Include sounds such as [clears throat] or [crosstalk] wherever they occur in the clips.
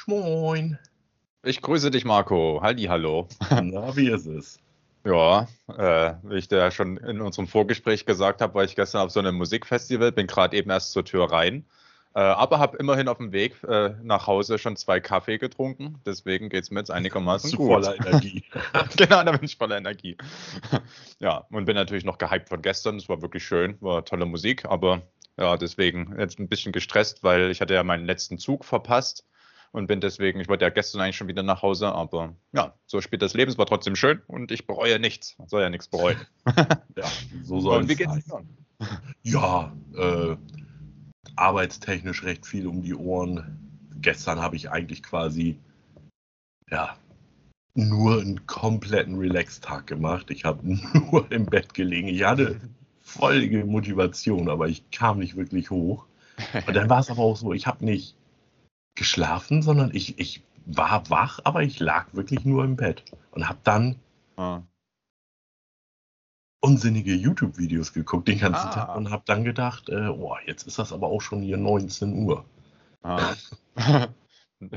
Schmoin. Ich grüße dich, Marco. Halli, hallo. [laughs] Na, wie ist es? Ja, äh, wie ich dir ja schon in unserem Vorgespräch gesagt habe, war ich gestern auf so einem Musikfestival, bin gerade eben erst zur Tür rein, äh, aber habe immerhin auf dem Weg äh, nach Hause schon zwei Kaffee getrunken. Deswegen geht es mir jetzt einigermaßen Zu gut. voller Energie. [laughs] genau, da bin ich voller Energie. [laughs] ja, und bin natürlich noch gehypt von gestern. Es war wirklich schön, war tolle Musik, aber ja, deswegen jetzt ein bisschen gestresst, weil ich hatte ja meinen letzten Zug verpasst und bin deswegen, ich wollte ja gestern eigentlich schon wieder nach Hause, aber ja, so spielt das Leben. Es war trotzdem schön und ich bereue nichts. Man soll ja nichts bereuen. [laughs] Ja, so soll und wie es geht's sein. Ja, äh, arbeitstechnisch recht viel um die Ohren. Gestern habe ich eigentlich quasi, ja, nur einen kompletten Relax-Tag gemacht. Ich habe [laughs] nur im Bett gelegen. Ich hatte völlige Motivation, aber ich kam nicht wirklich hoch. Und dann war es aber auch so, ich habe nicht geschlafen, sondern ich, ich war wach, aber ich lag wirklich nur im Bett und habe dann Ah. unsinnige YouTube-Videos geguckt den ganzen Ah. Tag und habe dann gedacht, äh, oh, jetzt ist das aber auch schon hier 19 Uhr. Ah. [laughs]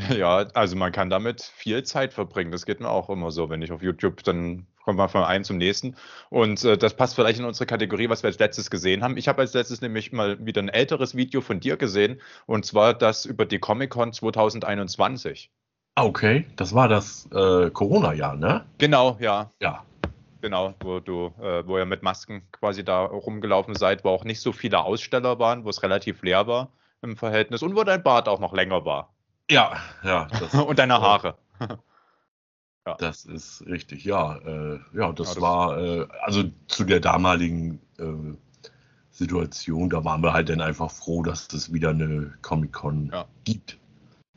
Ja, also man kann damit viel Zeit verbringen. Das geht mir auch immer so, wenn ich auf YouTube, dann kommt man von einem zum nächsten. Und äh, das passt vielleicht in unsere Kategorie, was wir als letztes gesehen haben. Ich habe als letztes nämlich mal wieder ein älteres Video von dir gesehen, und zwar das über die Comic-Con 2021. Ah, okay, das war das äh, Corona-Jahr, ne? Genau, ja, Ja. genau, wo du, äh, wo ihr mit Masken quasi da rumgelaufen seid, wo auch nicht so viele Aussteller waren, wo es relativ leer war im Verhältnis und wo dein Bart auch noch länger war. Ja, ja. [laughs] Und deine Haare. Das ist richtig, ja. Äh, ja, das, Ja, das- war, äh, also zu der damaligen äh, Situation, da waren wir halt dann einfach froh, dass es wieder eine Comic-Con Ja. gibt.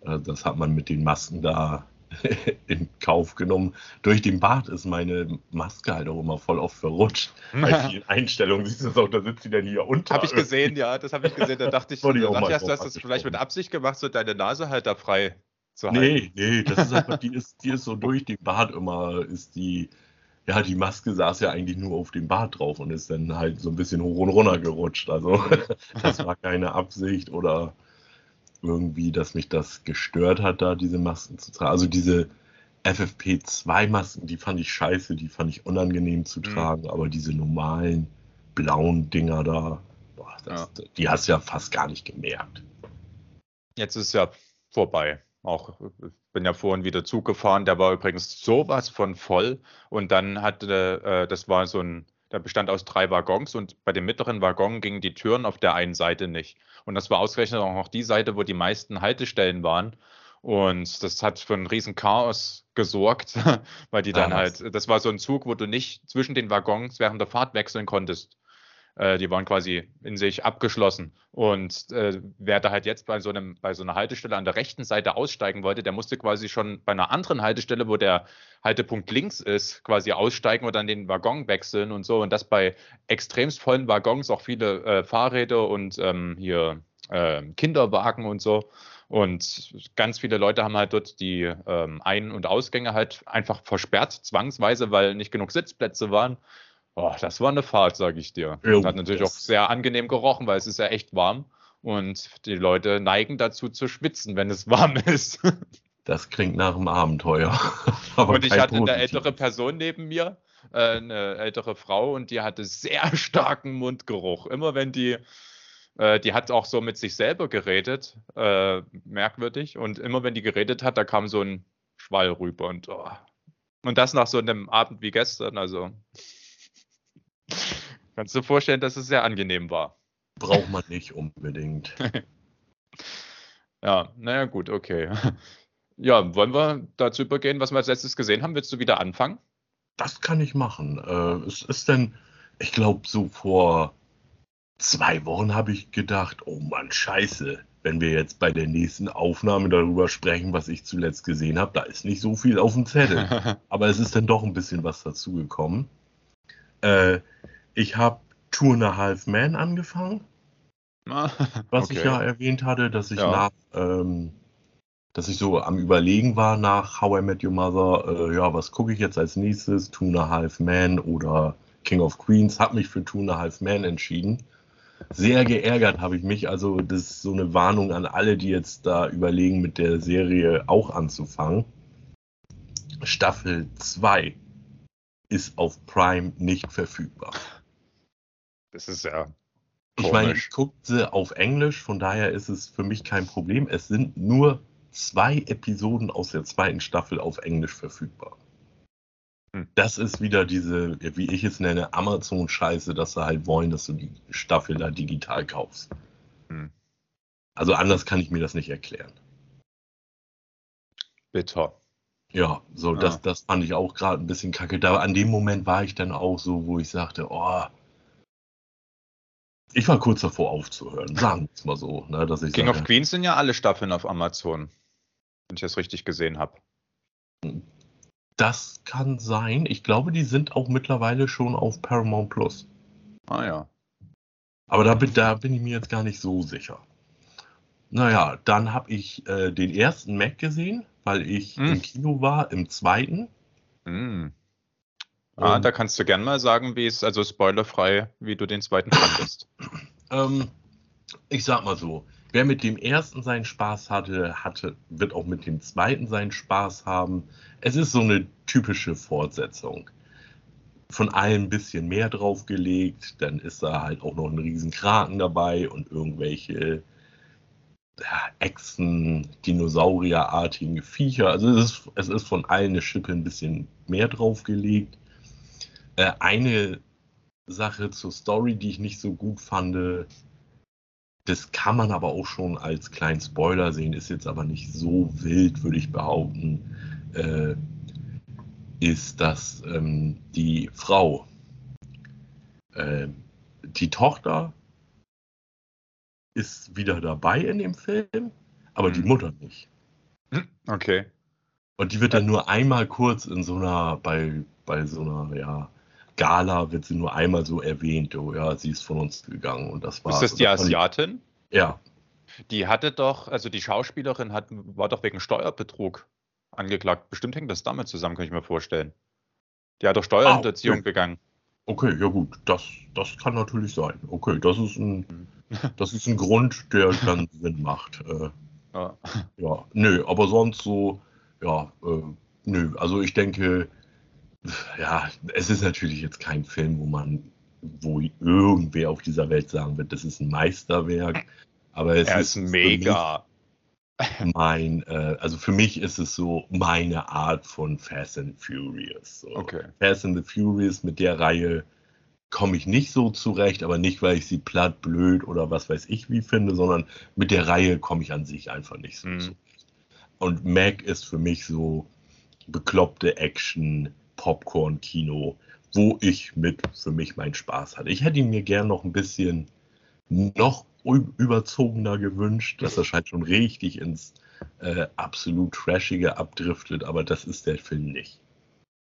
Äh, das hat man mit den Masken da [laughs] in Kauf genommen. Durch den Bart ist meine Maske halt auch immer voll oft verrutscht. [laughs] Bei vielen Einstellungen siehst du es auch, da sitzt sie dann hier unter. Habe ich gesehen, ja, das habe ich gesehen. Da dachte ich, ich dachte erst, du hast das vielleicht mit. Absicht gemacht, so deine Nase halt da frei zu halten. Nee, nee, das ist einfach, die ist, die ist so durch den Bart immer, ist die, ja, die Maske saß ja eigentlich nur auf dem Bart drauf und ist dann halt so ein bisschen hoch und runter gerutscht. Also, [laughs] das war keine Absicht oder irgendwie, dass mich das gestört hat, da diese Masken zu tragen. Also, diese FFP2-Masken, die fand ich scheiße, die fand ich unangenehm zu Mhm. tragen, aber diese normalen blauen Dinger da, boah, das, die hast du ja fast gar nicht gemerkt. Jetzt ist es ja vorbei. Auch ich bin ja vorhin wieder Zug gefahren, der war übrigens sowas von voll. Und dann hatte, äh, das war so ein, der bestand aus drei Waggons und bei dem mittleren Waggon gingen die Türen auf der einen Seite nicht. Und das war ausgerechnet auch noch die Seite, wo die meisten Haltestellen waren. Und das hat für ein riesen Chaos gesorgt, [laughs] weil die dann Ah, halt, das war so ein Zug, wo du nicht zwischen den Waggons während der Fahrt wechseln konntest. Äh, die waren quasi in sich abgeschlossen. Und äh, wer da halt jetzt bei so, einem, bei so einer Haltestelle an der rechten Seite aussteigen wollte, der musste quasi schon bei einer anderen Haltestelle, wo der Haltepunkt links ist, quasi aussteigen oder dann den Waggon wechseln und so. Und das bei extremst vollen Waggons, auch viele äh, Fahrräder und ähm, hier äh, Kinderwagen und so. Und ganz viele Leute haben halt dort die ähm, Ein- und Ausgänge halt einfach versperrt, zwangsweise, weil nicht genug Sitzplätze waren. Oh, das war eine Fahrt, sage ich dir. Jo, hat natürlich auch sehr angenehm gerochen, weil es ist ja echt warm. Und die Leute neigen dazu zu schwitzen, wenn es [laughs] warm ist. Das klingt nach einem Abenteuer. [laughs] Aber und ich hatte eine positives. ältere Person neben mir, äh, eine ältere Frau, und die hatte sehr [laughs] starken Mundgeruch. Immer wenn die, äh, die hat auch so mit sich selber geredet, äh, merkwürdig. Und immer wenn die geredet hat, da kam so ein Schwall rüber. Und, oh. und das nach so einem Abend wie gestern. Also kannst du dir vorstellen, dass es sehr angenehm war. Braucht man nicht unbedingt. [laughs] Ja, naja, gut, okay. Ja, wollen wir dazu übergehen, was wir als letztes gesehen haben? Willst du wieder anfangen? Das kann ich machen. Äh, es ist denn, ich glaube, so vor zwei Wochen habe ich gedacht, oh Mann, scheiße, wenn wir jetzt bei der nächsten Aufnahme darüber sprechen, was ich zuletzt gesehen habe, da ist nicht so viel auf dem Zettel. [laughs] Aber es ist dann doch ein bisschen was dazugekommen. Äh, ich habe Two and a Half Man angefangen. was ich Okay. ja erwähnt hatte, dass ich Ja. nach, ähm, dass ich so am Überlegen war nach How I Met Your Mother, äh, ja, was gucke ich jetzt als nächstes? Two and a Half Man oder King of Queens, habe mich für Two and a Half Man entschieden. sehr geärgert habe ich mich. Also, das ist so eine Warnung an alle, die jetzt da überlegen, mit der Serie auch anzufangen. Staffel 2 ist auf Prime nicht verfügbar. Das ist ja. Ich meine, ich gucke sie auf Englisch, von daher ist es für mich kein Problem. Es sind nur zwei Episoden aus der zweiten Staffel auf Englisch verfügbar. Hm. Das ist wieder diese, wie ich es nenne, Amazon-Scheiße, dass sie halt wollen, dass du die Staffel da digital kaufst. Hm. Also anders kann ich mir das nicht erklären. Bitter. Ja, so, ja. Das, das fand ich auch gerade ein bisschen kacke. Da an dem Moment war ich dann auch so, wo ich sagte, oh, ich war kurz davor aufzuhören, sagen wir es mal so. Ne, dass ich King sage, of Queens sind ja alle Staffeln auf Amazon, wenn ich das richtig gesehen habe. Das kann sein. Ich glaube, die sind auch mittlerweile schon auf Paramount Plus. Ah ja. Aber da bin, da bin ich mir jetzt gar nicht so sicher. Naja, dann habe ich äh, den ersten Mac gesehen, weil ich hm. im Kino war, im zweiten. Hm. Ah, da kannst du gern mal sagen, wie es, also spoilerfrei, wie du den zweiten fandest. [clears throat] ähm, ich sag mal so, wer mit dem ersten seinen Spaß hatte, hatte, wird auch mit dem zweiten seinen Spaß haben. Es ist so eine typische Fortsetzung. Von allem ein bisschen mehr draufgelegt, dann ist da halt auch noch ein riesen Kraken dabei und irgendwelche ja, Echsen, Dinosaurierartigen Viecher. Also es ist, es ist von allen eine Schippe ein bisschen mehr draufgelegt. Äh, eine Sache zur Story, die ich nicht so gut fand, das kann man aber auch schon als kleinen Spoiler sehen, ist jetzt aber nicht so wild, würde ich behaupten, äh, ist, dass ähm, die Frau, äh, die Tochter ist wieder dabei in dem Film, aber mhm. die Mutter nicht. Okay. Und die wird dann nur einmal kurz in so einer, bei, bei so einer, ja, Gala wird sie nur einmal so erwähnt, oh ja, sie ist von uns gegangen und das war. Ist das die das Asiatin? Ja. Die hatte doch, also die Schauspielerin hat, war doch wegen Steuerbetrug angeklagt. Bestimmt hängt das damit zusammen, kann ich mir vorstellen. Die hat doch Steuerhinterziehung ah, okay. begangen. Okay, ja gut, das, das kann natürlich sein. Okay, das ist ein, hm. das ist ein Grund, der [laughs] dann Sinn macht. Äh, ja. ja, nö, aber sonst so, ja, äh, nö, also ich denke, ja, es ist natürlich jetzt kein Film, wo man, wo irgendwer auf dieser Welt sagen wird, das ist ein Meisterwerk. Aber es er ist, ist mega. Mein, äh, also für mich ist es so meine Art von Fast and Furious. So. Okay. Fast and the Furious mit der Reihe komme ich nicht so zurecht, aber nicht, weil ich sie platt, blöd oder was weiß ich wie finde, sondern mit der Reihe komme ich an sich einfach nicht so mhm. zurecht. Und Mac ist für mich so bekloppte Action, Popcorn-Kino, wo ich mit für mich meinen Spaß hatte. Ich hätte ihn mir gern noch ein bisschen noch überzogener gewünscht. Das erscheint schon richtig ins äh, absolut Trashige abdriftet, aber das ist der Film nicht.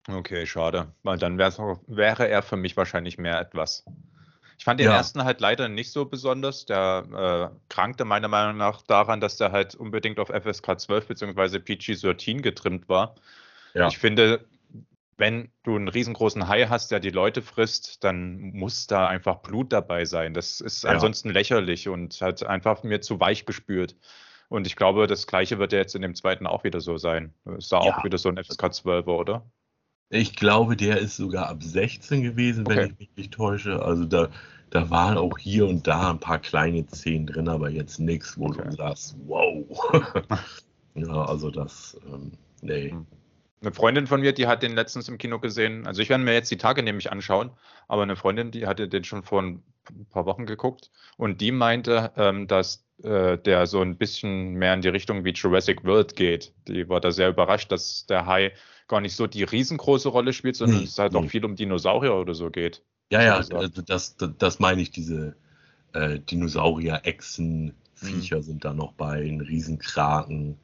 Okay, schade, weil dann wäre er für mich wahrscheinlich mehr etwas. Ich fand den ja. ersten halt leider nicht so besonders. Der äh, krankte meiner Meinung nach daran, dass der halt unbedingt auf FSK 12 bzw. PG-13 getrimmt war. Ja. Ich finde, wenn du einen riesengroßen Hai hast, der die Leute frisst, dann muss da einfach Blut dabei sein. Das ist ja. ansonsten lächerlich und hat einfach mir zu weich gespürt. Und ich glaube, das gleiche wird ja jetzt in dem zweiten auch wieder so sein. Ist da ja. auch wieder so ein FSK 12 oder? Ich glaube, der ist sogar ab 16 gewesen, wenn okay. ich mich nicht täusche. Also da, da waren auch hier und da ein paar kleine Szenen drin, aber jetzt nichts, wo okay. du sagst, wow. [laughs] ja, also das, ähm, nee. Hm. Eine Freundin von mir, die hat den letztens im Kino gesehen. Also ich werde mir jetzt die Tage nämlich anschauen, aber eine Freundin, die hatte den schon vor ein paar Wochen geguckt und die meinte, ähm, dass äh, der so ein bisschen mehr in die Richtung wie Jurassic World geht. Die war da sehr überrascht, dass der Hai gar nicht so die riesengroße Rolle spielt, sondern nee, es halt nee. auch viel um Dinosaurier oder so geht. Ja, ja, also das, das, das meine ich, diese äh, Dinosaurier-Echsen, Viecher mhm. sind da noch bei, ein Riesenkraken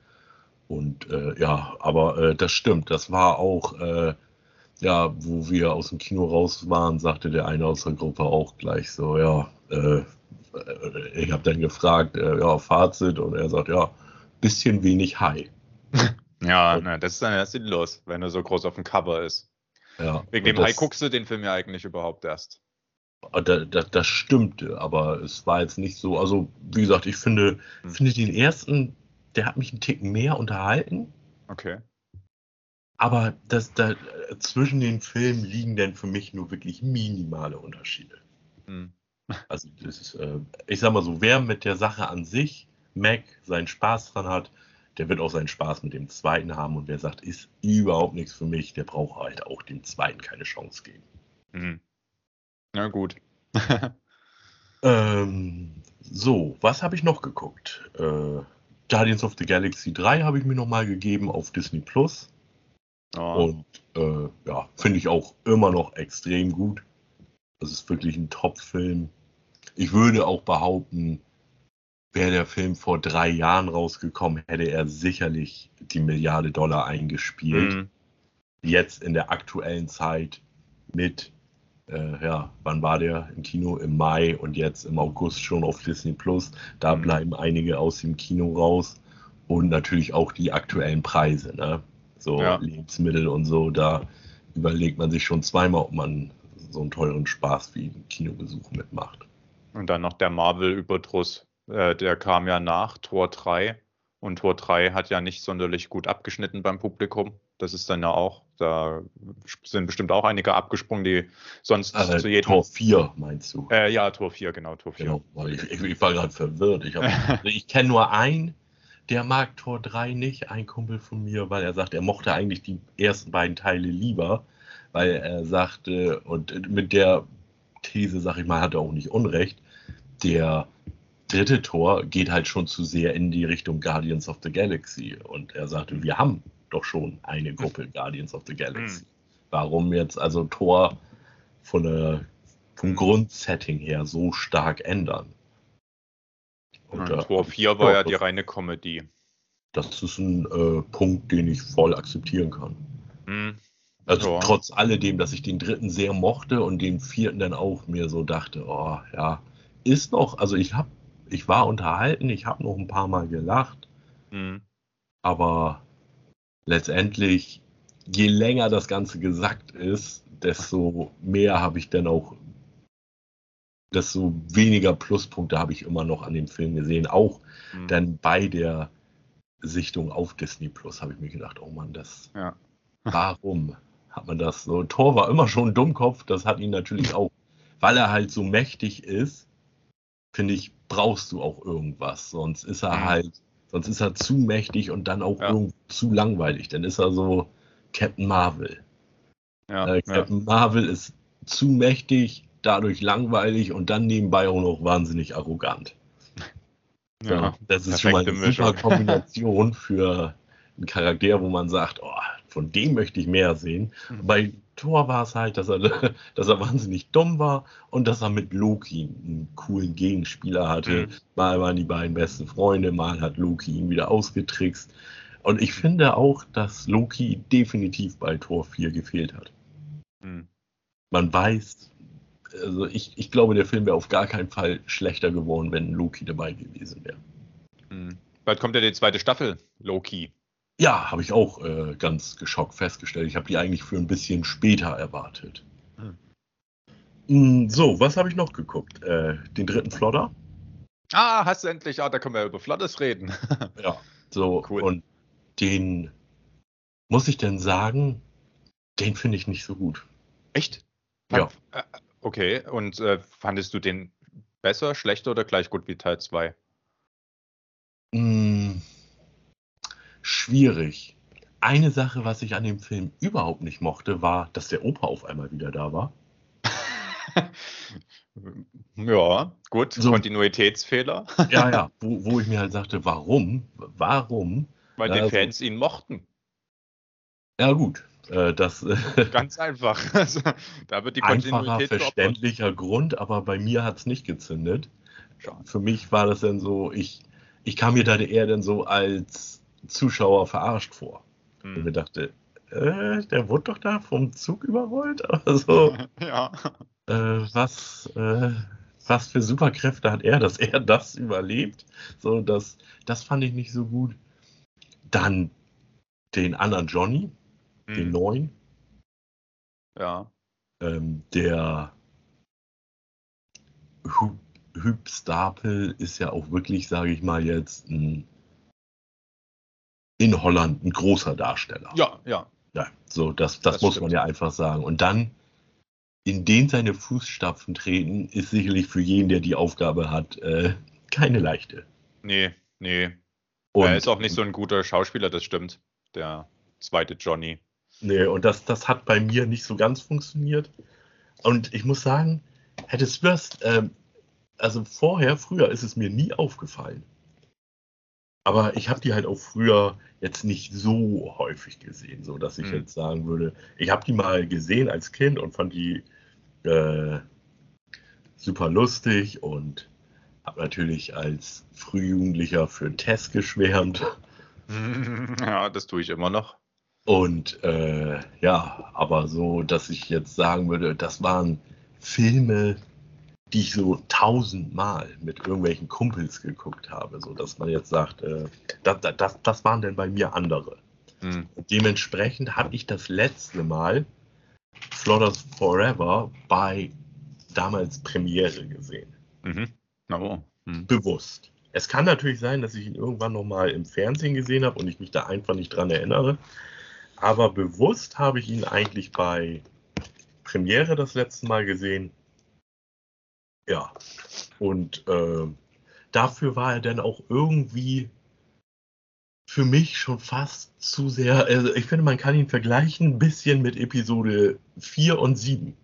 und äh, ja, aber äh, das stimmt. Das war auch, äh, ja, wo wir aus dem Kino raus waren, sagte der eine aus der Gruppe auch gleich so, ja, äh, äh, ich habe dann gefragt, äh, ja, Fazit und er sagt, ja, bisschen wenig High. [laughs] ja, na, das ist dann erst los, wenn er so groß auf dem Cover ist. Ja, Wegen dem High guckst du den Film ja eigentlich überhaupt erst. Da, da, das stimmte, aber es war jetzt nicht so. Also, wie gesagt, ich finde, Hm. finde den ersten, der hat mich einen Tick mehr unterhalten. Okay. Aber das, da, zwischen den Filmen liegen dann für mich nur wirklich minimale Unterschiede. Hm. Also, das ist, äh, ich sag mal so, wer mit der Sache an sich, Mac, seinen Spaß dran hat, der wird auch seinen Spaß mit dem zweiten haben. Und wer sagt, ist überhaupt nichts für mich, der braucht halt auch dem zweiten keine Chance geben. Hm. Na gut. [laughs] Ähm, so, was habe ich noch geguckt? Äh, Guardians of the Galaxy 3 habe ich mir nochmal gegeben auf Disney Plus. Ja. Und äh, ja, finde ich auch immer noch extrem gut. Das ist wirklich ein Top-Film. Ich würde auch behaupten, wäre der Film vor drei Jahren rausgekommen, hätte er sicherlich die Milliarde Dollar eingespielt. Hm. Jetzt in der aktuellen Zeit mit, äh, ja, wann war der im Kino? Im Mai und jetzt im August schon auf Disney Plus. Da Mhm. bleiben einige aus dem Kino raus. Und natürlich auch die aktuellen Preise, ne? So Ja. Lebensmittel und so, da überlegt man sich schon zweimal, ob man so einen teuren Spaß wie einen Kinobesuch mitmacht. Und dann noch der Marvel-Überdruss. Äh, der kam ja nach Tor 3. Und Tor 3 hat ja nicht sonderlich gut abgeschnitten beim Publikum. Das ist dann ja auch, da sind bestimmt auch einige abgesprungen, die sonst Äh, zu jedem. Tor 4 meinst du? Äh, ja, Tor 4, genau, Tor 4. Genau, ich, ich, ich war gerade verwirrt. Ich, hab- [laughs] ich kenne nur einen, der mag Tor 3 nicht, ein Kumpel von mir, weil er sagt, er mochte eigentlich die ersten beiden Teile lieber, weil er sagte, und mit der These, sag ich mal, hat er auch nicht Unrecht, der dritte Tor geht halt schon zu sehr in die Richtung Guardians of the Galaxy. Und er sagte, wir haben doch schon eine Gruppe Guardians of the Galaxy. Warum jetzt also Tor von der, vom Hm. Grundsetting her so stark ändern? Und äh, Tor 4 war ja die reine Comedy. Das ist ein äh, Punkt, den ich voll akzeptieren kann. Hm. Also Ja. trotz alledem, dass ich den dritten sehr mochte und den vierten dann auch mir so dachte, oh ja, ist noch, also ich hab, ich war unterhalten, ich habe noch ein paar Mal gelacht, Hm. aber letztendlich, je länger das Ganze gesackt ist, desto mehr habe ich dann auch, desto weniger Pluspunkte habe ich immer noch an dem Film gesehen. Auch Hm. dann bei der Sichtung auf Disney Plus habe ich mir gedacht, oh Mann, das, Ja. [laughs] warum hat man das so? Thor war immer schon ein Dummkopf, das hat ihn natürlich auch, weil er halt so mächtig ist, finde ich, brauchst du auch irgendwas, sonst ist er Mhm. halt, sonst ist er zu mächtig und dann auch Ja. zu langweilig, dann ist er so Captain Marvel. Ja, Äh, ja. Captain Marvel ist zu mächtig, dadurch langweilig und dann nebenbei auch noch wahnsinnig arrogant. ja. Ja, das ist schon mal eine super. [laughs] Kombination für einen Charakter, wo man sagt, oh, von dem möchte ich mehr sehen. Mhm. Bei Thor war es halt, dass er, [laughs] dass er wahnsinnig dumm war und dass er mit Loki einen coolen Gegenspieler hatte. Mhm. Mal waren die beiden besten Freunde, mal hat Loki ihn wieder ausgetrickst. Und ich finde auch, dass Loki definitiv bei Tor 4 gefehlt hat. Hm. Man weiß, also ich, ich glaube, der Film wäre auf gar keinen Fall schlechter geworden, wenn Loki dabei gewesen wäre. Hm. Bald kommt ja die zweite Staffel, Loki. Ja, habe ich auch äh, ganz geschockt festgestellt. Ich habe die eigentlich für ein bisschen später erwartet. Hm. Mm, So, was habe ich noch geguckt? Äh, den dritten Flodder. Ah, hast du endlich. Ah, da können wir über Flottes reden. [laughs] Ja. So, Cool. und den muss ich denn sagen, den finde ich nicht so gut. Echt? Ja. Äh, Okay, und äh, fandest du den besser, schlechter oder gleich gut wie Teil 2? Mm, schwierig. Eine Sache, was ich an dem Film überhaupt nicht mochte, war, dass der Opa auf einmal wieder da war. [laughs] ja, gut. So. Kontinuitätsfehler, Ja, ja, [laughs] wo, wo ich mir halt sagte, warum? Warum? weil die also- Fans ihn mochten. Ja, gut. Äh, das äh, Ganz einfach. [laughs] Also, da wird die einfacher, Kontinuität geopfert. verständlicher Grund, aber bei mir hat es nicht gezündet. Für mich war das dann so, ich, ich kam mir da eher dann so als Zuschauer verarscht vor. Und mir Hm. dachte, äh, der wurde doch da vom Zug überrollt. Also, [laughs] Ja. äh, was, äh, was für Superkräfte hat er, dass er das überlebt? So, das, das fand ich nicht so gut. Dann den anderen Johnny, den Hm. neuen, Ja. ähm, der Hüb Stapel ist ja auch wirklich, sage ich mal jetzt, ein, in Holland ein großer Darsteller. Ja, ja. Ja, so, das, das, das muss stimmt. man ja einfach sagen. Und dann in den seine Fußstapfen treten, ist sicherlich für jeden, der die Aufgabe hat, äh, keine leichte. Nee, nee. Und, er ist auch nicht so ein guter Schauspieler, das stimmt. Der zweite Johnny. Nee, und das, das hat bei mir nicht so ganz funktioniert. Und ich muss sagen, hätte es wirst, äh, also vorher, früher ist es mir nie aufgefallen. Aber ich habe die halt auch früher jetzt nicht so häufig gesehen, so dass ich mhm. jetzt sagen würde, ich habe die mal gesehen als Kind und fand die äh, super lustig und habe natürlich als Frühjugendlicher für Tess geschwärmt. [laughs] Ja, das tue ich immer noch. Und äh, ja, aber so, dass ich jetzt sagen würde, das waren Filme, die ich so tausendmal mit irgendwelchen Kumpels geguckt habe, so dass man jetzt sagt, äh, das, das, das waren denn bei mir andere. Mhm. Dementsprechend habe ich das letzte Mal Flodders Forever bei damals Premiere gesehen. Mhm. Oh. Mhm. Bewusst. Es kann natürlich sein, dass ich ihn irgendwann nochmal im Fernsehen gesehen habe und ich mich da einfach nicht dran erinnere. Aber bewusst habe ich ihn eigentlich bei Premiere das letzte Mal gesehen. Ja. Und äh, dafür war er dann auch irgendwie für mich schon fast zu sehr. Also ich finde, man kann ihn vergleichen ein bisschen mit Episode 4 und 7.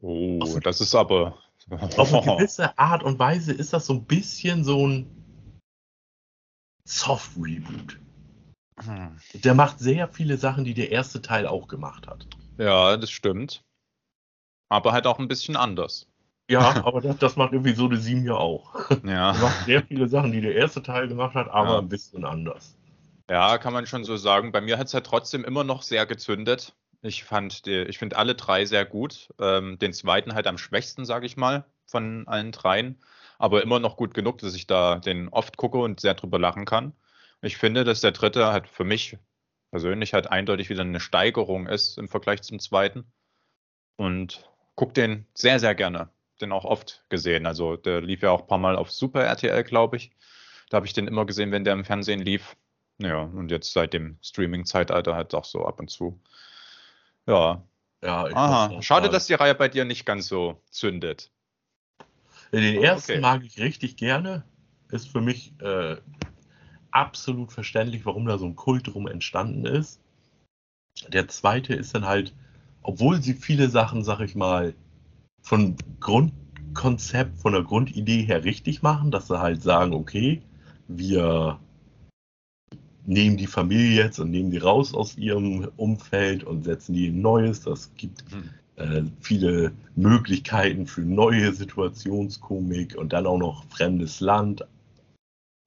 Oh, auf, das ist aber. [laughs] Auf eine gewisse Art und Weise ist das so ein bisschen so ein Soft-Reboot. Hm. Der macht sehr viele Sachen, die der erste Teil auch gemacht hat. Ja, das stimmt. Aber halt auch ein bisschen anders. Ja, [laughs] aber das, das macht Episode 7 ja auch. Ja. [laughs] macht sehr viele Sachen, die der erste Teil gemacht hat, aber ja. ein bisschen anders. Ja, kann man schon so sagen. Bei mir hat es halt trotzdem immer noch sehr gezündet. Ich fand, die, ich finde alle drei sehr gut. Ähm, den zweiten halt am schwächsten, sage ich mal, von allen dreien. Aber immer noch gut genug, dass ich da den oft gucke und sehr drüber lachen kann. Ich finde, dass der dritte halt für mich persönlich halt eindeutig wieder eine Steigerung ist im Vergleich zum zweiten. Und gucke den sehr, sehr gerne. Den auch oft gesehen. Also der lief ja auch ein paar Mal auf Super RTL, glaube ich. Da habe ich den immer gesehen, wenn der im Fernsehen lief. Ja, und jetzt seit dem Streaming-Zeitalter halt auch so ab und zu. Ja. Ja, Aha. Schade, dass die Reihe bei dir nicht ganz so zündet. Den ersten okay. mag ich richtig gerne. Ist für mich äh, absolut verständlich, warum da so ein Kult drum entstanden ist. Der zweite ist dann halt, obwohl sie viele Sachen, sag ich mal, von Grundkonzept, von der Grundidee her richtig machen, dass sie halt sagen, okay, wir nehmen die Familie jetzt und nehmen die raus aus ihrem Umfeld und setzen die in Neues. Das gibt mhm. äh, viele Möglichkeiten für neue Situationskomik und dann auch noch fremdes Land.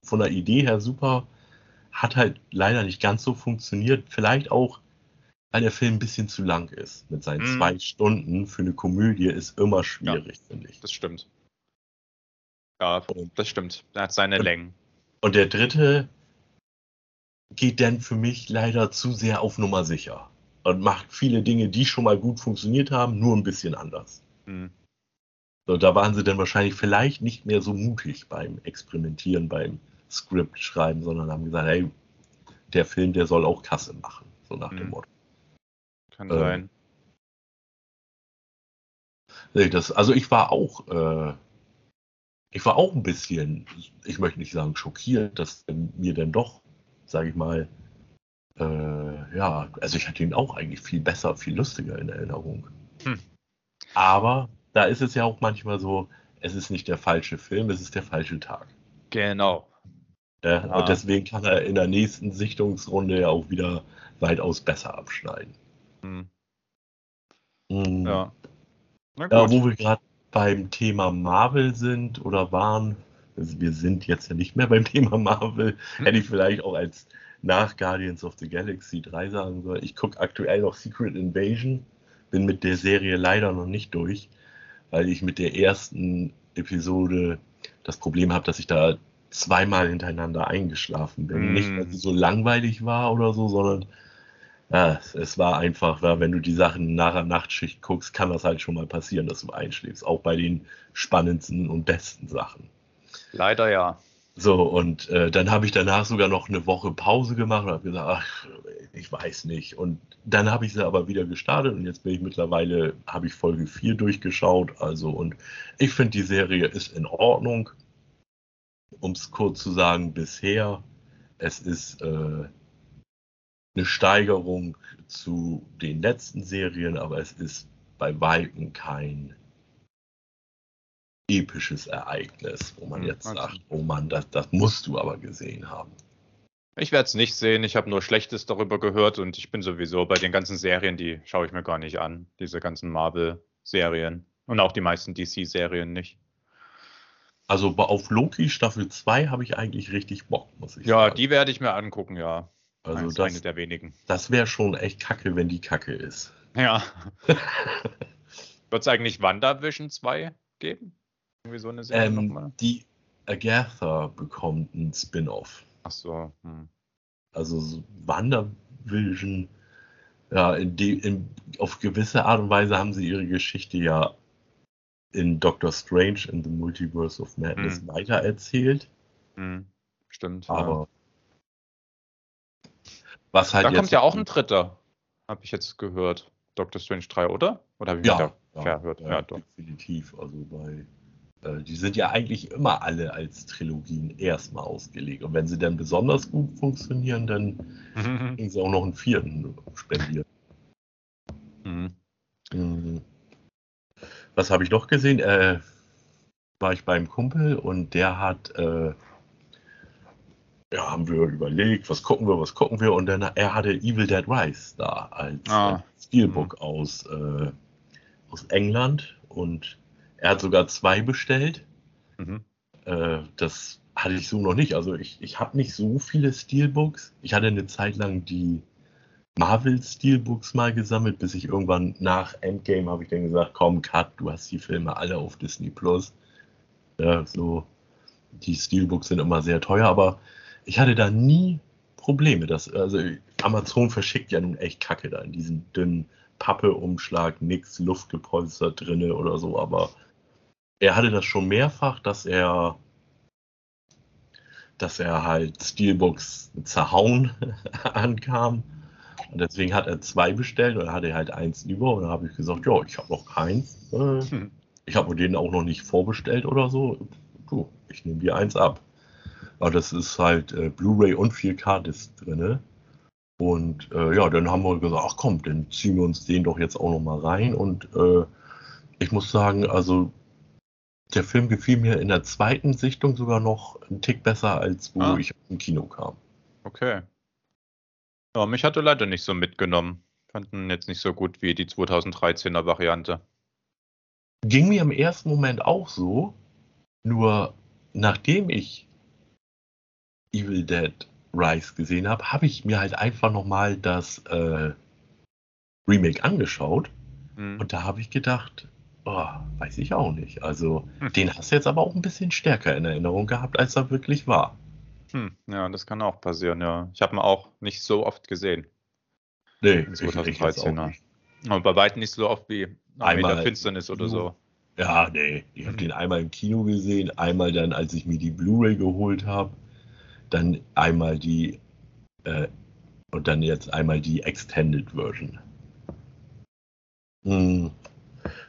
Von der Idee her super. Hat halt leider nicht ganz so funktioniert. Vielleicht auch, weil der Film ein bisschen zu lang ist. Mit seinen mhm. zwei Stunden für eine Komödie ist immer schwierig, ja, finde ich. Das stimmt. Ja, das stimmt. Er hat seine und, Längen. Und der dritte geht dann für mich leider zu sehr auf Nummer sicher und macht viele Dinge, die schon mal gut funktioniert haben, nur ein bisschen anders. Mhm. So, da waren sie dann wahrscheinlich vielleicht nicht mehr so mutig beim Experimentieren, beim Skript schreiben, sondern haben gesagt, hey, der Film, der soll auch Kasse machen, so nach mhm. dem Motto. Kann ähm, sein. Nee, das, also ich war auch, äh, ich war auch ein bisschen, ich möchte nicht sagen schockiert, dass mir denn doch sage ich mal, äh, ja, also ich hatte ihn auch eigentlich viel besser, viel lustiger in Erinnerung. Hm. Aber da ist es ja auch manchmal so, es ist nicht der falsche Film, es ist der falsche Tag. Genau. Ja, ja. Und deswegen kann er in der nächsten Sichtungsrunde ja auch wieder weitaus besser abschneiden. Hm. Hm. Ja. ja. Wo wir gerade beim Thema Marvel sind oder waren, also wir sind jetzt ja nicht mehr beim [laughs] Thema Marvel, hm. hätte ich vielleicht auch als nach Guardians of the Galaxy 3 sagen sollen. Ich gucke aktuell noch Secret Invasion, bin mit der Serie leider noch nicht durch, weil ich mit der ersten Episode das Problem habe, dass ich da zweimal hintereinander eingeschlafen bin. Mm. Nicht, weil sie so langweilig war oder so, sondern Ja, es war einfach, weil wenn du die Sachen nach der Nachtschicht guckst, kann das halt schon mal passieren, dass du einschläfst. Auch bei den spannendsten und besten Sachen. Leider ja. So, und äh, dann habe ich danach sogar noch eine Woche Pause gemacht und habe gesagt, ach, ich weiß nicht. Und dann habe ich sie aber wieder gestartet und jetzt bin ich mittlerweile, habe ich Folge 4 durchgeschaut. Also, und ich finde, die Serie ist in Ordnung. Um es kurz zu sagen, bisher, es ist äh, eine Steigerung zu den letzten Serien, aber es ist bei Weitem kein episches Ereignis, wo man hm, jetzt okay. sagt, oh Mann, das, das musst du aber gesehen haben. Ich werde es nicht sehen, ich habe nur Schlechtes darüber gehört und ich bin sowieso bei den ganzen Serien, die schaue ich mir gar nicht an, diese ganzen Marvel-Serien und auch die meisten DC-Serien nicht. Also auf Loki Staffel 2 habe ich eigentlich richtig Bock, muss ich ja, sagen. Ja, die werde ich mir angucken, ja. Also das, eine der wenigen. Das wäre schon echt kacke, wenn die kacke ist. Ja. [laughs] Wird es eigentlich WandaVision 2 geben? Irgendwie so eine Serie ähm, nochmal? Die Agatha bekommt einen Spin-off. Ach so. Hm. Also WandaVision, ja, in die, in, auf gewisse Art und Weise haben sie ihre Geschichte ja in Doctor Strange in the Multiverse of Madness hm. weitererzählt. Hm. Stimmt. Aber was halt da kommt ja auch ein dritter, habe ich jetzt gehört. Doctor Strange 3, oder? Oder habe ich ja, mich da ja, verhört? Ja, ja, definitiv. Also bei, äh, die sind ja eigentlich immer alle als Trilogien erstmal ausgelegt. Und wenn sie dann besonders gut funktionieren, dann mhm. kriegen sie auch noch einen vierten spendiert. Mhm. Mhm. Was habe ich noch gesehen? Äh, war ich beim Kumpel und der hat äh, ja, haben wir überlegt, was gucken wir, was gucken wir. Und dann er hatte Evil Dead Rise da als ah. Steelbook mhm. aus, äh, aus England und er hat sogar zwei bestellt. Mhm. Äh, das hatte ich so noch nicht. Also ich, ich habe nicht so viele Steelbooks. Ich hatte eine Zeit lang die Marvel Steelbooks mal gesammelt, bis ich irgendwann nach Endgame habe ich dann gesagt, komm, Cut, du hast die Filme alle auf Disney Plus. Ja, so, die Steelbooks sind immer sehr teuer, aber ich hatte da nie Probleme. Das, also Amazon verschickt ja nun echt Kacke da in diesem dünnen Pappeumschlag, nix luftgepolstert drinne oder so, aber er hatte das schon mehrfach, dass er dass er halt Steelbooks zerhauen [laughs] ankam. Und deswegen hat er zwei bestellt und hatte halt eins über. Und dann habe ich gesagt, ja, ich habe noch keins. Äh, hm. Ich habe den auch noch nicht vorbestellt oder so. Du, ich nehme dir eins ab. Aber das ist halt äh, Blu-ray und 4K-Disc drin. Und äh, ja, dann haben wir gesagt, ach komm, dann ziehen wir uns den doch jetzt auch noch mal rein. Und äh, ich muss sagen, also der Film gefiel mir in der zweiten Sichtung sogar noch einen Tick besser, als wo ah. ich im Kino kam. Okay. Ja, mich hatte leider nicht so mitgenommen. Fanden jetzt nicht so gut wie die 2013er Variante. Ging mir im ersten Moment auch so. Nur nachdem ich Evil Dead Rise gesehen habe, habe ich mir halt einfach nochmal das äh, Remake angeschaut. Mhm. Und da habe ich gedacht, oh, weiß ich auch nicht. Also, hm. den hast du jetzt aber auch ein bisschen stärker in Erinnerung gehabt, als er wirklich war. Hm, ja, das kann auch passieren, ja. Ich habe ihn auch nicht so oft gesehen. Nee, 2013 ich, ich Aber bei weitem nicht so oft wie einmal der Finsternis oder so. Ja, nee. Ich habe mhm. den einmal im Kino gesehen, einmal dann, als ich mir die Blu-ray geholt habe dann einmal die äh, und dann jetzt einmal die Extended Version. Hm.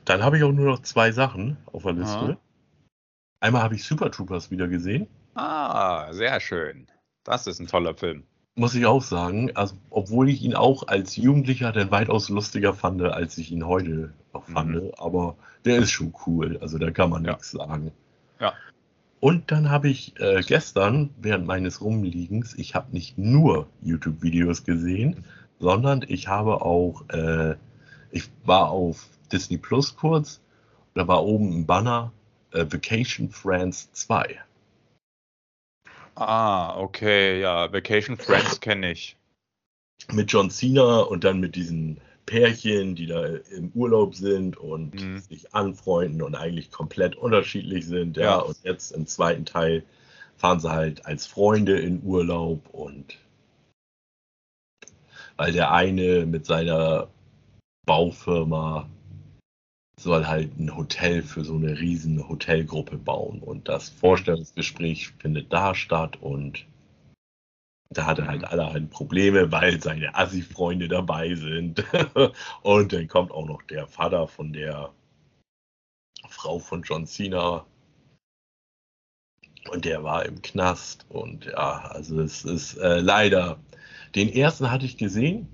Dann habe ich auch nur noch zwei Sachen auf der Liste. Aha. Einmal habe ich Super Troopers wieder gesehen. Ah, sehr schön. Das ist ein toller Film. Muss ich auch sagen. Also, obwohl ich ihn auch als Jugendlicher dann weitaus lustiger fand, als ich ihn heute noch fand. Mhm. Aber der ist schon cool. Also da kann man ja. nichts sagen. Ja. Und dann habe ich äh, gestern während meines Rumliegens, ich habe nicht nur YouTube-Videos gesehen, sondern ich habe auch, äh, ich war auf Disney Plus kurz, da war oben ein Banner äh, Vacation Friends 2. Ah, okay, ja, Vacation Friends kenne ich. Mit John Cena und dann mit diesen Pärchen, die da im Urlaub sind und mhm. sich anfreunden und eigentlich komplett unterschiedlich sind. Ja. ja. Und jetzt im zweiten Teil fahren sie halt als Freunde in Urlaub und weil der eine mit seiner Baufirma soll halt ein Hotel für so eine riesen Hotelgruppe bauen und das Vorstellungsgespräch findet da statt und da hat er halt mhm. allerhand Probleme, weil seine Assi-Freunde dabei sind. [laughs] und dann kommt auch noch der Vater von der Frau von John Cena. Und der war im Knast. Und ja, also es ist äh, leider. Den ersten hatte ich gesehen.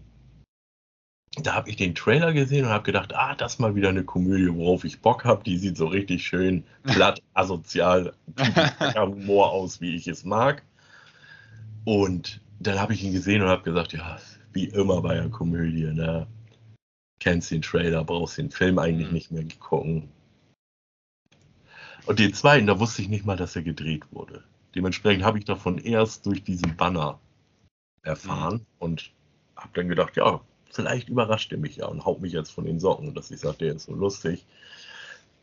Da habe ich den Trailer gesehen und habe gedacht, ah, das ist mal wieder eine Komödie, worauf ich Bock habe. Die sieht so richtig schön [laughs] platt, asozial, [laughs] Humor aus, wie ich es mag. Und dann habe ich ihn gesehen und habe gesagt, ja, wie immer bei einer Komödie, ne? Kennst den Trailer, brauchst den Film eigentlich mhm. nicht mehr gucken. Und den zweiten, da wusste ich nicht mal, dass er gedreht wurde. Dementsprechend habe ich davon erst durch diesen Banner erfahren mhm. und habe dann gedacht, ja, vielleicht überrascht er mich ja und haut mich jetzt von den Socken, dass ich sage, der ist so lustig.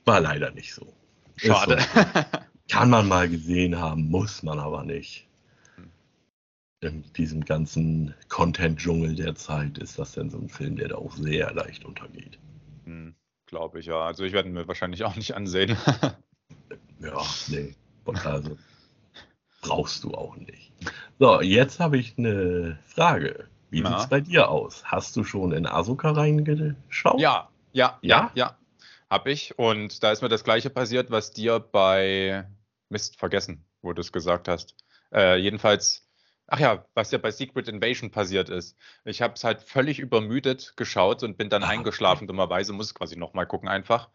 War leider nicht so. Schade. So. [laughs] Kann man mal gesehen haben, muss man aber nicht in diesem ganzen Content-Dschungel der Zeit ist das denn so ein Film, der da auch sehr leicht untergeht. Hm, Glaube ich, ja. Also ich werde ihn mir wahrscheinlich auch nicht ansehen. [laughs] ja, nee. Also brauchst du auch nicht. So, jetzt habe ich eine Frage. Wie sieht es bei dir aus? Hast du schon in Asuka reingeschaut? Ja, ja, ja, ja. Habe ich. Und da ist mir das gleiche passiert, was dir bei Mist vergessen, wo du es gesagt hast. Äh, jedenfalls Ach ja, was ja bei Secret Invasion passiert ist. Ich habe es halt völlig übermüdet geschaut und bin dann ah, eingeschlafen, dummerweise, muss quasi nochmal gucken einfach.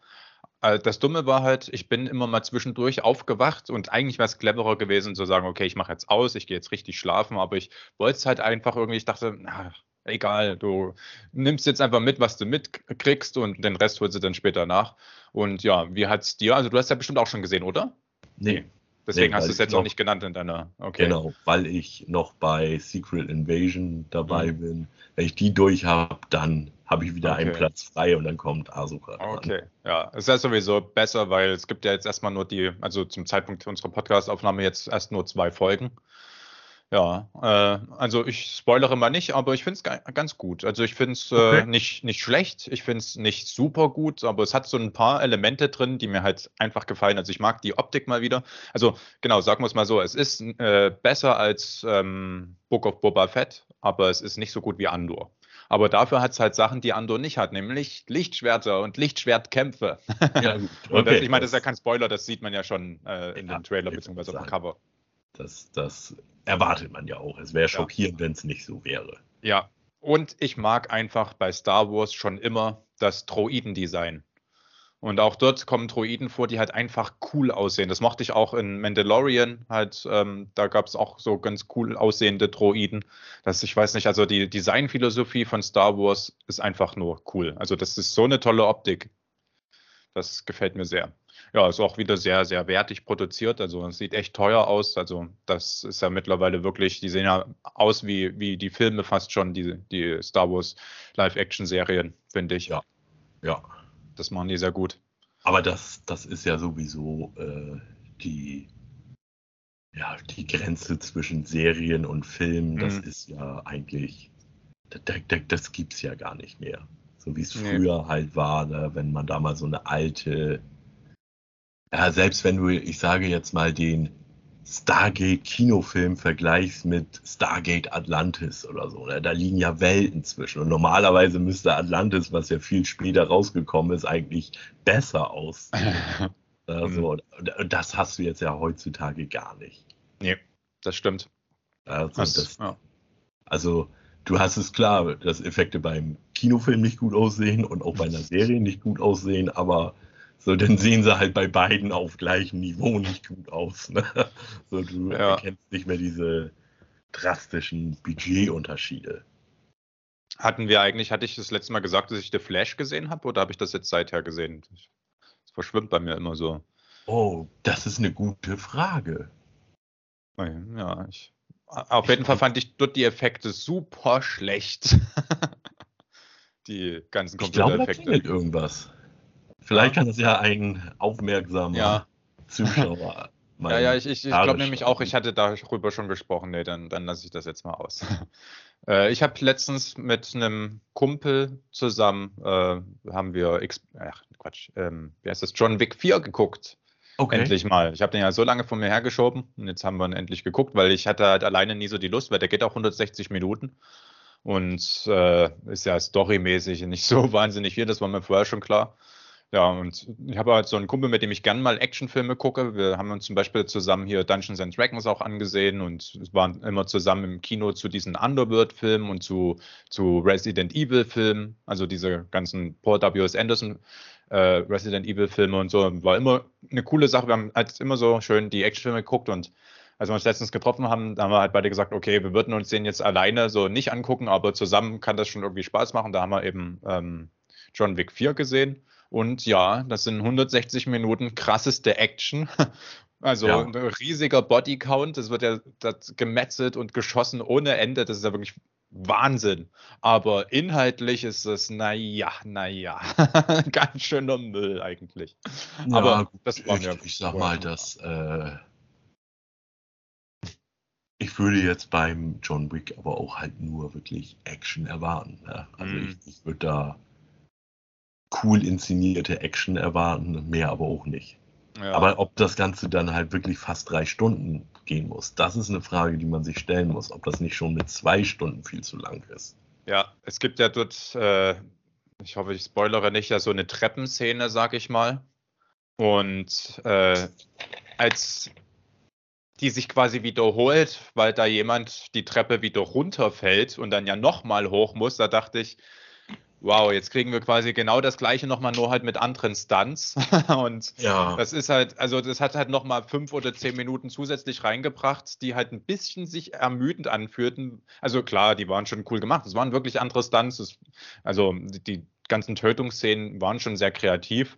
Äh, das Dumme war halt, ich bin immer mal zwischendurch aufgewacht und eigentlich wäre es cleverer gewesen zu sagen, okay, ich mache jetzt aus, ich gehe jetzt richtig schlafen, aber ich wollte es halt einfach irgendwie, ich dachte, na, egal, du nimmst jetzt einfach mit, was du mitkriegst und den Rest holst du dann später nach. Und ja, wie hat es dir, also du hast ja bestimmt auch schon gesehen, oder? Nee. Deswegen nee, hast du es jetzt noch, auch nicht genannt in deiner. Okay. Genau, weil ich noch bei Secret Invasion dabei mhm. bin. Wenn ich die durch habe, dann habe ich wieder okay. einen Platz frei und dann kommt Asuka. Okay, ja, es ist ja sowieso besser, weil es gibt ja jetzt erstmal nur die, also zum Zeitpunkt unserer Podcast-Aufnahme jetzt erst nur zwei Folgen. Ja, äh, also ich spoilere mal nicht, aber ich finde es ganz gut. Also ich finde es äh, okay. nicht, nicht schlecht, ich finde es nicht super gut, aber es hat so ein paar Elemente drin, die mir halt einfach gefallen. Also ich mag die Optik mal wieder. Also genau, sagen wir es mal so, es ist äh, besser als ähm, Book of Boba Fett, aber es ist nicht so gut wie Andor. Aber dafür hat es halt Sachen, die Andor nicht hat, nämlich Lichtschwerter und Lichtschwertkämpfe. Ja, [laughs] gut. Okay. Das, ich meine, das ist ja kein Spoiler, das sieht man ja schon äh, in ja, dem Trailer bzw. auf dem Cover. Das, das erwartet man ja auch. Es wäre schockierend, ja. wenn es nicht so wäre. Ja, und ich mag einfach bei Star Wars schon immer das Droiden-Design. Und auch dort kommen Droiden vor, die halt einfach cool aussehen. Das mochte ich auch in Mandalorian. Halt, ähm, da gab es auch so ganz cool aussehende Droiden. Das, ich weiß nicht, also die Designphilosophie von Star Wars ist einfach nur cool. Also das ist so eine tolle Optik. Das gefällt mir sehr. Ja, ist auch wieder sehr, sehr wertig produziert. Also es sieht echt teuer aus. Also das ist ja mittlerweile wirklich, die sehen ja aus wie, wie die Filme fast schon, die, die Star Wars Live-Action-Serien, finde ich. Ja. Ja. Das machen die sehr gut. Aber das, das ist ja sowieso äh, die, ja, die Grenze zwischen Serien und Filmen. Das mhm. ist ja eigentlich, das, das, das gibt es ja gar nicht mehr. So wie es früher nee. halt war, ne? wenn man da mal so eine alte ja, selbst wenn du, ich sage jetzt mal, den Stargate-Kinofilm vergleichst mit Stargate Atlantis oder so, ne? da liegen ja Welten zwischen. Und normalerweise müsste Atlantis, was ja viel später rausgekommen ist, eigentlich besser aussehen. [laughs] also, das hast du jetzt ja heutzutage gar nicht. Nee, das stimmt. Also, das, ja. also du hast es klar, dass Effekte beim Kinofilm nicht gut aussehen und auch bei einer [laughs] Serie nicht gut aussehen, aber so, dann sehen sie halt bei beiden auf gleichem Niveau nicht gut aus. Ne? [laughs] So, du ja. erkennst nicht mehr diese drastischen Budgetunterschiede. Hatten wir eigentlich, hatte ich das letzte Mal gesagt, dass ich The Flash gesehen habe oder habe ich das jetzt seither gesehen? Das verschwimmt bei mir immer so. Oh, das ist eine gute Frage. Ja, ich, auf jeden Fall fand ich dort die Effekte super schlecht. [laughs] die ganzen Computereffekte. Ich glaube, da irgendwas. Vielleicht kann es ja ein aufmerksamer ja. Zuschauer [laughs] ja, ja, ich, ich, ich glaube nämlich auch, ich hatte darüber schon gesprochen. Nee, dann, dann lasse ich das jetzt mal aus. [laughs] äh, ich habe letztens mit einem Kumpel zusammen, äh, haben wir, X ach Quatsch, ähm, wie heißt das, John Wick 4 geguckt. Okay. Endlich mal. Ich habe den ja so lange von mir hergeschoben und jetzt haben wir ihn endlich geguckt, weil ich hatte halt alleine nie so die Lust, weil der geht auch 160 Minuten und äh, ist ja storymäßig nicht so [laughs] wahnsinnig viel, das war mir vorher schon klar. Ja, und ich habe halt so einen Kumpel, mit dem ich gern mal Actionfilme gucke. Wir haben uns zum Beispiel zusammen hier Dungeons and Dragons auch angesehen und waren immer zusammen im Kino zu diesen Underworld-Filmen und zu, zu Resident Evil-Filmen, also diese ganzen Paul W.S. Anderson äh, Resident Evil-Filme und so. War immer eine coole Sache. Wir haben halt immer so schön die Actionfilme geguckt und als wir uns letztens getroffen haben, haben wir halt beide gesagt, okay, wir würden uns den jetzt alleine so nicht angucken, aber zusammen kann das schon irgendwie Spaß machen. Da haben wir eben ähm, John Wick 4 gesehen. Und ja, das sind 160 Minuten krasseste Action. [laughs] Also ja. ein riesiger Bodycount. Es wird ja gemetzelt und geschossen ohne Ende. Das ist ja wirklich Wahnsinn. Aber inhaltlich ist es, naja, naja, [laughs] ganz schöner Müll eigentlich. Ja, Aber das war ich, mir. Ich sag mal, dass äh, ich würde jetzt beim John Wick aber auch halt nur wirklich Action erwarten. Ne? Also mm. ich, ich würde da cool inszenierte Action erwarten, mehr aber auch nicht. Ja. Aber ob das Ganze dann halt wirklich fast drei Stunden gehen muss, das ist eine Frage, die man sich stellen muss, ob das nicht schon mit zwei Stunden viel zu lang ist. Ja, es gibt ja dort, äh, ich hoffe, ich spoilere nicht, ja so eine Treppenszene, sag ich mal. Und äh, als die sich quasi wiederholt, weil da jemand die Treppe wieder runterfällt und dann ja nochmal hoch muss, da dachte ich, wow, jetzt kriegen wir quasi genau das gleiche nochmal nur halt mit anderen Stunts. [laughs] und ja. das ist halt, also das hat halt nochmal fünf oder zehn Minuten zusätzlich reingebracht, die halt ein bisschen sich ermüdend anführten. Also klar, die waren schon cool gemacht. Es waren wirklich andere Stunts. Das, also die ganzen Tötungsszenen waren schon sehr kreativ.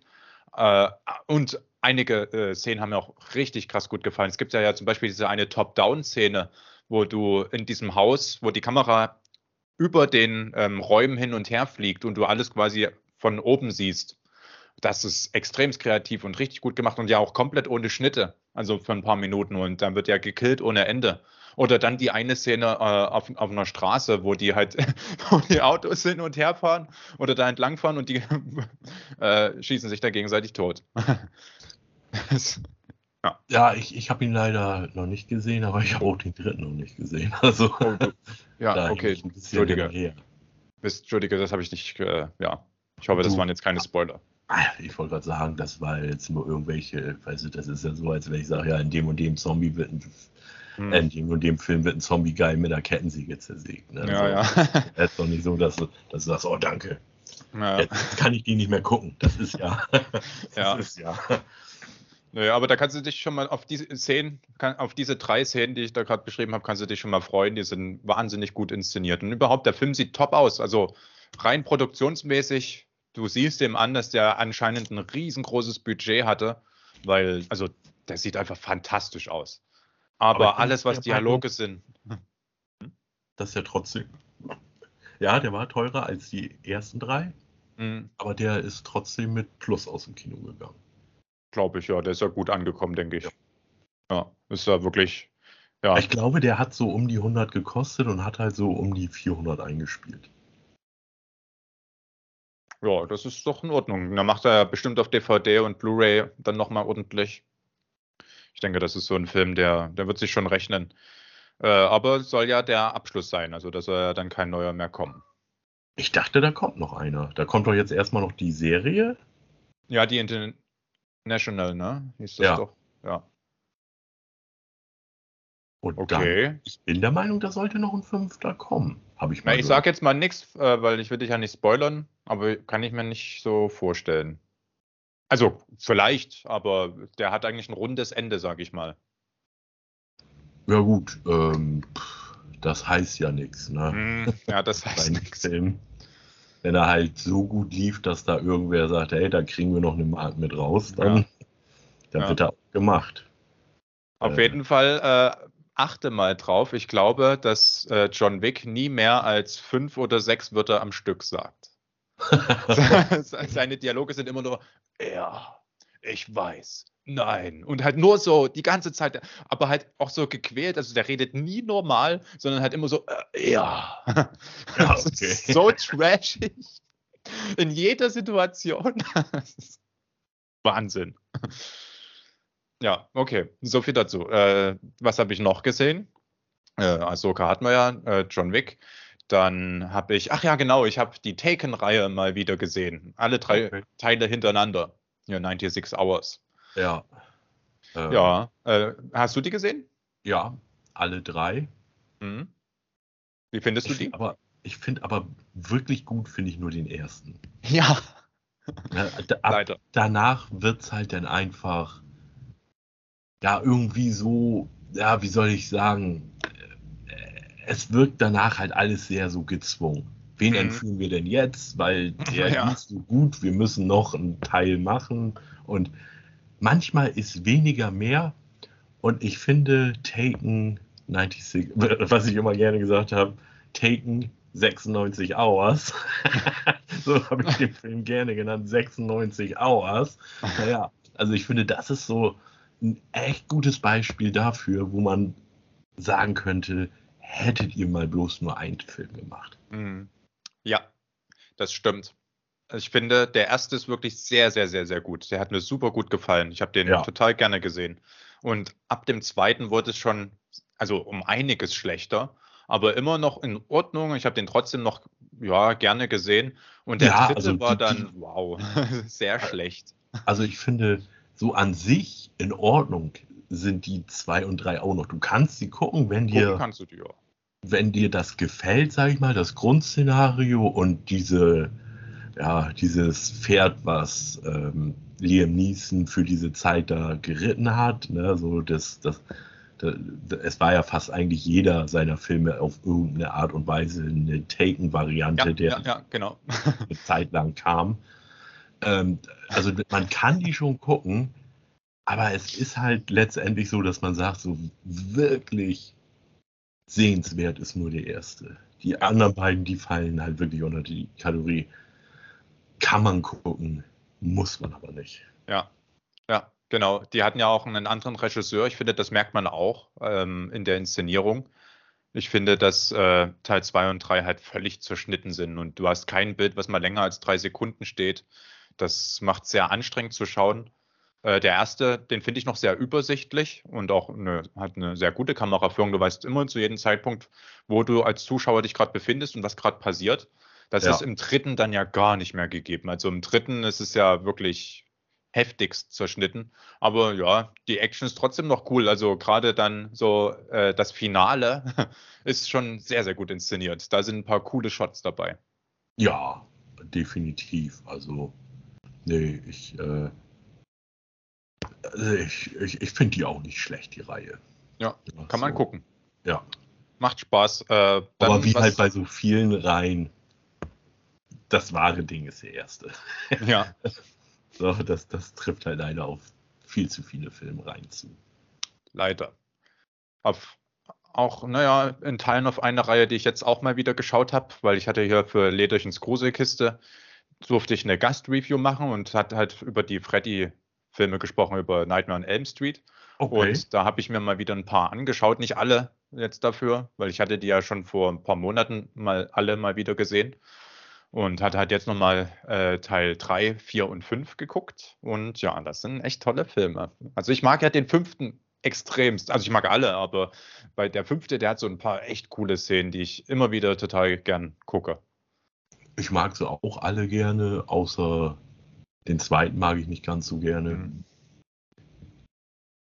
Äh, und einige äh, Szenen haben mir auch richtig krass gut gefallen. Es gibt ja, ja zum Beispiel diese eine Top-Down-Szene, wo du in diesem Haus, wo die Kamera über den ähm, Räumen hin und her fliegt und du alles quasi von oben siehst. Das ist extrem kreativ und richtig gut gemacht und ja auch komplett ohne Schnitte, also für ein paar Minuten und dann wird ja gekillt ohne Ende. Oder dann die eine Szene äh, auf, auf einer Straße, wo die halt, [laughs] wo die Autos hin und her fahren oder da entlangfahren und die [laughs] äh, schießen sich da gegenseitig tot. [laughs] Ja, ja ich, ich habe ihn leider noch nicht gesehen, aber ich habe auch den dritten noch nicht gesehen. [laughs] Also, oh, ja, okay. Entschuldige. Entschuldige, das habe ich nicht. Äh, ja, ich hoffe, das waren jetzt keine Spoiler. Ich wollte gerade sagen, das war jetzt nur irgendwelche, weißt du, das ist ja so, als wenn ich sage, ja, in dem und dem Zombie wird ein, hm. in dem und dem Film wird ein Zombie geil mit einer Kettensäge zersägt. Ne? Ja, also, ja. Es [laughs] ist doch nicht so, dass, dass du sagst, oh danke. Ja. Jetzt kann ich die nicht mehr gucken. Das ist ja. [laughs] das ja. ist ja. Naja, aber da kannst du dich schon mal auf diese Szenen, auf diese drei Szenen, die ich da gerade beschrieben habe, kannst du dich schon mal freuen. Die sind wahnsinnig gut inszeniert. Und überhaupt, der Film sieht top aus. Also rein produktionsmäßig, du siehst dem an, dass der anscheinend ein riesengroßes Budget hatte, weil, also der sieht einfach fantastisch aus. Aber, aber alles, was Dialoge sind. Das ist ja trotzdem. Ja, der war teurer als die ersten drei, mhm. aber der ist trotzdem mit Plus aus dem Kino gegangen. Glaube ich, ja. Der ist ja gut angekommen, denke ich. Ja, ja ist ja wirklich. Ja. Ich glaube, der hat so um die 100 gekostet und hat halt so um die 400 eingespielt. Ja, das ist doch in Ordnung. Da macht er bestimmt auf DVD und Blu-ray dann nochmal ordentlich. Ich denke, das ist so ein Film, der, der wird sich schon rechnen. Äh, aber soll ja der Abschluss sein, also da soll ja dann kein neuer mehr kommen. Ich dachte, da kommt noch einer. Da kommt doch jetzt erstmal noch die Serie. Ja, die National, ne? Hieß das ja. doch. Ja. Und okay. Dann, ich bin der Meinung, da sollte noch ein fünfter kommen. Habe ich mal. Na, ich sage jetzt mal nichts, äh, weil ich will dich ja nicht spoilern, aber kann ich mir nicht so vorstellen. Also vielleicht, aber der hat eigentlich ein rundes Ende, sage ich mal. Ja gut, ähm, das heißt ja nichts, ne? Hm, ja, das [laughs] heißt nichts wenn er halt so gut lief, dass da irgendwer sagt, hey, da kriegen wir noch eine Mark mit raus, dann, ja. dann ja. wird er auch gemacht. Auf äh, jeden Fall äh, achte mal drauf. Ich glaube, dass äh, John Wick nie mehr als fünf oder sechs Wörter am Stück sagt. [laughs] [laughs] Seine Dialoge sind immer nur, ja, ich weiß, Nein. Und halt nur so die ganze Zeit, aber halt auch so gequält. Also der redet nie normal, sondern halt immer so, äh, ja. ja [laughs] okay. so trashig. In jeder Situation. [laughs] Wahnsinn. Ja, okay. So viel dazu. Äh, was habe ich noch gesehen? Äh, Ahsoka hatten wir ja, äh, John Wick. Dann habe ich, ach ja, genau, ich habe die Taken-Reihe mal wieder gesehen. Alle drei okay. Teile hintereinander. Ja, 96 Hours. Ja. Ähm, ja. Äh, hast du die gesehen? Ja, alle drei. Mhm. Wie findest du die? Aber, ich finde aber wirklich gut, finde ich nur den ersten. Ja. da, danach wird es halt dann einfach, ja, irgendwie so, ja, wie soll ich sagen, es wirkt danach halt alles sehr so gezwungen. Wen mhm. entführen wir denn jetzt? Weil der [laughs] ja. ist so gut, wir müssen noch einen Teil machen. Und manchmal ist weniger mehr. Und ich finde Taken 96, was ich immer gerne gesagt habe, Taken 96 Hours. [laughs] so habe ich den Film gerne genannt, 96 Hours. Naja, also ich finde, das ist so ein echt gutes Beispiel dafür, wo man sagen könnte, hättet ihr mal bloß nur einen Film gemacht. Mhm. Ja, das stimmt. Ich finde, der erste ist wirklich sehr, sehr, sehr, sehr gut. Der hat mir super gut gefallen. Ich habe den ja. total gerne gesehen. Und ab dem zweiten wurde es schon, also um einiges schlechter, aber immer noch in Ordnung. Ich habe den trotzdem noch, ja, gerne gesehen. Und der ja, dritte also war die, dann, wow, [laughs] sehr schlecht. Also ich finde, so an sich in Ordnung sind die zwei und drei auch noch. Du kannst sie gucken, wenn dir, kannst du die, ja. wenn dir das gefällt, sag ich mal, das Grundszenario und diese, ja, dieses Pferd, was ähm, Liam Neeson für diese Zeit da geritten hat, ne, so das, das, das, es war ja fast eigentlich jeder seiner Filme auf irgendeine Art und Weise eine Taken-Variante, ja, der ja, ja, genau. eine Zeit lang kam. Ähm, also man kann die schon gucken, aber es ist halt letztendlich so, dass man sagt, so wirklich sehenswert ist nur der erste. Die anderen beiden, die fallen halt wirklich unter die Kategorie. Kann man gucken, muss man aber nicht. Ja, ja, genau. Die hatten ja auch einen anderen Regisseur. Ich finde, das merkt man auch ähm, in der Inszenierung. Ich finde, dass äh, Teil 2 und 3 halt völlig zerschnitten sind und du hast kein Bild, was mal länger als drei Sekunden steht. Das macht es sehr anstrengend zu schauen. Äh, der erste, den finde ich noch sehr übersichtlich und auch eine, hat eine sehr gute Kameraführung. Du weißt immer zu jedem Zeitpunkt, wo du als Zuschauer dich gerade befindest und was gerade passiert. Das ja. ist im dritten dann ja gar nicht mehr gegeben. Also im dritten ist es ja wirklich heftigst zerschnitten. Aber ja, die Action ist trotzdem noch cool. Also gerade dann so äh, das Finale [laughs] ist schon sehr, sehr gut inszeniert. Da sind ein paar coole Shots dabei. Ja, definitiv. Also, nee, ich, äh, also ich, ich, ich finde die auch nicht schlecht, die Reihe. Ja, kann so. man gucken. Ja. Macht Spaß. Äh, Aber wie halt bei so vielen Reihen, das wahre Ding ist der erste. Ja. [laughs] so, das, das trifft halt leider auf viel zu viele Filme rein zu. Leider. Auf, auch, naja, in Teilen auf eine Reihe, die ich jetzt auch mal wieder geschaut habe, weil ich hatte hier für Lederchens Gruselkiste, durfte ich eine Gastreview machen und hat halt über die Freddy Filme gesprochen über Nightmare on Elm Street. Okay. Und da habe ich mir mal wieder ein paar angeschaut, nicht alle jetzt dafür, weil ich hatte die ja schon vor ein paar Monaten mal alle mal wieder gesehen und hatte halt jetzt nochmal äh, Teil 3, 4 und 5 geguckt. Und ja, das sind echt tolle Filme. Also ich mag ja den fünften extremst. Also ich mag alle, aber bei der fünfte, der hat so ein paar echt coole Szenen, die ich immer wieder total gern gucke. Ich mag sie auch alle gerne, außer den zweiten mag ich nicht ganz so gerne. Mhm.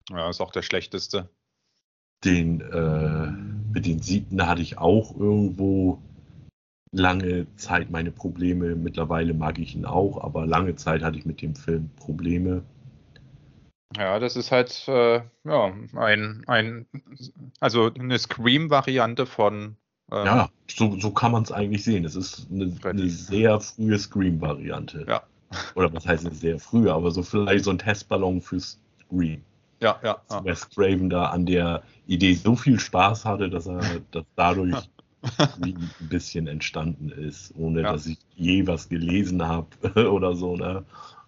Ja, ist auch der schlechteste. Den, äh, mit den siebten hatte ich auch irgendwo lange Zeit meine Probleme. Mittlerweile mag ich ihn auch, aber lange Zeit hatte ich mit dem Film Probleme. Ja, das ist halt äh, ja, ein, ein, also eine Scream-Variante von. Ähm, ja, so, so kann man es eigentlich sehen. Es ist eine, eine sehr frühe Scream-Variante. Ja, oder was heißt sehr früh, aber so vielleicht so ein Testballon für Scream. Ja, ja. ja. Wes Craven da an der Idee so viel Spaß hatte, dass er dass dadurch [laughs] ein bisschen entstanden ist, ohne ja. dass ich je was gelesen habe [laughs] oder so. Ne?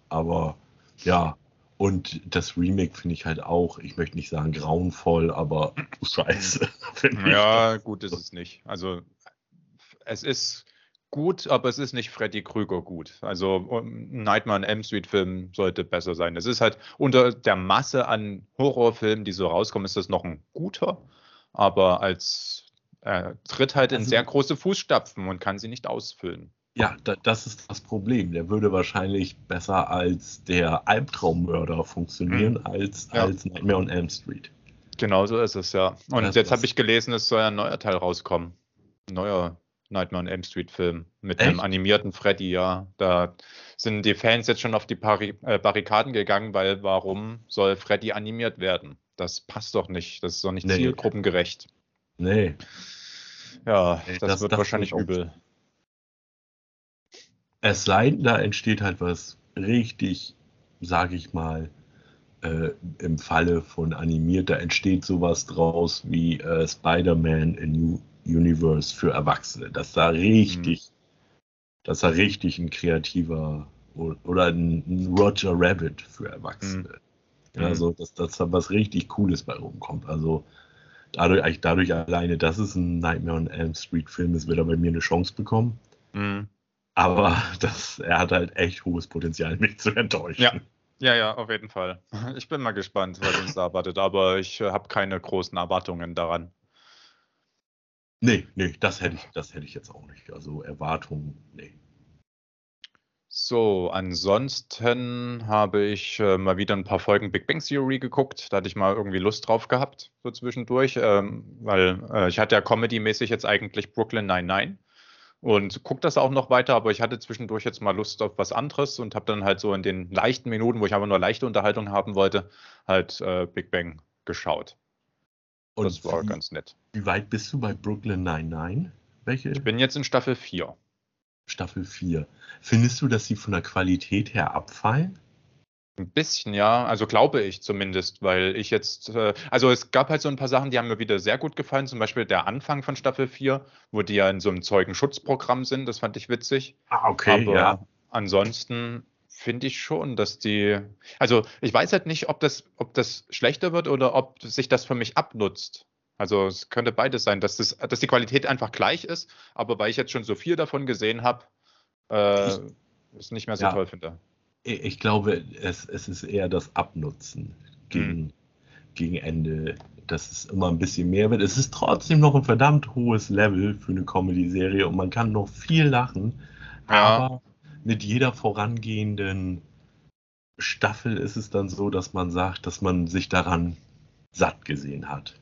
Aber ja, Und das Remake finde ich halt auch, ich möchte nicht sagen grauenvoll, aber [laughs] scheiße. Ja, gut ist es nicht. Also es ist gut, aber es ist nicht Freddy Krüger gut. Also ein Nightmare on Elm Street Film sollte besser sein. Es ist halt unter der Masse an Horrorfilmen, die so rauskommen, ist das noch ein guter, aber als äh, tritt halt in also, sehr große Fußstapfen und kann sie nicht ausfüllen. Ja, da, das ist das Problem. Der würde wahrscheinlich besser als der Albtraummörder funktionieren, mhm. als, ja. als Nightmare on Elm Street. Genau so ist es, ja. Und das, jetzt habe ich gelesen, es soll ein neuer Teil rauskommen. Ein neuer Nightmare on Elm Street Film mit Echt? einem animierten Freddy, ja. Da sind die Fans jetzt schon auf die Pari äh, Barrikaden gegangen, weil warum soll Freddy animiert werden? Das passt doch nicht. Das ist doch nicht nee. zielgruppengerecht. Nee. Ja, nee, das, das, wird das wahrscheinlich übel. Es sei denn, da entsteht halt was richtig, sage ich mal, äh, im Falle von animiert, da entsteht sowas draus wie äh, Spider-Man in New Universe für Erwachsene. Das da richtig, mhm. das da richtig ein kreativer oder ein, Roger Rabbit für Erwachsene. Mhm. Also, dass, dass da was richtig Cooles bei rumkommt. Also, dadurch, eigentlich dadurch alleine, dass es ein Nightmare on Elm Street Film ist, wird er bei mir eine Chance bekommen. Mhm. Aber [laughs] das, er hat halt echt hohes Potenzial, mich zu enttäuschen. Ja. Ja, ja, auf jeden Fall. Ich bin mal gespannt, was uns da erwartet, aber ich äh, habe keine großen Erwartungen daran. Nee, nee, das hätte ich, das hätte ich jetzt auch nicht. Also Erwartungen, nee. So, ansonsten habe ich äh, mal wieder ein paar Folgen Big Bang Theory geguckt. Da hatte ich mal irgendwie Lust drauf gehabt, so zwischendurch, ähm, weil äh, ich hatte ja comedy-mäßig jetzt eigentlich Brooklyn 99 und gucke das auch noch weiter, aber ich hatte zwischendurch jetzt mal Lust auf was anderes und habe dann halt so in den leichten Minuten, wo ich aber nur leichte Unterhaltung haben wollte, halt äh, Big Bang geschaut. Und das war wie, ganz nett. Wie weit bist du bei Brooklyn 99? Welche? Ich bin jetzt in Staffel 4. Staffel 4. Findest du, dass sie von der Qualität her abfallen? Ein bisschen, ja. Also glaube ich zumindest, weil ich jetzt, äh, also es gab halt so ein paar Sachen, die haben mir wieder sehr gut gefallen. Zum Beispiel der Anfang von Staffel 4, wo die ja in so einem Zeugenschutzprogramm sind. Das fand ich witzig. Ah, okay, Aber ja. Ansonsten finde ich schon, dass die, also ich weiß halt nicht, ob das, ob das schlechter wird oder ob sich das für mich abnutzt. Also es könnte beides sein, dass, das, dass die Qualität einfach gleich ist, aber weil ich jetzt schon so viel davon gesehen habe, äh, es nicht mehr so ja. toll finde ich glaube, es, es ist eher das Abnutzen gegen, mhm. gegen Ende, dass es immer ein bisschen mehr wird. Es ist trotzdem noch ein verdammt hohes Level für eine Comedy-Serie und man kann noch viel lachen, ja. aber mit jeder vorangehenden Staffel ist es dann so, dass man sagt, dass man sich daran satt gesehen hat.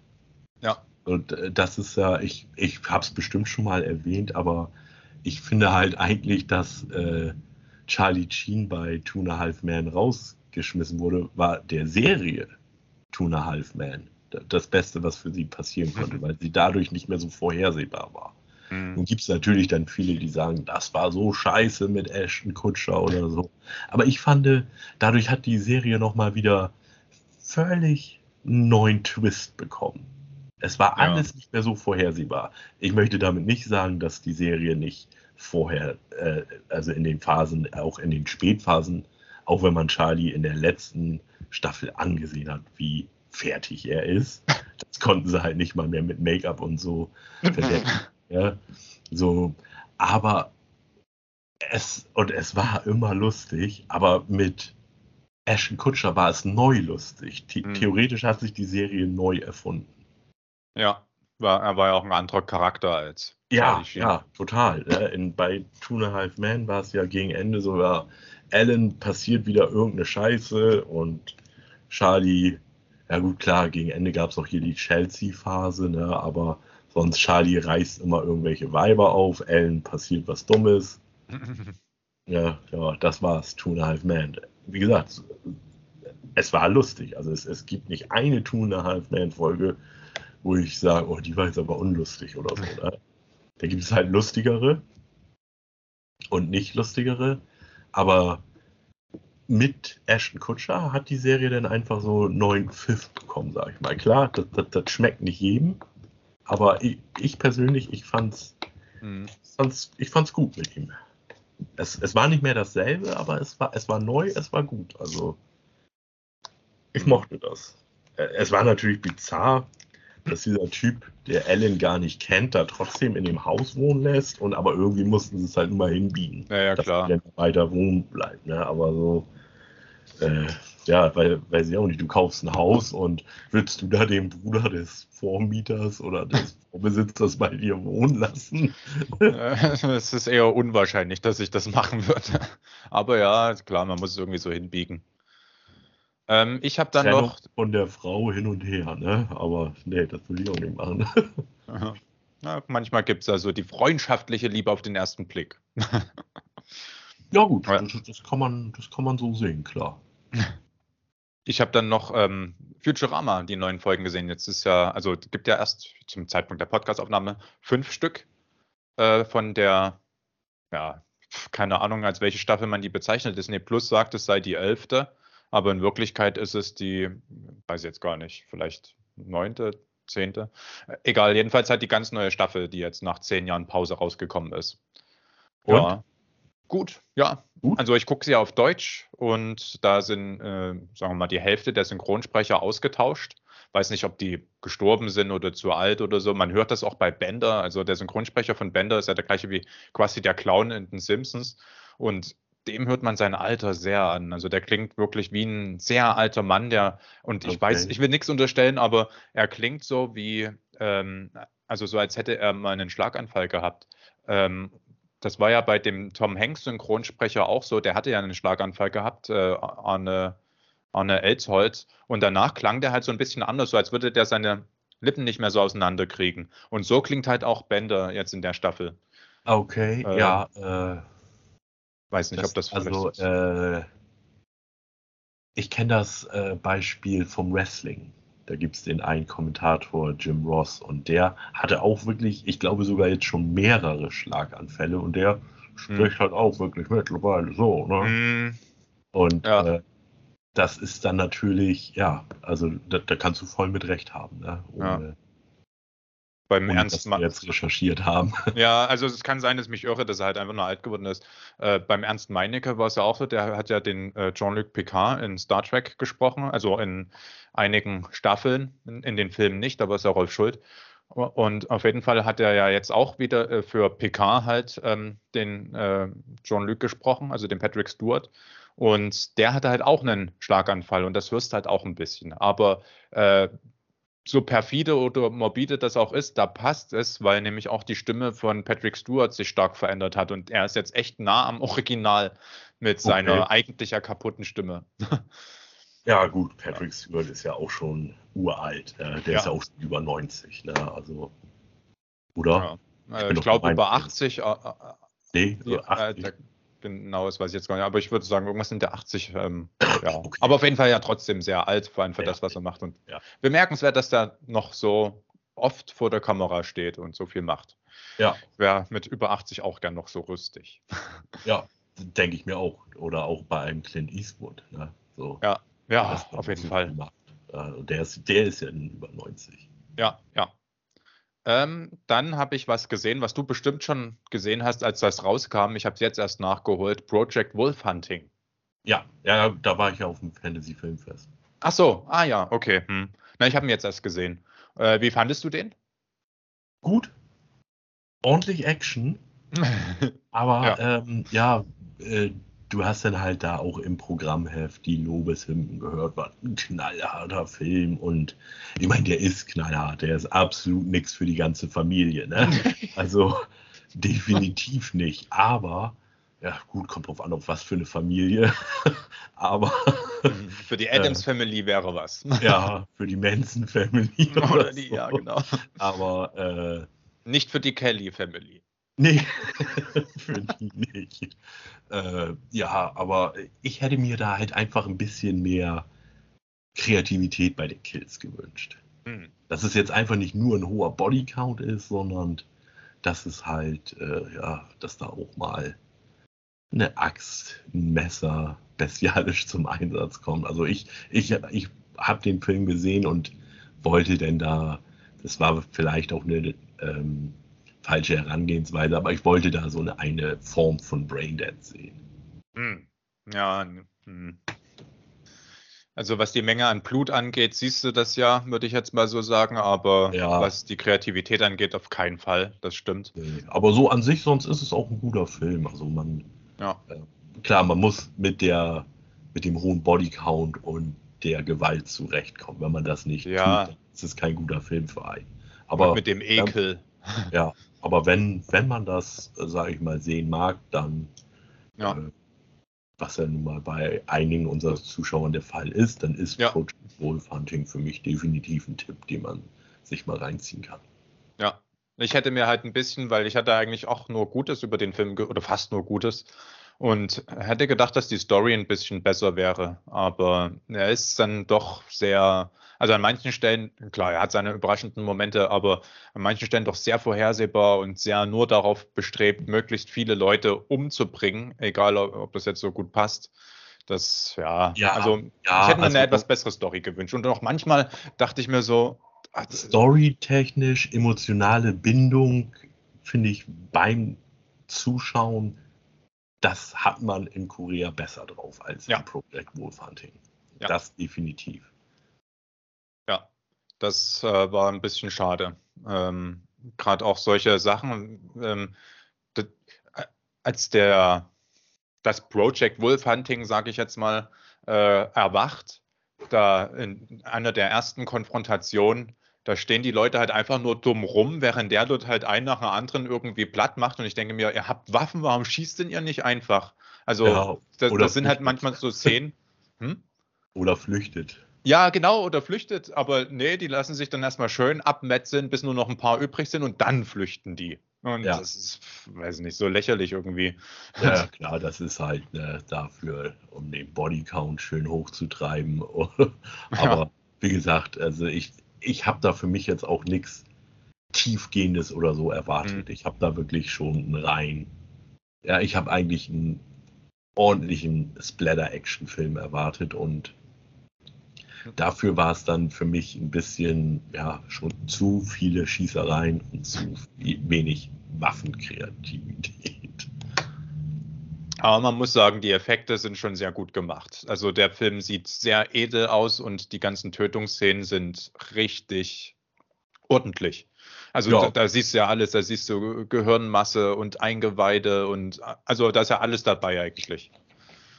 Und äh, das ist ja, ich, ich habe es bestimmt schon mal erwähnt, aber ich finde halt eigentlich, dass äh, Charlie Sheen bei Two and a Half Men rausgeschmissen wurde, war der Serie Two and a Half Men das Beste, was für sie passieren konnte, [laughs] weil sie dadurch nicht mehr so vorhersehbar war. Mhm. Nun gibt es natürlich dann viele, die sagen, das war so scheiße mit Ashton Kutscher oder so. Aber ich fand, dadurch hat die Serie nochmal wieder völlig neuen Twist bekommen. Es war alles ja. nicht mehr so vorhersehbar. Ich möchte damit nicht sagen, dass die Serie nicht vorher, äh, also in den Phasen, auch in den Spätphasen, auch wenn man Charlie in der letzten Staffel angesehen hat, wie fertig er ist. [laughs] Das konnten sie halt nicht mal mehr mit Make-up und so verdecken. [laughs] ja, so, aber es, und es war immer lustig, aber mit Ashton Kutscher war es neu lustig. The mhm. Theoretisch hat sich die Serie neu erfunden. Ja, war, er war ja auch ein anderer Charakter als. Ja, ja, total. In, bei Two and a Half Men war es ja gegen Ende so, ja, Alan passiert wieder irgendeine Scheiße und Charlie, ja gut, klar, gegen Ende gab es auch hier die Chelsea-Phase, ne, aber sonst Charlie reißt immer irgendwelche Weiber auf, Alan passiert was Dummes. [laughs] ja, ja, das war's, Two and a Half Men. Wie gesagt, es war lustig. Also es, es gibt nicht eine Two and a Half Men Folge, wo ich sage, oh, die war jetzt aber unlustig oder so. Ne? Da gibt es halt lustigere und nicht lustigere, aber mit Ashton Kutscher hat die Serie dann einfach so neuen Pfiff bekommen, sag ich mal. Klar, das, das, das schmeckt nicht jedem, aber ich, ich persönlich, ich fand's, mhm. fand's, ich fand's gut mit ihm. Es, es war nicht mehr dasselbe, aber es war, es war neu, es war gut. Also Ich mochte das. Äh, Es war natürlich bizarr, dass dieser Typ, der Ellen gar nicht kennt, da trotzdem in dem Haus wohnen lässt und aber irgendwie mussten sie es halt immer hinbiegen. Ja, ja, dass klar. er weiter wohnen bleibt, ne? Aber so, äh, ja, weil, weiß ich auch nicht, du kaufst ein Haus und willst du da den Bruder des Vormieters oder des Vorbesitzers bei dir wohnen lassen? Äh, Es ist eher unwahrscheinlich, dass ich das machen würde. Aber ja, klar, man muss es irgendwie so hinbiegen. Ähm, ich habe dann Trennung noch. von der Frau hin und her, ne? Aber nee, das will ich auch nicht machen. [laughs] Ja, manchmal gibt es also die freundschaftliche Liebe auf den ersten Blick. [laughs] ja gut, das, das, kann man, das kann man so sehen, klar. [laughs] Ich habe dann noch ähm, Futurama, die neuen Folgen gesehen. Jetzt ist ja, also es gibt ja erst zum Zeitpunkt der Podcastaufnahme fünf Stück äh, von der, ja, keine Ahnung, als welche Staffel man die bezeichnet. Disney Plus sagt, es sei die elfte, aber in Wirklichkeit ist es die, weiß ich jetzt gar nicht, vielleicht neunte, zehnte. Egal, jedenfalls halt die ganz neue Staffel, die jetzt nach zehn Jahren Pause rausgekommen ist. Und? Ja. Gut, ja. Gut. Also ich gucke sie auf Deutsch und da sind, äh, sagen wir mal, die Hälfte der Synchronsprecher ausgetauscht. Weiß nicht, ob die gestorben sind oder zu alt oder so. Man hört das auch bei Bender. Also der Synchronsprecher von Bender ist ja der gleiche wie quasi der Clown in den Simpsons. Und dem hört man sein Alter sehr an. Also der klingt wirklich wie ein sehr alter Mann, der, und ich Okay. weiß, ich will nichts unterstellen, aber er klingt so wie, ähm, also so als hätte er mal einen Schlaganfall gehabt. Ähm, das war ja bei dem Tom Hanks Synchronsprecher auch so, der hatte ja einen Schlaganfall gehabt, äh, Arne, Arne Elsholz, und danach klang der halt so ein bisschen anders, so als würde der seine Lippen nicht mehr so auseinanderkriegen. Und so klingt halt auch Bender jetzt in der Staffel. Okay, Äh, ja, äh, Weiß nicht, ob das also, ist. äh, ich kenne das äh, Beispiel vom Wrestling. Da gibt es den einen Kommentator, Jim Ross, und der hatte auch wirklich, ich glaube sogar jetzt schon mehrere Schlaganfälle und der spricht halt auch wirklich mittlerweile so. Ne? Hm, Und Ja. äh, das ist dann natürlich, ja, also da, da kannst du voll mit Recht haben, ne? Ja. Beim ohne Ernst dass wir jetzt recherchiert haben. [laughs] Ja, also es kann sein, dass ich mich irre, dass er halt einfach nur alt geworden ist. Äh, beim Ernst Meinecke war es ja auch so, der hat ja den äh, Jean-Luc Picard in Star Trek gesprochen, also in einigen Staffeln, in, in den Filmen nicht, aber ist ja Rolf Schuld. Und auf jeden Fall hat er ja jetzt auch wieder äh, für Picard halt ähm, den äh, Jean-Luc gesprochen, also den Patrick Stewart. Und der hatte halt auch einen Schlaganfall und das wirst halt auch ein bisschen. Aber äh, so perfide oder morbide das auch ist, da passt es, weil nämlich auch die Stimme von Patrick Stewart sich stark verändert hat und er ist jetzt echt nah am Original mit seiner Okay. eigentlich ja kaputten Stimme. [laughs] Ja, gut, Patrick Stewart ist ja auch schon uralt. Äh, der Ja. ist ja auch über 90, ne? Also, oder? Ja. Äh, bin ich glaube über gemeint. 80, äh, äh, Nee, Ja, äh, 80. äh, genau, das weiß ich jetzt gar nicht, aber ich würde sagen, irgendwas in der 80. Ähm, [coughs] ja. Okay. Aber auf jeden Fall ja trotzdem sehr alt, vor allem für Ja. das, was er macht. Und Ja. bemerkenswert, dass der noch so oft vor der Kamera steht und so viel macht. ja, Wäre mit über 80 auch gern noch so rüstig. [laughs] ja, denke ich mir auch. Oder auch bei einem Clint Eastwood. Ne? So, Ja, ja, auf jeden Fall. Macht. Äh, der, ist, der ist ja über 90. Ja, ja. Ähm, dann habe ich was gesehen, was du bestimmt schon gesehen hast, als das rauskam. Ich habe es jetzt erst nachgeholt. Project Wolf Hunting. Ja, ja, da war ich ja auf dem Fantasy Filmfest. Ach so, ah ja, okay. Hm. Na, ich habe ihn jetzt erst gesehen. Äh, wie fandest du den? Gut, ordentlich Action, [laughs] aber Ja. ähm, ja äh, du hast dann halt da auch im Programmheft die Lobeshymnen gehört, war ein knallharter Film und ich meine, der ist knallhart, der ist absolut nichts für die ganze Familie, ne? [laughs] Also definitiv nicht, aber ja gut, kommt drauf an, auf was für eine Familie, [laughs] aber Für die Adams Family wäre was. ja, für die Manson Family [laughs] Oder die, ja, so. genau. aber äh, Nicht für die Kelly Family. Nee, [laughs] für die nicht. Äh, ja, aber ich hätte mir da halt einfach ein bisschen mehr Kreativität bei den Kills gewünscht. Hm. Dass es jetzt einfach nicht nur ein hoher Bodycount ist, sondern dass es halt, äh, ja, dass da auch mal eine Axt, ein Messer bestialisch zum Einsatz kommt. Also ich, ich, ich habe den Film gesehen und wollte denn da, das war vielleicht auch eine ähm, falsche Herangehensweise, aber ich wollte da so eine, eine Form von Braindead sehen. Hm. Ja, hm. Also was die Menge an Blut angeht, siehst du das ja, würde ich jetzt mal so sagen, aber Ja. was die Kreativität angeht, auf keinen Fall. Das stimmt. Nee, Aber so an sich, sonst ist es auch ein guter Film. Also man, Ja. klar, man muss mit der, mit dem hohen Bodycount und der Gewalt zurechtkommen. Wenn man das nicht Ja. tut, ist es kein guter Film für einen. Aber Aber mit dem Ekel. ja, [laughs] aber wenn, wenn man das, sage ich mal, sehen mag, dann Ja. äh, was ja nun mal bei einigen unserer Zuschauern der Fall ist, dann ist Ja. Project Wolf Hunting für mich definitiv ein Tipp, den man sich mal reinziehen kann. Ja. Ich hätte mir halt ein bisschen, weil ich hatte eigentlich auch nur Gutes über den Film oder fast nur Gutes und hätte gedacht, dass die Story ein bisschen besser wäre. Aber er ist dann doch sehr, also an manchen Stellen, klar, er hat seine überraschenden Momente, aber an manchen Stellen doch sehr vorhersehbar und sehr nur darauf bestrebt, möglichst viele Leute umzubringen, egal ob, das jetzt so gut passt. Das, ja, Ja, also ja, ich hätte mir also- eine etwas bessere Story gewünscht. Und auch manchmal dachte ich mir so, ach, Storytechnisch, emotionale Bindung, finde ich beim Zuschauen, das hat man in Korea besser drauf als Ja. in Project Wolf Hunting. Ja. Das definitiv. Ja, das äh, war ein bisschen schade. Ähm, Gerade auch solche Sachen, ähm, das, äh, als der das Project Wolf Hunting, sage ich jetzt mal, äh, erwacht, da in einer der ersten Konfrontationen, da stehen die Leute halt einfach nur dumm rum, während der dort halt einen nach dem anderen irgendwie platt macht. Und ich denke mir, ihr habt Waffen, warum schießt denn ihr nicht einfach? Also, Ja, das, das sind halt manchmal so Szenen. [laughs] Hm? Oder flüchtet. Ja, genau, oder flüchtet, aber nee, die lassen sich dann erstmal schön abmetzeln, bis nur noch ein paar übrig sind und dann flüchten die. Und Ja. das ist, weiß nicht, so lächerlich irgendwie. Ja, [laughs] klar, das ist halt ne, dafür, um den Bodycount schön hochzutreiben. [laughs] Aber wie gesagt, also ich, ich habe da für mich jetzt auch nichts Tiefgehendes oder so erwartet. Mhm. Ich habe da wirklich schon einen rein. Ja, ich habe eigentlich einen ordentlichen Splatter-Action-Film erwartet und dafür war es dann für mich ein bisschen, ja, schon zu viele Schießereien und zu wenig Waffenkreativität. Aber man muss sagen, die Effekte sind schon sehr gut gemacht. Also der Film sieht sehr edel aus und die ganzen Tötungsszenen sind richtig ordentlich. Also Ja. da, da siehst du ja alles, da siehst du Gehirnmasse und Eingeweide und also da ist ja alles dabei eigentlich.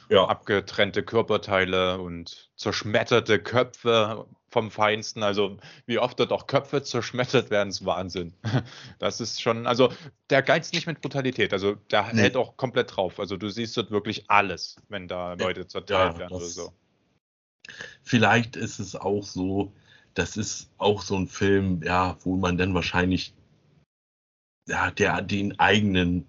Ja, abgetrennte Körperteile und zerschmetterte Köpfe vom Feinsten. Also wie oft dort auch Köpfe [laughs] zerschmettert werden, ist Wahnsinn. [laughs] Das ist schon, also der geizt nicht mit Brutalität. Also der Nee. hält auch komplett drauf. Also du siehst dort wirklich alles, wenn da Leute zerteilt Ja, werden oder so. Vielleicht ist es auch so, das ist auch so ein Film, ja, wo man dann wahrscheinlich ja, der den eigenen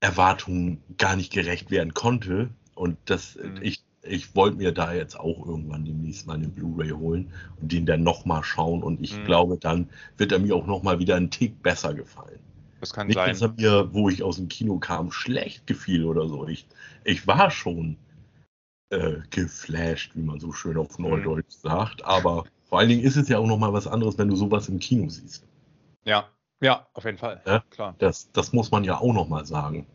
Erwartungen gar nicht gerecht werden konnte. Und das, Mhm. ich, ich wollte mir da jetzt auch irgendwann demnächst mal eine Blu-ray holen und den dann nochmal schauen. Und ich Mhm. glaube, dann wird er mir auch nochmal wieder einen Tick besser gefallen. Das kann Nicht, dass er sein. mir, wo ich aus dem Kino kam, schlecht gefiel oder so. Ich, ich war schon äh, geflasht, wie man so schön auf Neudeutsch sagt. Aber vor allen Dingen ist es ja auch nochmal was anderes, wenn du sowas im Kino siehst. Ja, ja, auf jeden Fall. Ja? Klar. Das, das muss man ja auch nochmal sagen.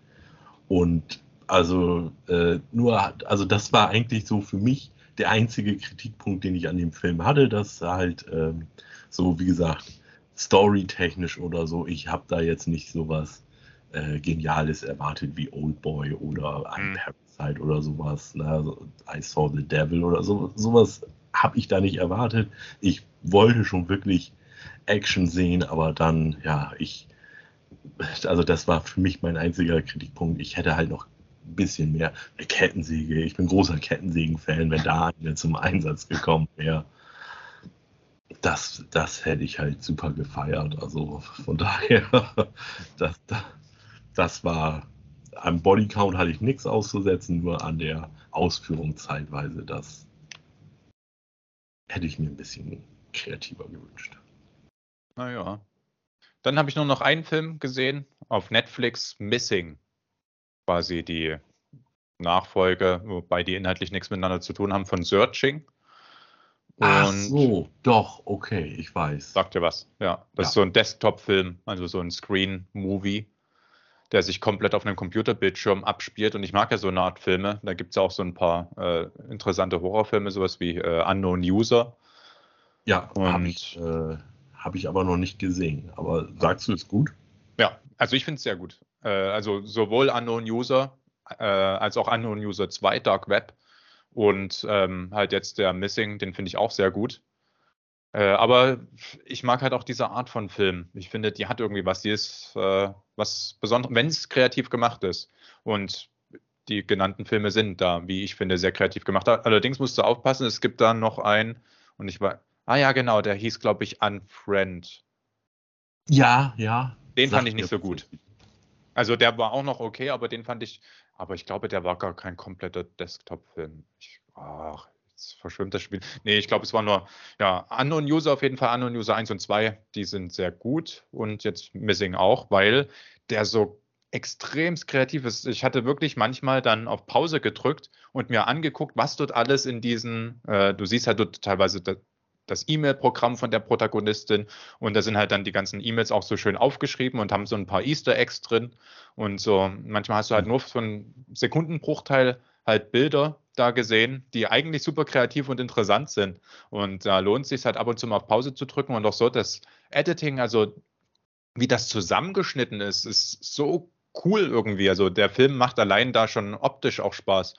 Und also äh, nur, also das war eigentlich so für mich der einzige Kritikpunkt, den ich an dem Film hatte, dass halt ähm, so, wie gesagt, storytechnisch oder so, ich habe da jetzt nicht sowas äh, Geniales erwartet wie Old Boy oder ein Mhm. Parasite oder sowas. Ne? Also I Saw the Devil oder so, sowas habe ich da nicht erwartet. Ich wollte schon wirklich Action sehen, aber dann, ja, ich, also das war für mich mein einziger Kritikpunkt. Ich hätte halt noch bisschen mehr eine Kettensäge. Ich bin großer Kettensägen-Fan, wenn da eine zum Einsatz gekommen wäre. Das, das hätte ich halt super gefeiert. Also von daher, [laughs] das, das, das war am Bodycount hatte ich nichts auszusetzen, nur an der Ausführung zeitweise. Das hätte ich mir ein bisschen kreativer gewünscht. Naja. Dann habe ich nur noch einen Film gesehen auf Netflix, Missing. Quasi die Nachfolge, wobei die inhaltlich nichts miteinander zu tun haben, von Searching. Ach Und so, doch, okay, ich weiß. sagt ihr was? Ja, das Ja. ist so ein Desktop-Film, also so ein Screen-Movie. der sich komplett auf einem Computerbildschirm abspielt. Und ich mag ja so eine Art Filme. Da gibt es ja auch so ein paar äh, interessante Horrorfilme, sowas wie äh, Unknown User. Ja, habe ich, äh, hab ich aber noch nicht gesehen. Aber sagst du es gut? Ja, also ich finde es sehr gut. Äh, also sowohl Unknown User äh, als auch Unknown User 2 Dark Web und ähm, halt jetzt der Missing, den finde ich auch sehr gut. Äh, aber ich mag halt auch diese Art von Film. Ich finde, die hat irgendwie was, die ist äh, was Besonderes, wenn es kreativ gemacht ist. Und die genannten Filme sind da, wie ich finde, sehr kreativ gemacht. Allerdings musst du aufpassen, es gibt da noch einen, und ich war, ah ja, genau, der hieß, glaube ich, Unfriend. Ja, ja. Den fand ich nicht so gut. Also der war auch noch okay, aber den fand ich, aber ich glaube, der war gar kein kompletter Desktop-Film. Ach, jetzt verschwimmt das Spiel. Nee, ich glaube, es war nur, ja, Unknown User auf jeden Fall, Unknown User 1 und 2, die sind sehr gut und jetzt Missing auch, weil der so extremst kreativ ist. Ich hatte wirklich manchmal dann auf Pause gedrückt und mir angeguckt, was dort alles in diesen, äh, du siehst halt dort teilweise das E-Mail-Programm von der Protagonistin. Und da sind halt dann die ganzen E-Mails auch so schön aufgeschrieben und haben so ein paar Easter Eggs drin. Und so manchmal hast du halt nur so einen Sekundenbruchteil halt Bilder da gesehen, die eigentlich super kreativ und interessant sind. Und da lohnt es sich halt ab und zu mal auf Pause zu drücken. Und auch so das Editing, also wie das zusammengeschnitten ist, ist so cool irgendwie. Also der Film macht allein da schon optisch auch Spaß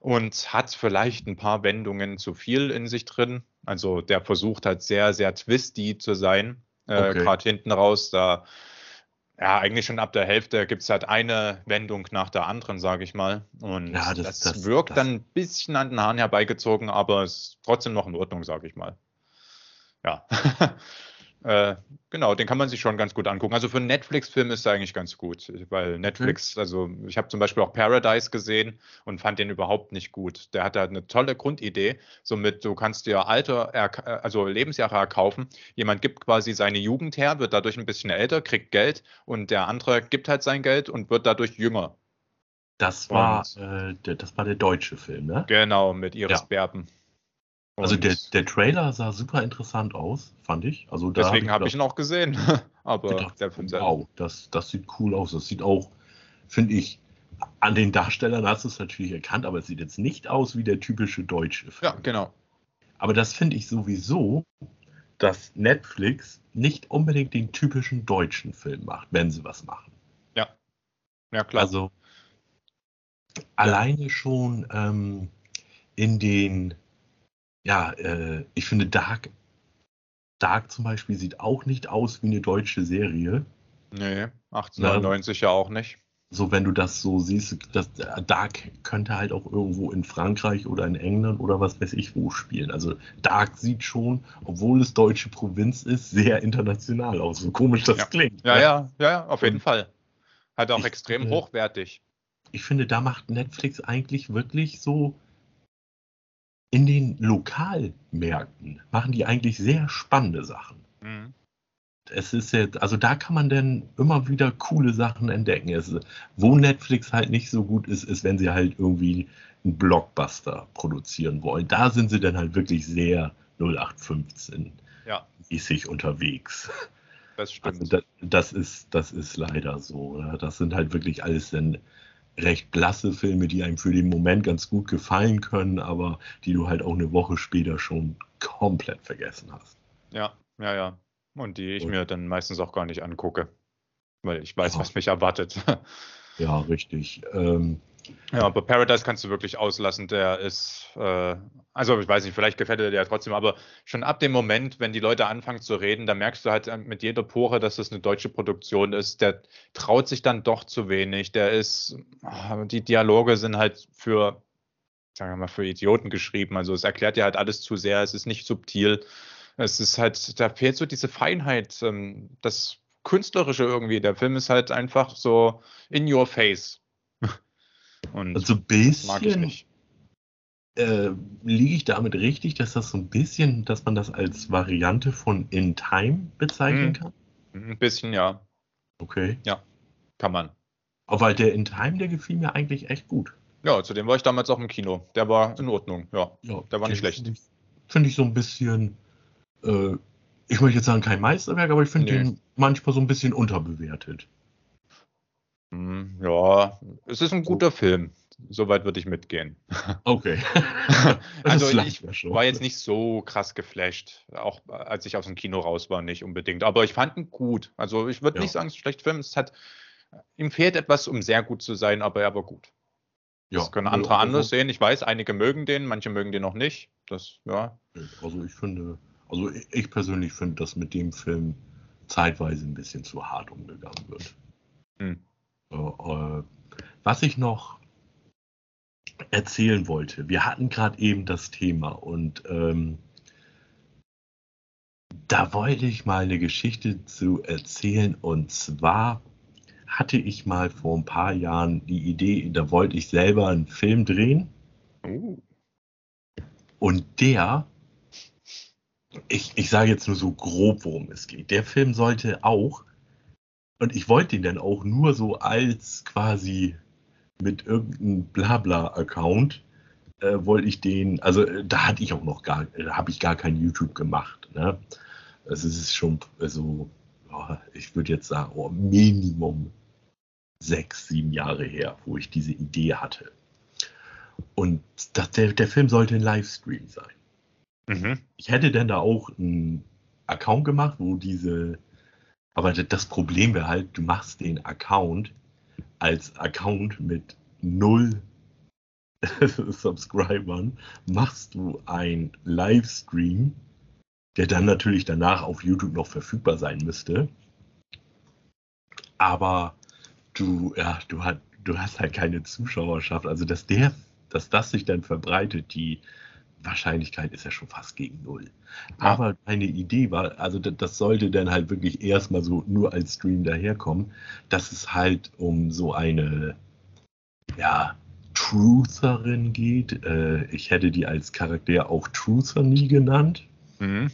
und hat vielleicht ein paar Wendungen zu viel in sich drin. Also der versucht halt sehr, sehr twisty zu sein. Äh, okay. Gerade hinten raus, da ja, eigentlich schon ab der Hälfte gibt es halt eine Wendung nach der anderen, sage ich mal. Und ja, das, das, das, wirkt das, dann ein bisschen an den Haaren herbeigezogen, aber es ist trotzdem noch in Ordnung, sage ich mal. Ja. [laughs] Äh, genau, den kann man sich schon ganz gut angucken. Also für einen Netflix-Film ist er eigentlich ganz gut, weil Netflix, mhm. also ich habe zum Beispiel auch Paradise gesehen und fand den überhaupt nicht gut. Der hatte halt eine tolle Grundidee, somit du kannst dir Alter, also Lebensjahre erkaufen. Jemand gibt quasi seine Jugend her, wird dadurch ein bisschen älter, kriegt Geld und der andere gibt halt sein Geld und wird dadurch jünger. Das war, äh, der, das war der deutsche Film, ne? Genau, mit Iris ja. Berben. Also der, der Trailer sah super interessant aus, fand ich. Also deswegen habe hab ich ihn auch gesehen. [laughs] Aber gedacht, der Film wow, das, das sieht cool aus. Das sieht auch, finde ich, an den Darstellern hast du es natürlich erkannt, aber es sieht jetzt nicht aus wie der typische deutsche Film. Ja, genau. Aber das finde ich sowieso, dass Netflix nicht unbedingt den typischen deutschen Film macht, wenn sie was machen. Ja. Ja, klar. Also ja. alleine schon ähm, in den ja, äh, ich finde Dark, Dark zum Beispiel sieht auch nicht aus wie eine deutsche Serie. Nee, 1899 ja, ja auch nicht. So, wenn du das so siehst, das, Dark könnte halt auch irgendwo in Frankreich oder in England oder was weiß ich wo spielen. Also Dark sieht schon, obwohl es deutsche Provinz ist, sehr international aus. So komisch das ja. klingt. Ja, ja, ja, ja, auf jeden Und Fall. Hat auch extrem finde, hochwertig. Ich finde, da macht Netflix eigentlich wirklich so in den Lokalmärkten machen die eigentlich sehr spannende Sachen. Mhm. Es ist jetzt, also da kann man dann immer wieder coole Sachen entdecken. Es, wo Netflix halt nicht so gut ist, ist, wenn sie halt irgendwie einen Blockbuster produzieren wollen. Da sind sie dann halt wirklich sehr 0815 ja. mäßig unterwegs. Das stimmt. Also das, das, ist, das ist leider so. Das sind halt wirklich alles dann recht blasse Filme, die einem für den Moment ganz gut gefallen können, aber die du halt auch eine Woche später schon komplett vergessen hast. Ja, ja, ja. Und die ich Und, mir dann meistens auch gar nicht angucke, weil ich weiß, ja. was mich erwartet. [laughs] ja, richtig. Ähm, ja, aber Paradise kannst du wirklich auslassen. Der ist, äh, also ich weiß nicht, vielleicht gefällt er dir ja trotzdem, aber schon ab dem Moment, wenn die Leute anfangen zu reden, da merkst du halt mit jeder Pore, dass das eine deutsche Produktion ist. Der traut sich dann doch zu wenig. Der ist, ah, die Dialoge sind halt für, sagen wir mal, für Idioten geschrieben. Also es erklärt dir halt alles zu sehr. Es ist nicht subtil. Es ist halt, da fehlt so diese Feinheit, ähm, das Künstlerische irgendwie. Der Film ist halt einfach so in your face. Und also ein bisschen mag ich nicht. Äh, liege ich damit richtig, dass das so ein bisschen, dass man das als Variante von In Time bezeichnen hm. kann? Ein bisschen, ja. Okay. Ja, kann man. Aber weil der In Time, der gefiel mir eigentlich echt gut. Ja, zudem war ich damals auch im Kino. Der war in Ordnung, ja. ja der war nicht schlecht. Finde ich so ein bisschen, äh, ich möchte jetzt sagen kein Meisterwerk, aber ich finde nee. den manchmal so ein bisschen unterbewertet. Hm, Ja, es ist ein guter Film. Soweit würde ich mitgehen. [laughs] Okay. [laughs] also ich war jetzt nicht so krass geflasht, auch als ich aus dem Kino raus war, nicht unbedingt. Aber ich fand ihn gut. Also ich würde ja. nicht sagen, es ist ein schlechter Film. Es hat, ihm fehlt etwas, um sehr gut zu sein, aber er war gut. Ja, das können andere also, anders sehen. Ich weiß, einige mögen den, manche mögen den noch nicht. Das, ja. Also ich finde, also ich persönlich finde, dass mit dem Film zeitweise ein bisschen zu hart umgegangen wird. Hm. Äh, was ich noch erzählen wollte, wir hatten gerade eben das Thema und ähm, da wollte ich mal eine Geschichte zu erzählen und zwar hatte ich mal vor ein paar Jahren die Idee, da wollte ich selber einen Film drehen. Oh. Und der, ich, ich sage jetzt nur so grob, worum es geht. Der Film sollte auch, und ich wollte ihn dann auch nur so als quasi mit irgendeinem Blabla-Account, äh, wollte ich den, also äh, da hatte ich auch noch gar, da habe ich gar kein YouTube gemacht. Ne? Also es ist schon, also oh, ich würde jetzt sagen, oh, Minimum sechs, sieben Jahre her, wo ich diese Idee hatte. Und das, der, der Film sollte ein Livestream sein. Mhm. Ich hätte dann da auch einen Account gemacht, wo diese. Aber das Problem wäre halt, du machst den Account als Account mit null [laughs] Subscribern, machst du ein Livestream, der dann natürlich danach auf YouTube noch verfügbar sein müsste. Aber du, ja, du, hat, du hast halt keine Zuschauerschaft. Also, dass der, dass das sich dann verbreitet, die Wahrscheinlichkeit ist ja schon fast gegen null. Aber meine Idee war, also das sollte dann halt wirklich erstmal so nur als Stream daherkommen, dass es halt um so eine, ja, Trutherin geht. Äh, ich hätte die als Charakter auch Truther nie genannt. Mhm.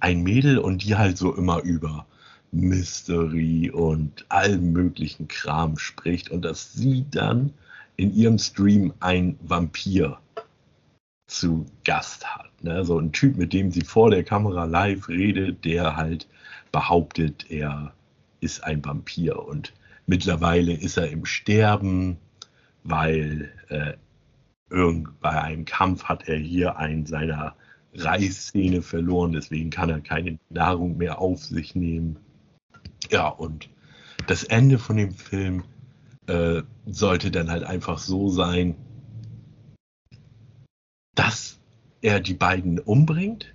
Ein Mädel und die halt so immer über Mystery und allem möglichen Kram spricht und dass sie dann in ihrem Stream ein Vampir zu Gast hat. Ne? So ein Typ, mit dem sie vor der Kamera live redet, der halt behauptet, er ist ein Vampir und mittlerweile ist er im Sterben, weil äh, irgend, bei einem Kampf hat er hier einen seiner Reißzähne verloren, deswegen kann er keine Nahrung mehr auf sich nehmen. Ja, und das Ende von dem Film äh, sollte dann halt einfach so sein, dass er die beiden umbringt.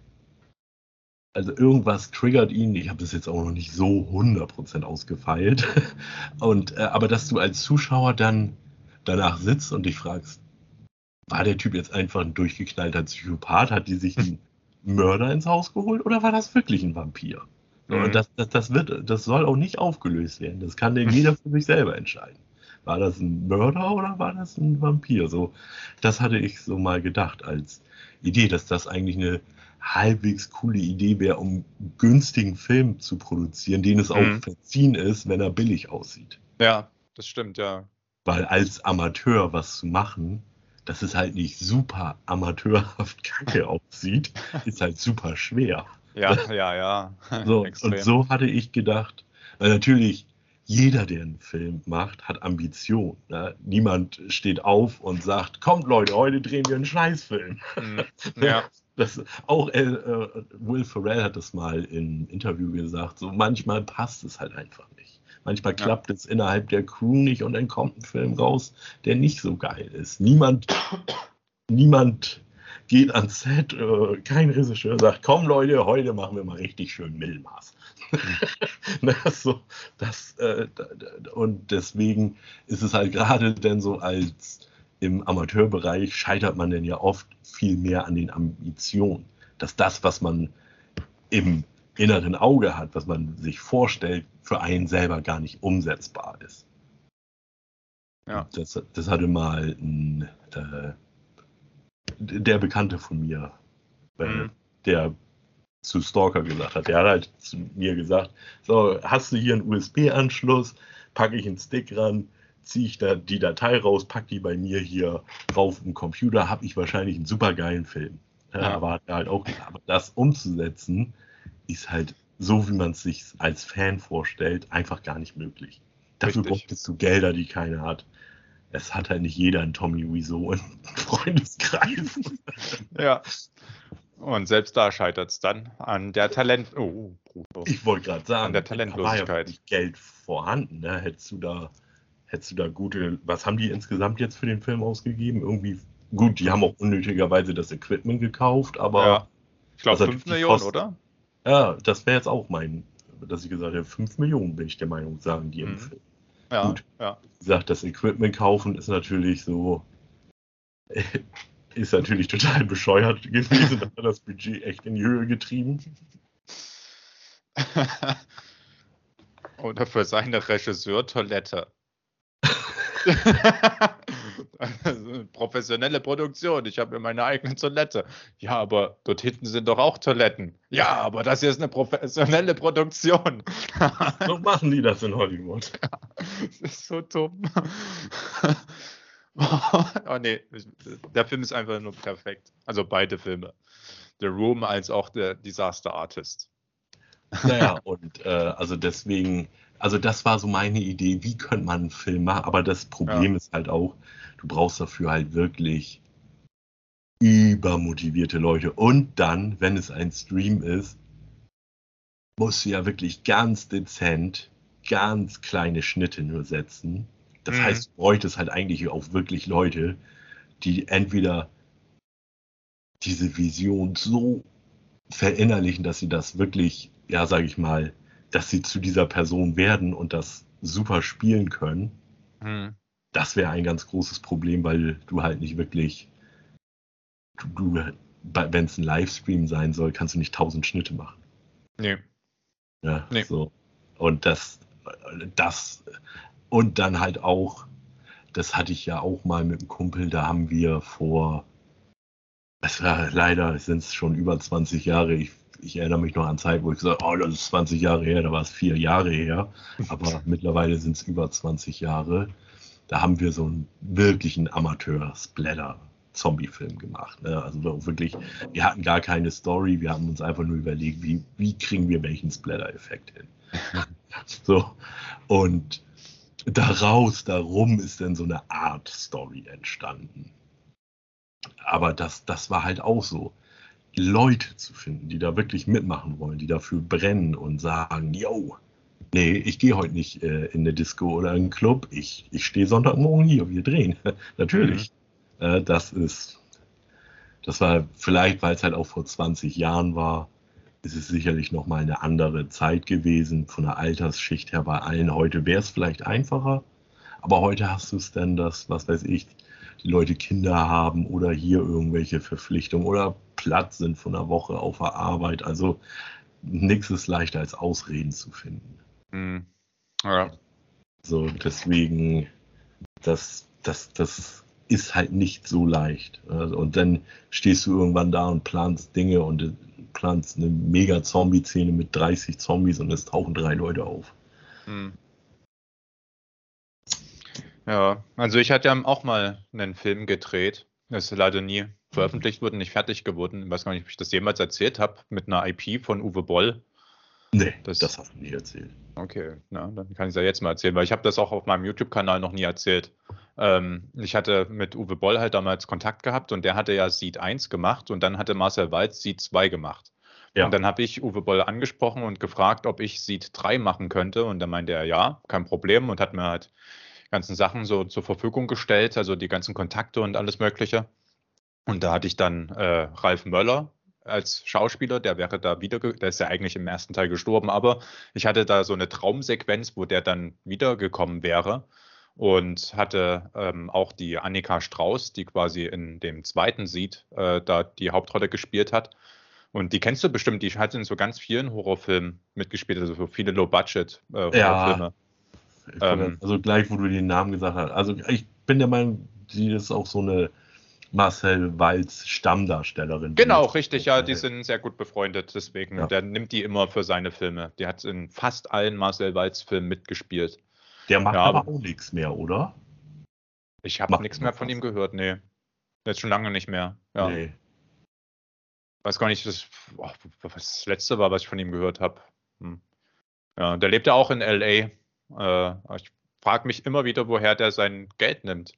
Also irgendwas triggert ihn. Ich habe das jetzt auch noch nicht so 100% ausgefeilt. [laughs] Und, äh, aber dass du als Zuschauer dann danach sitzt und dich fragst, war der Typ jetzt einfach ein durchgeknallter Psychopath? Hat die sich einen [laughs] Mörder ins Haus geholt oder war das wirklich ein Vampir? Mhm. Und das, das, das, wird, das soll auch nicht aufgelöst werden. Das kann denn jeder [laughs] für sich selber entscheiden. War das ein Mörder oder war das ein Vampir? So, das hatte ich so mal gedacht als Idee, dass das eigentlich eine halbwegs coole Idee wäre, um günstigen Film zu produzieren, den es auch mhm. verziehen ist, wenn er billig aussieht. Ja, das stimmt, ja. Weil als Amateur was zu machen, dass es halt nicht super amateurhaft [laughs] kacke [laughs] aussieht, ist halt super schwer. Ja, ja, ja. So, [laughs] und so hatte ich gedacht, weil natürlich jeder, der einen Film macht, hat Ambition. Ne? Niemand steht auf und sagt, kommt Leute, heute drehen wir einen Scheißfilm. Mhm. Ja. [laughs] Das, auch äh, äh, Will Ferrell hat das mal im Interview gesagt, so manchmal passt es halt einfach nicht. Manchmal klappt ja. es innerhalb der Crew nicht und dann kommt ein Film raus, der nicht so geil ist. Niemand, niemand geht ans Set, äh, kein Regisseur sagt, komm Leute, heute machen wir mal richtig schön Mittelmaß. [laughs] ne, so, das, äh, und deswegen ist es halt gerade denn so als im Amateurbereich scheitert man denn ja oft viel mehr an den Ambitionen, dass das, was man im inneren Auge hat, was man sich vorstellt, für einen selber gar nicht umsetzbar ist. Ja. Das, das hatte mal ein äh, der Bekannte von mir, mhm. der zu Stalker gesagt hat. Der hat halt zu mir gesagt, so, hast du hier einen USB-Anschluss, packe ich einen Stick ran, ziehe ich da die Datei raus, packe die bei mir hier drauf im Computer, habe ich wahrscheinlich einen super geilen Film. Ja, ja. Aber halt auch, aber das umzusetzen, ist halt so, wie man es sich als Fan vorstellt, einfach gar nicht möglich. Dafür Richtig. bräuchtest du Gelder, die keiner hat. Es hat halt nicht jeder einen Tommy Wiseau im [laughs] Freundeskreis. Ja. Und selbst da scheitert es dann an der Talent. Oh, Bruno. Ich wollte gerade sagen, An der da war Talentlosigkeit. ja wirklich Geld vorhanden. Ne? Hättest du da, hättest du da gute, was haben die insgesamt jetzt für den Film ausgegeben? Irgendwie, gut, die haben auch unnötigerweise das Equipment gekauft, aber Ja. Ich glaube Was hat 5 die Millionen, Kosten? oder? ja, das wäre jetzt auch mein, dass ich gesagt habe, 5 Millionen bin ich der Meinung, sagen die im Mhm. Film. Ja. Gut. ja. Wie gesagt, das Equipment kaufen ist natürlich so, [laughs] ist natürlich total bescheuert [laughs] gewesen, da hat das Budget echt in die Höhe getrieben. [laughs] Oder für seine Regisseur-Toilette. Professionelle Produktion. Ich habe mir meine eigene Toilette. Ja, aber dort hinten sind doch auch Toiletten. Ja, aber das hier ist eine professionelle Produktion. [laughs] So machen die das in Hollywood. [laughs] das ist so dumm. [laughs] oh nee, der Film ist einfach nur perfekt. Also beide Filme. The Room als auch der Disaster Artist. Naja, und äh, also deswegen, also das war so meine Idee, wie könnte man einen Film machen, aber das Problem ist halt auch, du brauchst dafür halt wirklich übermotivierte Leute. Und dann, wenn es ein Stream ist, musst du ja wirklich ganz dezent, ganz kleine Schnitte nur setzen. Das Mhm. heißt, du bräuchtest halt eigentlich auch wirklich Leute, die entweder diese Vision so verinnerlichen, dass sie das wirklich, ja, sage ich mal, dass sie zu dieser Person werden und das super spielen können. Hm. Das wäre ein ganz großes Problem, weil du halt nicht wirklich, du, du wenn es ein Livestream sein soll, kannst du nicht tausend Schnitte machen. Nee. Ja, Nee. so. Und das, das, und dann halt auch, das hatte ich ja auch mal mit einem Kumpel, da haben wir vor, es war leider sind es schon über 20 Jahre, ich, ich erinnere mich noch an Zeit, wo ich gesagt habe, oh, das ist 20 Jahre her, da war es vier Jahre her, aber [laughs] mittlerweile sind es über 20 Jahre. Da haben wir so einen wirklichen Amateur-Splatter. Zombie-Film gemacht. Ne? Also wirklich, wir hatten gar keine Story, wir haben uns einfach nur überlegt, wie, wie kriegen wir welchen Splatter-Effekt hin. [laughs] so. Und daraus, darum ist dann so eine Art Story entstanden. Aber das, das war halt auch so. Leute zu finden, die da wirklich mitmachen wollen, die dafür brennen und sagen, yo, nee, ich gehe heute nicht äh, in eine Disco oder in einen Club, ich, ich stehe Sonntagmorgen hier, wir drehen. [laughs] Natürlich. Äh, das ist, das war vielleicht, weil es halt auch vor 20 Jahren war, ist es sicherlich nochmal eine andere Zeit gewesen, von der Altersschicht her bei allen. Heute wäre es vielleicht einfacher, aber heute hast du es dann, dass, was weiß ich, die Leute Kinder haben oder hier irgendwelche Verpflichtungen oder platt sind von der Woche auf der Arbeit. Also nichts ist leichter als Ausreden zu finden. Hm. Ja. So, deswegen, das, das, das ist halt nicht so leicht. Also, und dann stehst du irgendwann da und planst Dinge und planst eine mega Zombie-Szene mit 30 Zombies und es tauchen drei Leute auf. Hm. Ja, also ich hatte ja auch mal einen Film gedreht. Das ist leider nie veröffentlicht wurde, nicht fertig geworden. Ich weiß gar nicht, ob ich das jemals erzählt habe, mit einer IP von Uwe Boll. Nee, Das- das, hast du nicht erzählt. Okay, na, dann kann ich es ja jetzt mal erzählen, weil ich habe das auch auf meinem YouTube-Kanal noch nie erzählt. Ähm, ich hatte mit Uwe Boll halt damals Kontakt gehabt und der hatte ja Seed 1 gemacht und dann hatte Marcel Walz Seed 2 gemacht. Ja. Und dann habe ich Uwe Boll angesprochen und gefragt, ob ich Seed 3 machen könnte. Und dann meinte er, ja, kein Problem und hat mir halt ganzen Sachen so zur Verfügung gestellt, also die ganzen Kontakte und alles Mögliche. Und da hatte ich dann äh, Ralf Möller als Schauspieler, der wäre da wieder, der ist ja eigentlich im ersten Teil gestorben, aber ich hatte da so eine Traumsequenz, wo der dann wiedergekommen wäre und hatte ähm, auch die Annika Strauß, die quasi in dem zweiten Seed äh, da die Hauptrolle gespielt hat. Und die kennst du bestimmt, die hat in so ganz vielen Horrorfilmen mitgespielt, also so viele Low-Budget äh, Ja. Ähm. also gleich, wo du den Namen gesagt hast. Also ich bin der Meinung, sie ist auch so eine Marcel Walz Stammdarstellerin. Genau, richtig, ja, die sind sehr gut befreundet, deswegen. Ja. Der nimmt die immer für seine Filme. Die hat in fast allen Marcel Walz-Filmen mitgespielt. Der macht Ja, aber auch nichts mehr, oder? Ich habe nichts mehr von was. ihm gehört, nee. Jetzt schon lange nicht mehr. Ja. Nee. Weiß gar nicht, das, boah, was das letzte war, was ich von ihm gehört habe. Hm. Ja, der lebt ja auch in LA. Äh, ich frage mich immer wieder, woher der sein Geld nimmt.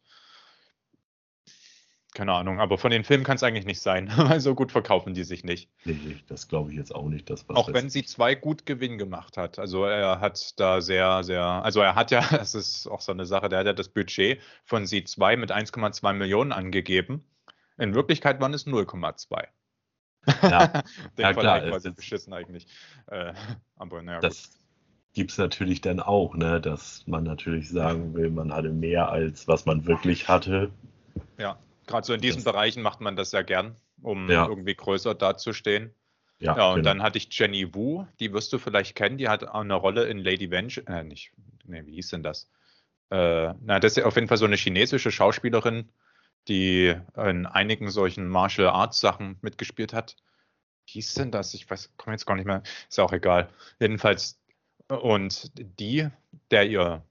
Keine Ahnung, aber von den Filmen kann es eigentlich nicht sein, weil [laughs] so gut verkaufen die sich nicht. Nee, das glaube ich jetzt auch nicht. Dass auch wenn sie zwei gut Gewinn gemacht hat. Also er hat da sehr, sehr, also er hat ja, [laughs] das ist auch so eine Sache, der hat ja das Budget von sie 2 mit 1,2 Millionen angegeben. In Wirklichkeit waren es 0,2. [laughs] Ja, Den ja klar. quasi es- beschissen eigentlich. Äh, aber naja. Das gibt es natürlich dann auch, ne? dass man natürlich sagen will, man hatte mehr als was man wirklich hatte. Ja, gerade so in diesen Das- Bereichen macht man das ja gern, um Ja. irgendwie größer dazustehen. Ja, Ja, und genau. dann hatte ich Jenny Wu, die wirst du vielleicht kennen, die hat auch eine Rolle in Lady Vengeance, äh, nicht, nee, wie hieß denn das? Äh, na, das ist ja auf jeden Fall so eine chinesische Schauspielerin, die in einigen solchen Martial Arts Sachen mitgespielt hat. Wie hieß denn das? Ich weiß, komme jetzt gar nicht mehr, ist auch egal. Jedenfalls, und die, der ihr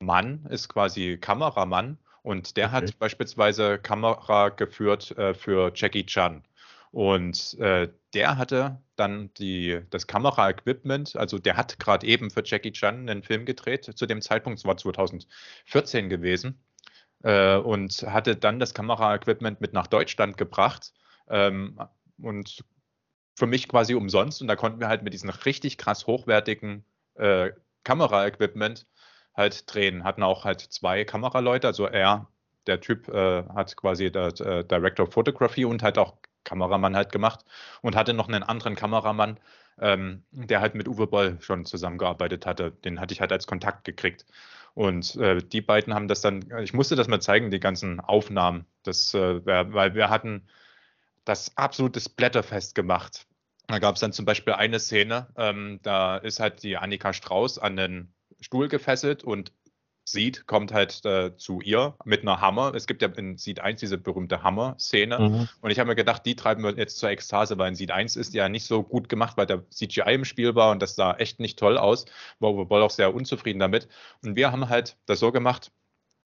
Mann ist quasi Kameramann und der Okay. hat beispielsweise Kamera geführt äh, für Jackie Chan. Und äh, der hatte dann die, das Kameraequipment, also der hat gerade eben für Jackie Chan einen Film gedreht, zu dem Zeitpunkt, es war 2014 gewesen, äh, und hatte dann das Kameraequipment mit nach Deutschland gebracht ähm, und für mich quasi umsonst. Und da konnten wir halt mit diesem richtig krass hochwertigen äh, Kameraequipment halt drehen. Hatten auch halt zwei Kameraleute, also er, der Typ, äh, hat quasi der äh, Director of Photography und halt auch Kameramann halt gemacht und hatte noch einen anderen Kameramann, ähm, der halt mit Uwe Boll schon zusammengearbeitet hatte. Den hatte ich halt als Kontakt gekriegt. Und äh, die beiden haben das dann, ich musste das mal zeigen, die ganzen Aufnahmen, das, äh, weil wir hatten das absolute Splatterfest gemacht. Da gab es dann zum Beispiel eine Szene, ähm, da ist halt die Annika Strauß an den Stuhl gefesselt und Seed kommt halt äh, zu ihr mit einer Hammer. Es gibt ja in Seed 1 diese berühmte Hammer-Szene. Mhm. Und ich habe mir gedacht, die treiben wir jetzt zur Ekstase, weil in Seed 1 ist ja nicht so gut gemacht, weil der CGI im Spiel war und das sah echt nicht toll aus. War Boll auch sehr unzufrieden damit. Und wir haben halt das so gemacht,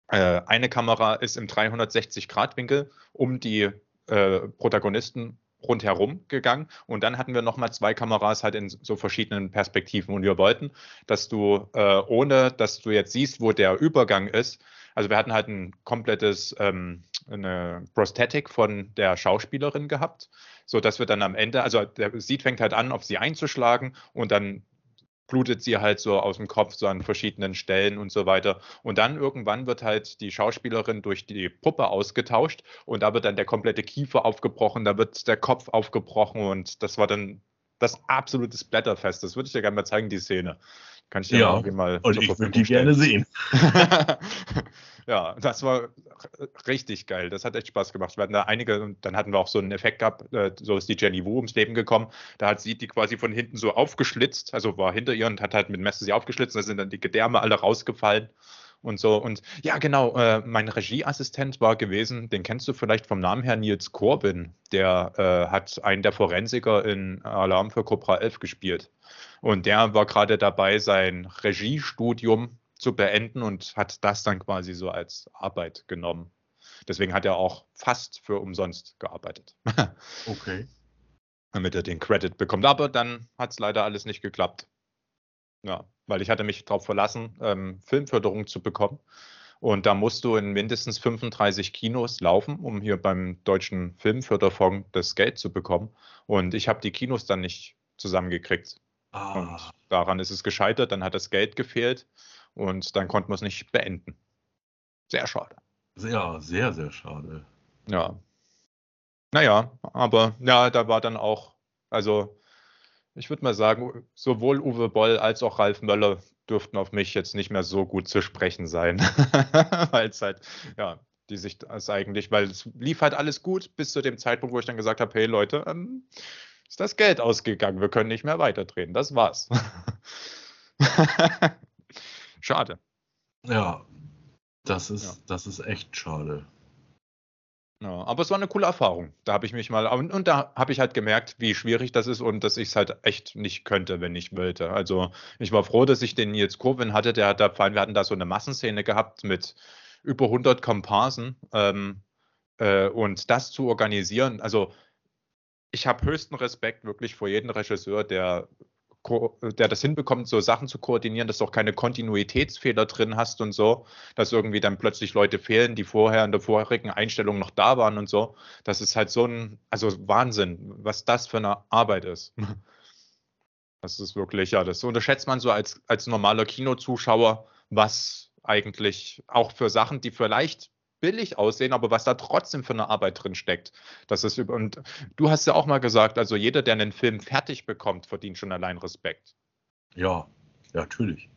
äh, eine Kamera ist im 360-Grad-Winkel um die äh, Protagonisten rundherum gegangen. Und dann hatten wir nochmal zwei Kameras halt in so verschiedenen Perspektiven. Und wir wollten, dass du äh, ohne, dass du jetzt siehst, wo der Übergang ist, also wir hatten halt ein komplettes ähm, eine Prosthetic von der Schauspielerin gehabt, so dass wir dann am Ende, also der Seed fängt halt an, auf sie einzuschlagen. Und dann blutet sie halt so aus dem Kopf so an verschiedenen Stellen und so weiter. Und dann irgendwann wird halt die Schauspielerin durch die Puppe ausgetauscht und da wird dann der komplette Kiefer aufgebrochen, da wird der Kopf aufgebrochen und das war dann das absolute Splatterfest. Das würde ich dir gerne mal zeigen, die Szene. Kann ich dir Ja, irgendwie mal Und ich würde die gerne sehen. [laughs] ja, das war richtig geil. Das hat echt Spaß gemacht. Wir hatten da einige und dann hatten wir auch so einen Effekt gehabt, äh, so ist die Jenny Wu ums Leben gekommen. Da hat sie die quasi von hinten so aufgeschlitzt, also war hinter ihr und hat halt mit dem Messer sie aufgeschlitzt. Da sind dann die Gedärme alle rausgefallen und so. Und ja, genau, äh, mein Regieassistent war gewesen, den kennst du vielleicht vom Namen her, Nils Corbin. Der äh, hat einen der Forensiker in Alarm für Cobra 11 gespielt. Und der war gerade dabei, sein Regiestudium zu beenden und hat das dann quasi so als Arbeit genommen. Deswegen hat er auch fast für umsonst gearbeitet, [laughs] Okay. damit er den Credit bekommt. Aber dann hat es leider alles nicht geklappt. Ja, weil ich hatte mich darauf verlassen, ähm, Filmförderung zu bekommen. Und da musst du in mindestens 35 Kinos laufen, um hier beim Deutschen Filmförderfonds das Geld zu bekommen. Und ich habe die Kinos dann nicht zusammengekriegt. Und Ah, daran ist es gescheitert, dann hat das Geld gefehlt und dann konnten wir es nicht beenden. Sehr schade. sehr, sehr, sehr schade. Ja. Naja, aber ja, da war dann auch, also ich würde mal sagen, sowohl Uwe Boll als auch Ralf Möller dürften auf mich jetzt nicht mehr so gut zu sprechen sein. [laughs] Weil es halt, ja, die Sicht ist eigentlich, weil es lief halt alles gut bis zu dem Zeitpunkt, wo ich dann gesagt habe, hey Leute, ähm, ist das Geld ausgegangen, wir können nicht mehr weiterdrehen. Das war's. [laughs] Schade. Ja, das ist, Ja. das ist echt schade. Ja, aber es war eine coole Erfahrung. Da habe ich mich mal, und, und da habe ich halt gemerkt, wie schwierig das ist und dass ich es halt echt nicht könnte, wenn ich wollte. Also ich war froh, dass ich den Nils Kurven hatte, der hat da, vor allem, wir hatten da so eine Massenszene gehabt mit über 100 Komparsen ähm, äh, und das zu organisieren, also ich habe höchsten Respekt wirklich vor jedem Regisseur, der der das hinbekommt, so Sachen zu koordinieren, dass du auch keine Kontinuitätsfehler drin hast und so, dass irgendwie dann plötzlich Leute fehlen, die vorher in der vorherigen Einstellung noch da waren und so. Das ist halt so ein, also Wahnsinn, was das für eine Arbeit ist. [laughs] Das ist wirklich, ja, das unterschätzt man so als, als normaler Kinozuschauer, was eigentlich auch für Sachen, die vielleicht billig aussehen, aber was da trotzdem für eine Arbeit drin steckt. Das ist und du hast ja auch mal gesagt, also jeder, der einen Film fertig bekommt, verdient schon allein Respekt. Ja, ja natürlich.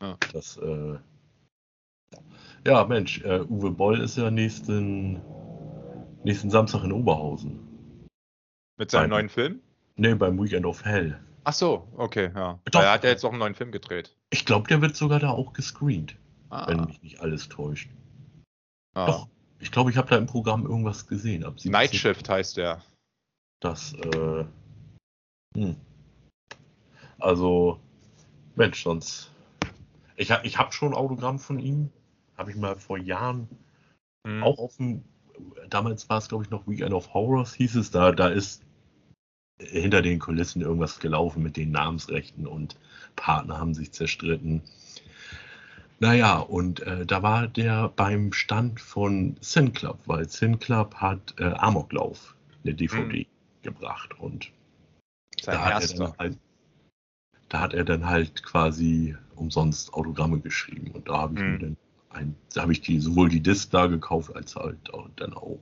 Ja. Das, äh, ja, Mensch, äh, Uwe Boll ist ja nächsten, nächsten Samstag in Oberhausen. Mit seinem beim, neuen Film? Nee, beim Weekend of Hell. Ach so, okay, ja. Doch. Er hat ja jetzt auch einen neuen Film gedreht. Ich glaube, der wird sogar da auch gescreent. Ah. Wenn mich nicht alles täuscht. Ah. Doch, ich glaube, ich habe da im Programm irgendwas gesehen. Ab Night Shift heißt der. Das, äh, hm. Also, Mensch, sonst. Ich, ich habe schon Autogramm von ihm. Habe ich mal vor Jahren hm. auch auf dem. Damals war es, glaube ich, noch Weekend of Horrors, hieß es. Da, da ist hinter den Kulissen irgendwas gelaufen mit den Namensrechten und Partner haben sich zerstritten. Naja, und äh, da war der beim Stand von Sin Club, weil Sin Club hat äh, Amoklauf, eine DVD, mhm. gebracht. Und da hat, er dann halt, da hat er dann halt quasi umsonst Autogramme geschrieben. Und da habe ich mhm. mir dann ein, da habe ich die, sowohl die Disc da gekauft, als halt auch, dann auch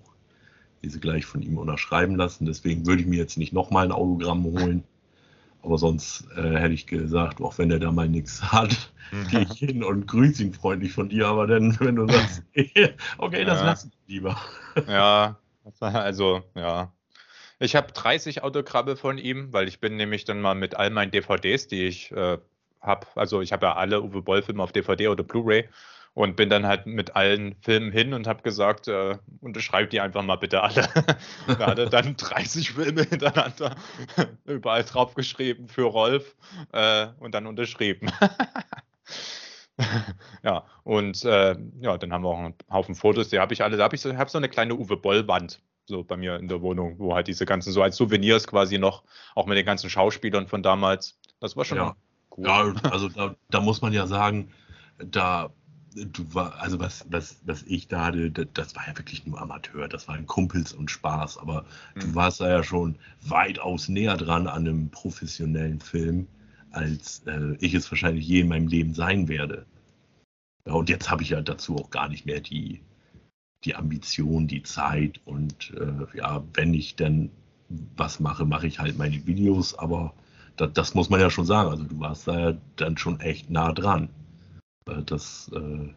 diese gleich von ihm unterschreiben lassen. Deswegen würde ich mir jetzt nicht nochmal ein Autogramm holen. Aber sonst äh, hätte ich gesagt, auch wenn er da mal nichts hat, mhm. gehe ich hin und grüße ihn freundlich von dir. Aber dann, wenn du sagst, [laughs] [laughs] okay, das ja. lassen wir lieber. [laughs] Ja, also, ja. Ich habe 30 Autogramme von ihm, weil ich bin nämlich dann mal mit all meinen DVDs, die ich äh, habe, also ich habe ja alle Uwe Boll-Filme auf DVD oder Blu-ray und bin dann halt mit allen Filmen hin und habe gesagt, äh, unterschreibt die einfach mal bitte alle. [laughs] da hat er dann [laughs] 30 Filme hintereinander [laughs] überall draufgeschrieben für Rolf äh, und dann unterschrieben. ja, und äh, ja, dann haben wir auch einen Haufen Fotos, die habe ich alle, da habe ich so, hab so eine kleine Uwe Boll-Wand so bei mir in der Wohnung, wo halt diese ganzen, so als Souvenirs quasi noch, auch mit den ganzen Schauspielern von damals. Das war schon ja. cool. Ja, also da, da muss man ja sagen, da du war, also was, was, was ich da hatte, das war ja wirklich nur Amateur, das war ein Kumpels und Spaß, aber mhm. du warst da ja schon weitaus näher dran an einem professionellen Film, als äh, ich es wahrscheinlich je in meinem Leben sein werde. Ja, und jetzt habe ich ja dazu auch gar nicht mehr die, die Ambition, die Zeit und äh, ja, wenn ich dann was mache, mache ich halt meine Videos, aber das, das muss man ja schon sagen, also du warst da ja dann schon echt nah dran. Äh, das äh,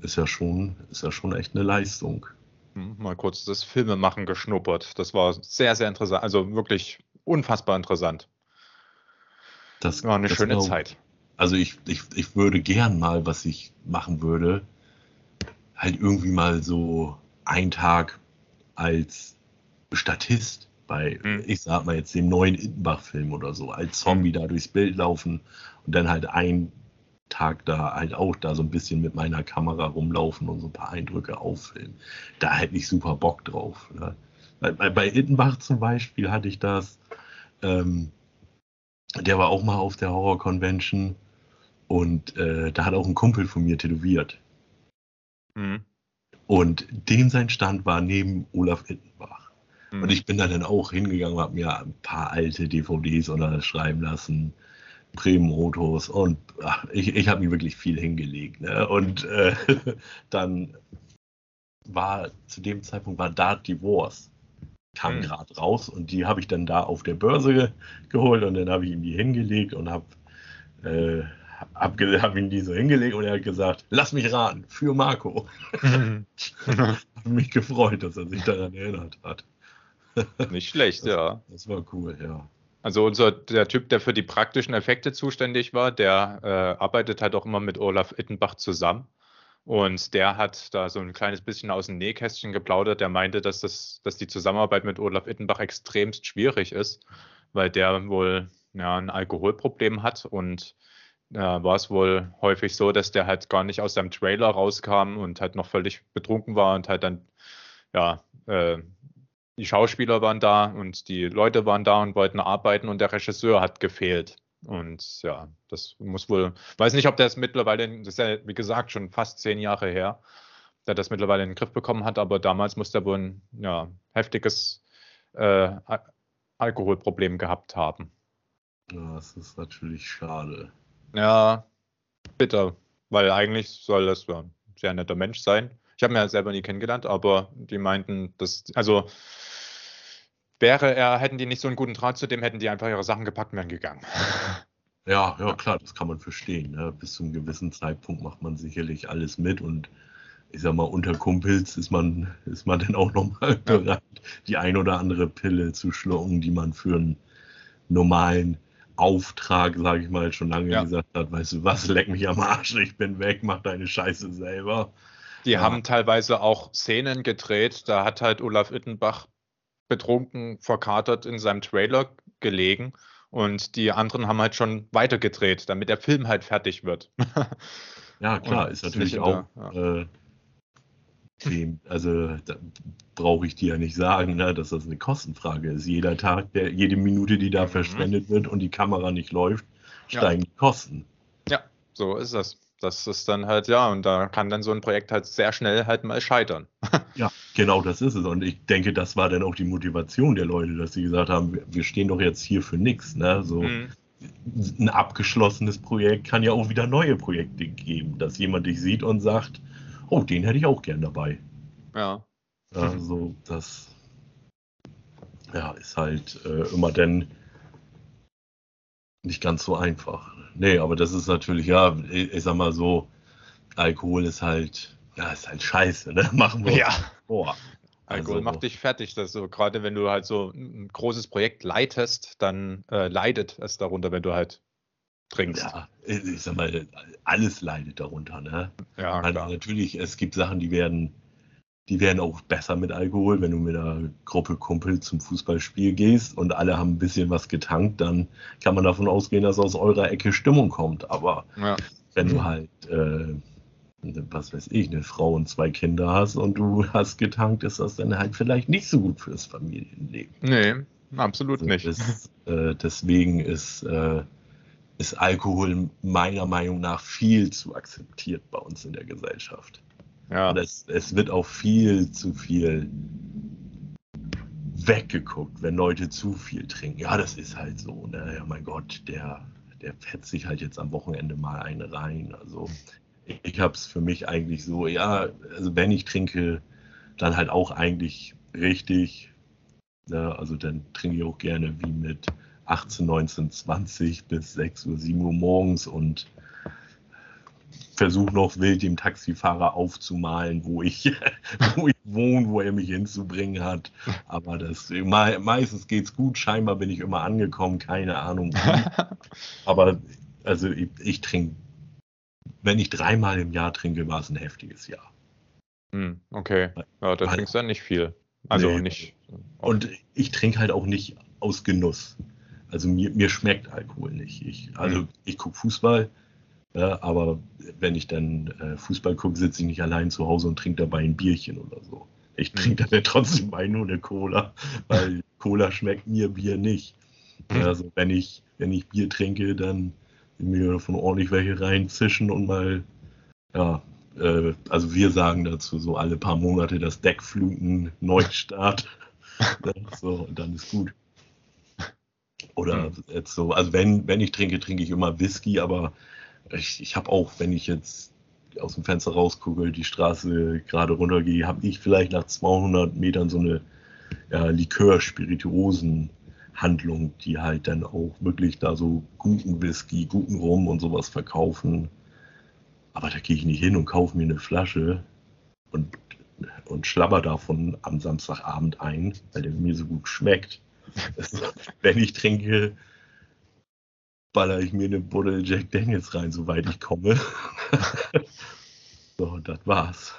ist ja schon, ist ja schon echt eine Leistung. Hm, mal kurz das Filmemachen geschnuppert. Das war sehr, sehr interessant. Also wirklich unfassbar interessant. Das war eine das schöne auch, Zeit. Also ich, ich, ich würde gern mal, was ich machen würde, halt irgendwie mal so einen Tag als Statist bei, hm. ich sag mal jetzt dem neuen Ittenbach-Film oder so, als Zombie hm. da durchs Bild laufen und dann halt ein Tag da halt auch da so ein bisschen mit meiner Kamera rumlaufen und so ein paar Eindrücke auffilmen. Da hätte ich super Bock drauf. Ne? Bei, bei Ittenbach zum Beispiel hatte ich das. Ähm, der war auch mal auf der Horror Convention und äh, da hat auch ein Kumpel von mir tätowiert. Mhm. Und dem sein Stand war neben Olaf Ittenbach. Mhm. Und ich bin da dann auch hingegangen, habe mir ein paar alte DVDs unterschreiben lassen Bremen-Autos und ach, ich, ich habe mir wirklich viel hingelegt. Ne? Und äh, [laughs] dann war zu dem Zeitpunkt war Dart Divorce kam mhm. gerade raus und die habe ich dann da auf der Börse ge geholt und dann habe ich ihm die hingelegt und habe äh, hab, hab ihn die so hingelegt und er hat gesagt, lass mich raten, für Marco. Mhm. [laughs] habe mich gefreut, dass er sich daran erinnert hat. Nicht schlecht, [laughs] das, ja. Das war cool, ja. Also unser der Typ, der für die praktischen Effekte zuständig war, der äh, arbeitet halt auch immer mit Olaf Ittenbach zusammen. Und der hat da so ein kleines bisschen aus dem Nähkästchen geplaudert. Der meinte, dass, das, dass die Zusammenarbeit mit Olaf Ittenbach extremst schwierig ist, weil der wohl ja, ein Alkoholproblem hat. Und äh, war es wohl häufig so, dass der halt gar nicht aus seinem Trailer rauskam und halt noch völlig betrunken war und halt dann ja, äh, die Schauspieler waren da und die Leute waren da und wollten arbeiten und der Regisseur hat gefehlt. Und ja, das muss wohl, weiß nicht, ob der es mittlerweile, das ist ja wie gesagt schon fast zehn Jahre her, der das mittlerweile in den Griff bekommen hat, aber damals muss der wohl ein ja, heftiges äh, Alkoholproblem gehabt haben. Ja, das ist natürlich schade. Ja, bitter, weil eigentlich soll das ja ein sehr netter Mensch sein. Ich habe ihn ja selber nie kennengelernt, aber die meinten, dass, also wäre er, hätten die nicht so einen guten Draht zu dem, hätten die einfach ihre Sachen gepackt und wären gegangen. [laughs] Ja, ja, klar, das kann man verstehen. Ne? Bis zu einem gewissen Zeitpunkt macht man sicherlich alles mit und ich sag mal, unter Kumpels ist man, ist man dann auch nochmal bereit, die ein oder andere Pille zu schlucken, die man für einen normalen Auftrag, sage ich mal, schon lange ja. gesagt hat, weißt du was, leck mich am Arsch, ich bin weg, mach deine Scheiße selber. Die ja. haben teilweise auch Szenen gedreht, da hat halt Olaf Ittenbach betrunken, verkatert in seinem Trailer gelegen und die anderen haben halt schon weitergedreht, damit der Film halt fertig wird. [laughs] ja, klar, und ist natürlich auch der, ja. äh, Themen. Also da brauche ich dir ja nicht sagen, ne, dass das eine Kostenfrage ist. Jeder Tag, der, jede Minute, die da mhm. verschwendet wird und die Kamera nicht läuft, steigen ja. die Kosten. Ja, so ist das. Das ist dann halt, ja, und da kann dann so ein Projekt halt sehr schnell halt mal scheitern. [laughs] ja, genau das ist es. Und ich denke, das war dann auch die Motivation der Leute, dass sie gesagt haben, wir stehen doch jetzt hier für nichts. Ne? So, mhm. Ein abgeschlossenes Projekt kann ja auch wieder neue Projekte geben, dass jemand dich sieht und sagt, oh, den hätte ich auch gern dabei. Ja. Also das ja, ist halt äh, immer dann nicht ganz so einfach. Nee, aber das ist natürlich, ja, ich, sag mal so, Alkohol ist halt, ja, ist halt scheiße, ne? [laughs] Machen wir ja. vor. Alkohol also, macht dich fertig. Das so, gerade wenn du halt so ein großes Projekt leitest, dann äh, leidet es darunter, wenn du halt trinkst. Ja, ich sag mal, alles leidet darunter. Ne? Ja, also klar. natürlich, es gibt Sachen, die werden, die werden auch besser mit Alkohol. Wenn du mit einer Gruppe Kumpel zum Fußballspiel gehst und alle haben ein bisschen was getankt, dann kann man davon ausgehen, dass aus eurer Ecke Stimmung kommt. Aber ja. wenn du halt, äh, was weiß ich, eine Frau und zwei Kinder hast und du hast getankt, ist das dann halt vielleicht nicht so gut fürs Familienleben. Nee, absolut also nicht. Das, äh, deswegen ist äh, ist Alkohol meiner Meinung nach viel zu akzeptiert bei uns in der Gesellschaft. Ja. Und es, es wird auch viel zu viel weggeguckt, wenn Leute zu viel trinken. Ja, das ist halt so. Ne? Ja, mein Gott, der, der fetzt sich halt jetzt am Wochenende mal eine rein. Also ich, ich habe es für mich eigentlich so, ja, also wenn ich trinke, dann halt auch eigentlich richtig. Ne? Also dann trinke ich auch gerne wie mit 18, 19, 20 bis 6 Uhr, 7 Uhr morgens und versuche noch wild dem Taxifahrer aufzumalen, wo ich, [laughs] wo ich wohne, wo er mich hinzubringen hat. Aber das meistens es gut. Scheinbar bin ich immer angekommen, keine Ahnung. [laughs] Aber also ich, ich trinke, wenn ich dreimal im Jahr trinke, war es ein heftiges Jahr. Hm, okay, ja, da trinkst du dann nicht viel. Also nee. nicht. Und ich trinke halt auch nicht aus Genuss. Also mir, mir schmeckt Alkohol nicht. Ich, also mhm. ich gucke Fußball, ja, aber wenn ich dann äh, Fußball gucke, sitze ich nicht allein zu Hause und trinke dabei ein Bierchen oder so. Ich trinke mhm. dann trotzdem Wein ohne Cola, weil Cola schmeckt mir, Bier nicht. Mhm. Also wenn ich, wenn ich Bier trinke, dann mir davon ordentlich welche reinzischen und mal, ja, äh, also wir sagen dazu so alle paar Monate das Deckfluten, Neustart. [laughs] so, und dann ist gut. [laughs] Oder mhm. jetzt so, also wenn, wenn ich trinke, trinke ich immer Whisky, aber ich, ich habe auch, wenn ich jetzt aus dem Fenster rausgucke, die Straße gerade runtergehe, habe ich vielleicht nach 200 Metern so eine ja, Likör-Spirituosen-Handlung, die halt dann auch wirklich da so guten Whisky, guten Rum und sowas verkaufen. Aber da gehe ich nicht hin und kaufe mir eine Flasche und, und schlabber davon am Samstagabend ein, weil der mir so gut schmeckt. [laughs] wenn ich trinke, baller ich mir eine Buddel Jack Daniels rein, soweit ich komme. [laughs] so, das war's.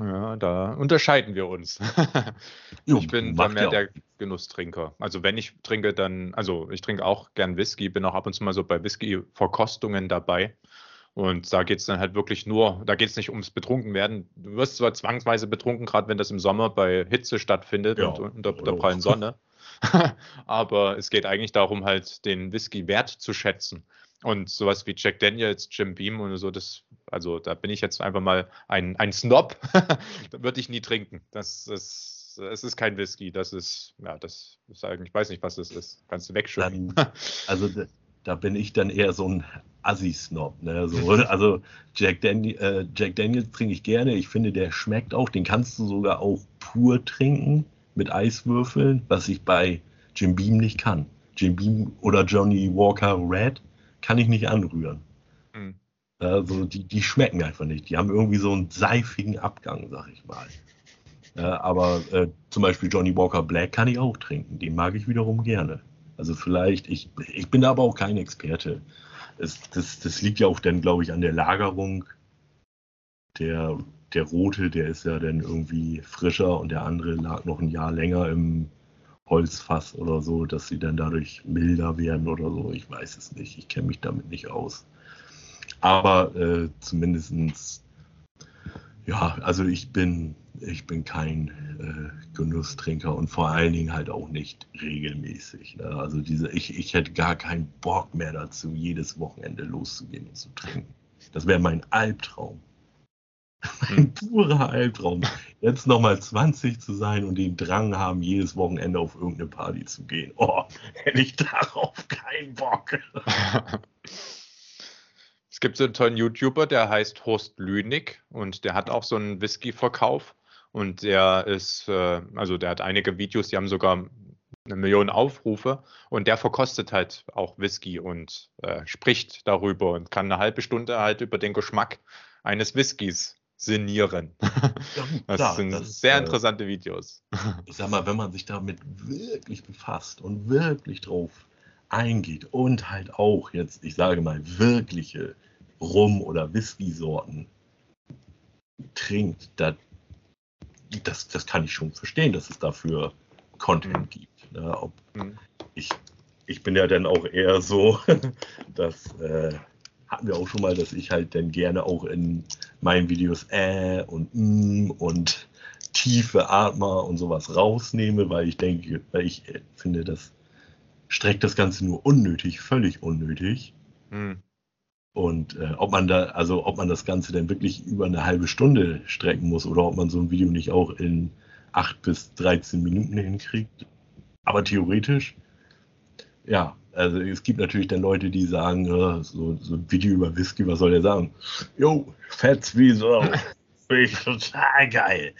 Ja, da unterscheiden wir uns. [laughs] ich bin dann mehr der Genusstrinker. Also wenn ich trinke, dann, also ich trinke auch gern Whisky, bin auch ab und zu mal so bei Whisky-Verkostungen dabei. Und da geht es dann halt wirklich nur, da geht es nicht ums Betrunkenwerden. Du wirst zwar zwangsweise betrunken, gerade wenn das im Sommer bei Hitze stattfindet Ja, und unter der prallen Sonne. [laughs] Aber es geht eigentlich darum, halt den Whisky wert zu schätzen. Und sowas wie Jack Daniels, Jim Beam und so, das, also da bin ich jetzt einfach mal ein, ein Snob. [laughs] da würde ich nie trinken. Das ist, es ist kein Whisky. Das ist, ja, das ist eigentlich, ich weiß nicht, was das ist. Kannst du wegschütten. [laughs] Also da, da bin ich dann eher so ein Assi-Snob. Ne? So, also Jack, Dan äh, Jack Daniels trinke ich gerne. Ich finde, der schmeckt auch. Den kannst du sogar auch pur trinken mit Eiswürfeln, was ich bei Jim Beam nicht kann. Jim Beam oder Johnny Walker Red kann ich nicht anrühren. Hm. Also die, die schmecken einfach nicht. Die haben irgendwie so einen seifigen Abgang, sag ich mal. Äh, aber äh, zum Beispiel Johnny Walker Black kann ich auch trinken. Den mag ich wiederum gerne. Also vielleicht, ich, ich bin aber auch kein Experte. Es, das, das liegt ja auch dann, glaube ich, an der Lagerung. Der, der rote, der ist ja dann irgendwie frischer und der andere lag noch ein Jahr länger im Holzfass oder so, dass sie dann dadurch milder werden oder so. Ich weiß es nicht. Ich kenne mich damit nicht aus. Aber äh, zumindestens ja, also ich bin, ich bin kein äh, Genusstrinker und vor allen Dingen halt auch nicht regelmäßig. Ne? Also diese, ich, ich hätte gar keinen Bock mehr dazu, jedes Wochenende loszugehen und zu trinken. Das wäre mein Albtraum. [laughs] Mein purer Albtraum. Jetzt nochmal 20 zu sein und den Drang haben, jedes Wochenende auf irgendeine Party zu gehen. Oh, hätte ich darauf keinen Bock. [laughs] Es gibt so einen tollen YouTuber, der heißt Horst Lünig und der hat auch so einen Whisky-Verkauf und der ist, äh, also der hat einige Videos, die haben sogar eine Million Aufrufe und der verkostet halt auch Whisky und äh, spricht darüber und kann eine halbe Stunde halt über den Geschmack eines Whiskys sinnieren. [laughs] Ja, Das sind das, sehr äh, interessante Videos. ich sag mal, wenn man sich damit wirklich befasst und wirklich drauf eingeht und halt auch jetzt, ich sage mal, wirkliche Rum- oder Whisky-Sorten trinkt, da, das, das kann ich schon verstehen, dass es dafür Content gibt. Ne? Ob Mhm. ich, ich bin ja dann auch eher so, [laughs] dass äh, hatten wir auch schon mal, dass ich halt dann gerne auch in meinen Videos äh und mm und tiefe Atmer und sowas rausnehme, weil ich denke, weil ich äh, finde, das streckt das Ganze nur unnötig, völlig unnötig. Hm. Und äh, ob man da, also ob man das Ganze dann wirklich über eine halbe Stunde strecken muss oder ob man so ein Video nicht auch in 8 bis 13 Minuten hinkriegt. Aber theoretisch, ja, also es gibt natürlich dann Leute, die sagen, äh, so, so ein Video über Whisky, was soll der sagen? Jo, fetz wie so. [laughs] Finde ich total geil.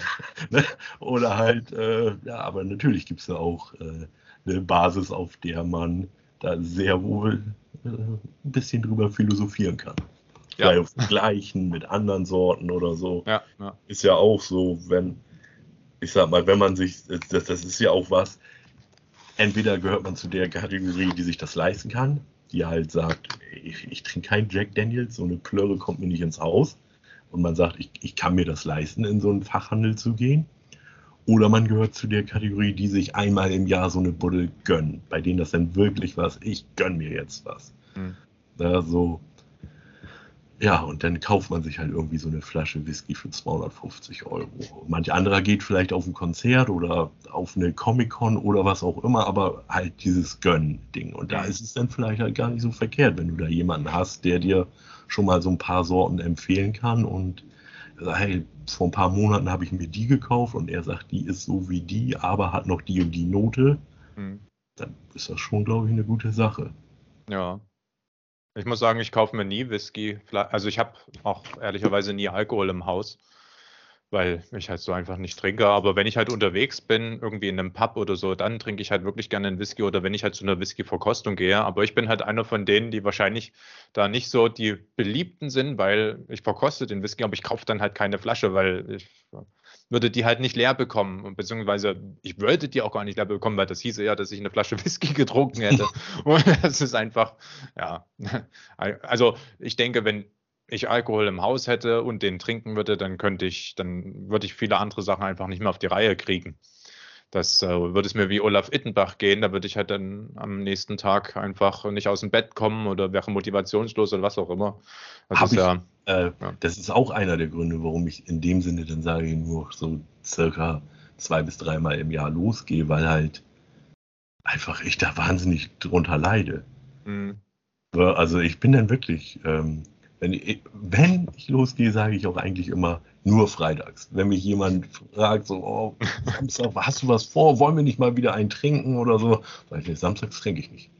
[laughs] ne? Oder halt, äh, ja, aber natürlich gibt es da auch äh, eine Basis, auf der man da sehr wohl äh, ein bisschen drüber philosophieren kann. Ja. Vergleichen mit anderen Sorten oder so. Ja, ja. Ist ja auch so, wenn, ich sag mal, wenn man sich, das, das ist ja auch was, entweder gehört man zu der Kategorie, die sich das leisten kann, die halt sagt, ich, ich trinke keinen Jack Daniels, so eine Plörre kommt mir nicht ins Haus. Und man sagt, ich, ich kann mir das leisten, in so einen Fachhandel zu gehen. Oder man gehört zu der Kategorie, die sich einmal im Jahr so eine Buddel gönnen, bei denen das dann wirklich was, ich gönn mir jetzt was. Hm. Ja, so. Ja, und dann kauft man sich halt irgendwie so eine Flasche Whisky für 250 Euro. Manch anderer geht vielleicht auf ein Konzert oder auf eine Comic-Con oder was auch immer, aber halt dieses Gönnen-Ding. Und da Mhm. ist es dann vielleicht halt gar nicht so verkehrt, wenn du da jemanden hast, der dir schon mal so ein paar Sorten empfehlen kann und sagt, hey, vor ein paar Monaten habe ich mir die gekauft und er sagt, die ist so wie die, aber hat noch die und die Note, Hm. dann ist das schon, glaube ich, eine gute Sache. Ja. Ich muss sagen, ich kaufe mir nie Whisky. Also ich habe auch ehrlicherweise nie Alkohol im Haus, weil ich halt so einfach nicht trinke. Aber wenn ich halt unterwegs bin, irgendwie in einem Pub oder so, dann trinke ich halt wirklich gerne einen Whisky oder wenn ich halt zu einer Whisky-Verkostung gehe. Aber ich bin halt einer von denen, die wahrscheinlich da nicht so die Beliebten sind, weil ich verkoste den Whisky, aber ich kaufe dann halt keine Flasche, weil ich würde die halt nicht leer bekommen. Und beziehungsweise ich wollte die auch gar nicht leer bekommen, weil das hieße ja, dass ich eine Flasche [laughs] Whisky getrunken hätte. [laughs] Und das ist einfach, ja. Also ich denke, wenn ich Alkohol im Haus hätte und den trinken würde, dann könnte ich, dann würde ich viele andere Sachen einfach nicht mehr auf die Reihe kriegen. Das äh, würde es mir wie Olaf Ittenbach gehen, da würde ich halt dann am nächsten Tag einfach nicht aus dem Bett kommen oder wäre motivationslos oder was auch immer. Das ist, ich, ja, äh, ja. das ist auch einer der Gründe, warum ich in dem Sinne dann sage, ich nur so circa zwei bis dreimal im Jahr losgehe, weil halt einfach ich da wahnsinnig drunter leide. Mhm. Also ich bin dann wirklich, ähm, wenn, ich, wenn ich losgehe, sage ich auch eigentlich immer nur freitags. Wenn mich jemand fragt, so, oh, Samstag, hast du was vor? Wollen wir nicht mal wieder einen trinken oder so? Sag ich, nee, samstags trinke ich nicht.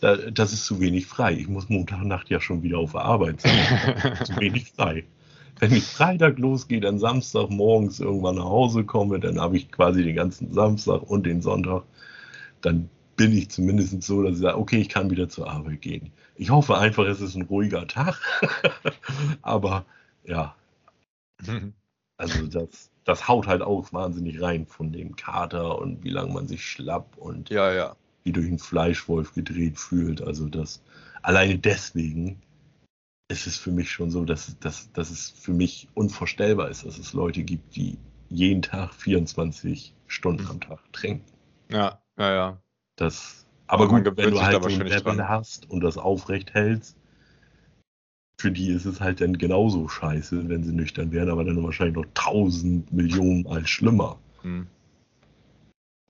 [laughs] das ist zu wenig frei. Ich muss Montagnacht ja schon wieder auf der Arbeit sein. zu wenig frei. Wenn ich Freitag losgehe, dann Samstag morgens irgendwann nach Hause komme, dann habe ich quasi den ganzen Samstag und den Sonntag. Dann bin ich zumindest so, dass ich sage, okay, ich kann wieder zur Arbeit gehen. Ich hoffe einfach, es ist ein ruhiger Tag. [laughs] Aber ja. Also das, das haut halt auch wahnsinnig rein von dem Kater und wie lange man sich schlapp und ja, ja. wie durch einen Fleischwolf gedreht fühlt. Also das alleine deswegen ist es für mich schon so, dass, dass, dass es für mich unvorstellbar ist, dass es Leute gibt, die jeden Tag 24 Stunden am Tag trinken. Ja, ja, ja. Das, aber gut, wenn du halt so ein Level dran. hast und das aufrecht hältst, für die ist es halt dann genauso scheiße, wenn sie nüchtern wären, aber dann wahrscheinlich noch tausend Millionen als schlimmer. Hm.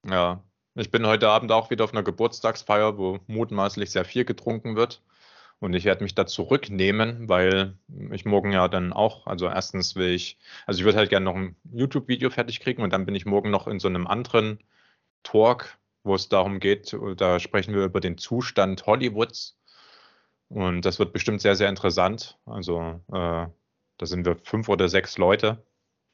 Ja, ich bin heute Abend auch wieder auf einer Geburtstagsfeier, wo mutmaßlich sehr viel getrunken wird. Und ich werde mich da zurücknehmen, weil ich morgen ja dann auch, also erstens will ich, also ich würde halt gerne noch ein YouTube-Video fertig kriegen und dann bin ich morgen noch in so einem anderen Talk, wo es darum geht, da sprechen wir über den Zustand Hollywoods und das wird bestimmt sehr, sehr interessant. Also äh, da sind wir fünf oder sechs Leute.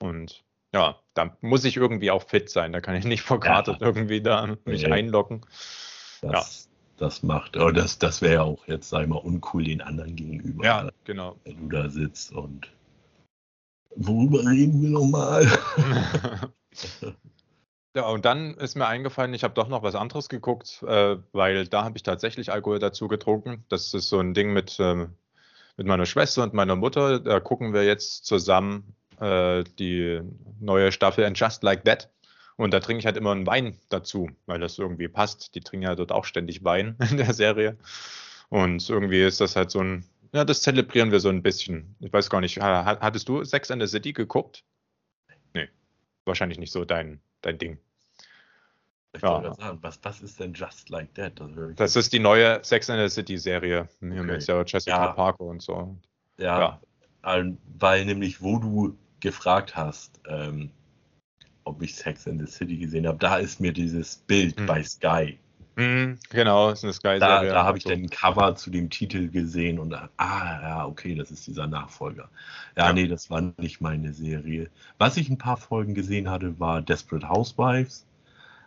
Und ja, da muss ich irgendwie auch fit sein. Da kann ich nicht verkartet ja. irgendwie da mich nee. einloggen. Das, ja. das macht, oh, das, das wäre ja auch jetzt, sag ich mal, uncool den anderen gegenüber. Ja, genau. Wenn du da sitzt und worüber reden wir nochmal? [laughs] [laughs] Ja, und dann ist mir eingefallen, ich habe doch noch was anderes geguckt, äh, weil da habe ich tatsächlich Alkohol dazu getrunken. Das ist so ein Ding mit, ähm, mit meiner Schwester und meiner Mutter. Da gucken wir jetzt zusammen äh, die neue Staffel And Just Like That. Und da trinke ich halt immer einen Wein dazu, weil das irgendwie passt. Die trinken ja dort auch ständig Wein [laughs] in der Serie. Und irgendwie ist das halt so ein, ja, das zelebrieren wir so ein bisschen. Ich weiß gar nicht, hattest du Sex and the City geguckt? Nee, wahrscheinlich nicht so dein, dein Ding. Ich ja. sagen, was, was ist denn Just Like That? Das, das ist die neue Sex and the City Serie okay. mit Jessica ja. Parker und so. Ja, ja, weil nämlich, wo du gefragt hast, ähm, ob ich Sex and the City gesehen habe, da ist mir dieses Bild hm. bei Sky. Hm, genau, ist eine Sky-Serie. Da, da habe ich also. den Cover zu dem Titel gesehen und ah, ja, okay, das ist dieser Nachfolger. Ja, ja, nee, das war nicht meine Serie. Was ich ein paar Folgen gesehen hatte, war Desperate Housewives.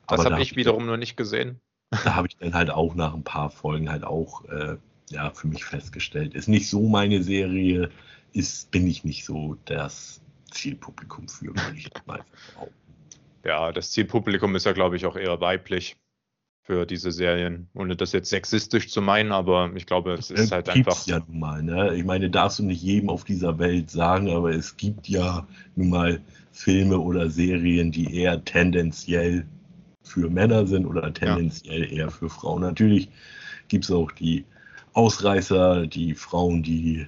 Das habe ich wiederum nur nicht gesehen. [laughs] Da habe ich dann halt auch nach ein paar Folgen halt auch äh, ja, für mich festgestellt. Ist nicht so meine Serie, ist, bin ich nicht so das Zielpublikum für, würde ich mal [laughs] behaupten. Ja, das Zielpublikum ist ja, glaube ich, auch eher weiblich für diese Serien, ohne das jetzt sexistisch zu meinen, aber ich glaube, es ist halt Gibt's einfach. ja nun mal, ne? Ich meine, darfst du nicht jedem auf dieser Welt sagen, aber es gibt ja nun mal Filme oder Serien, die eher tendenziell für Männer sind oder tendenziell ja. eher für Frauen. Natürlich gibt es auch die Ausreißer, die Frauen, die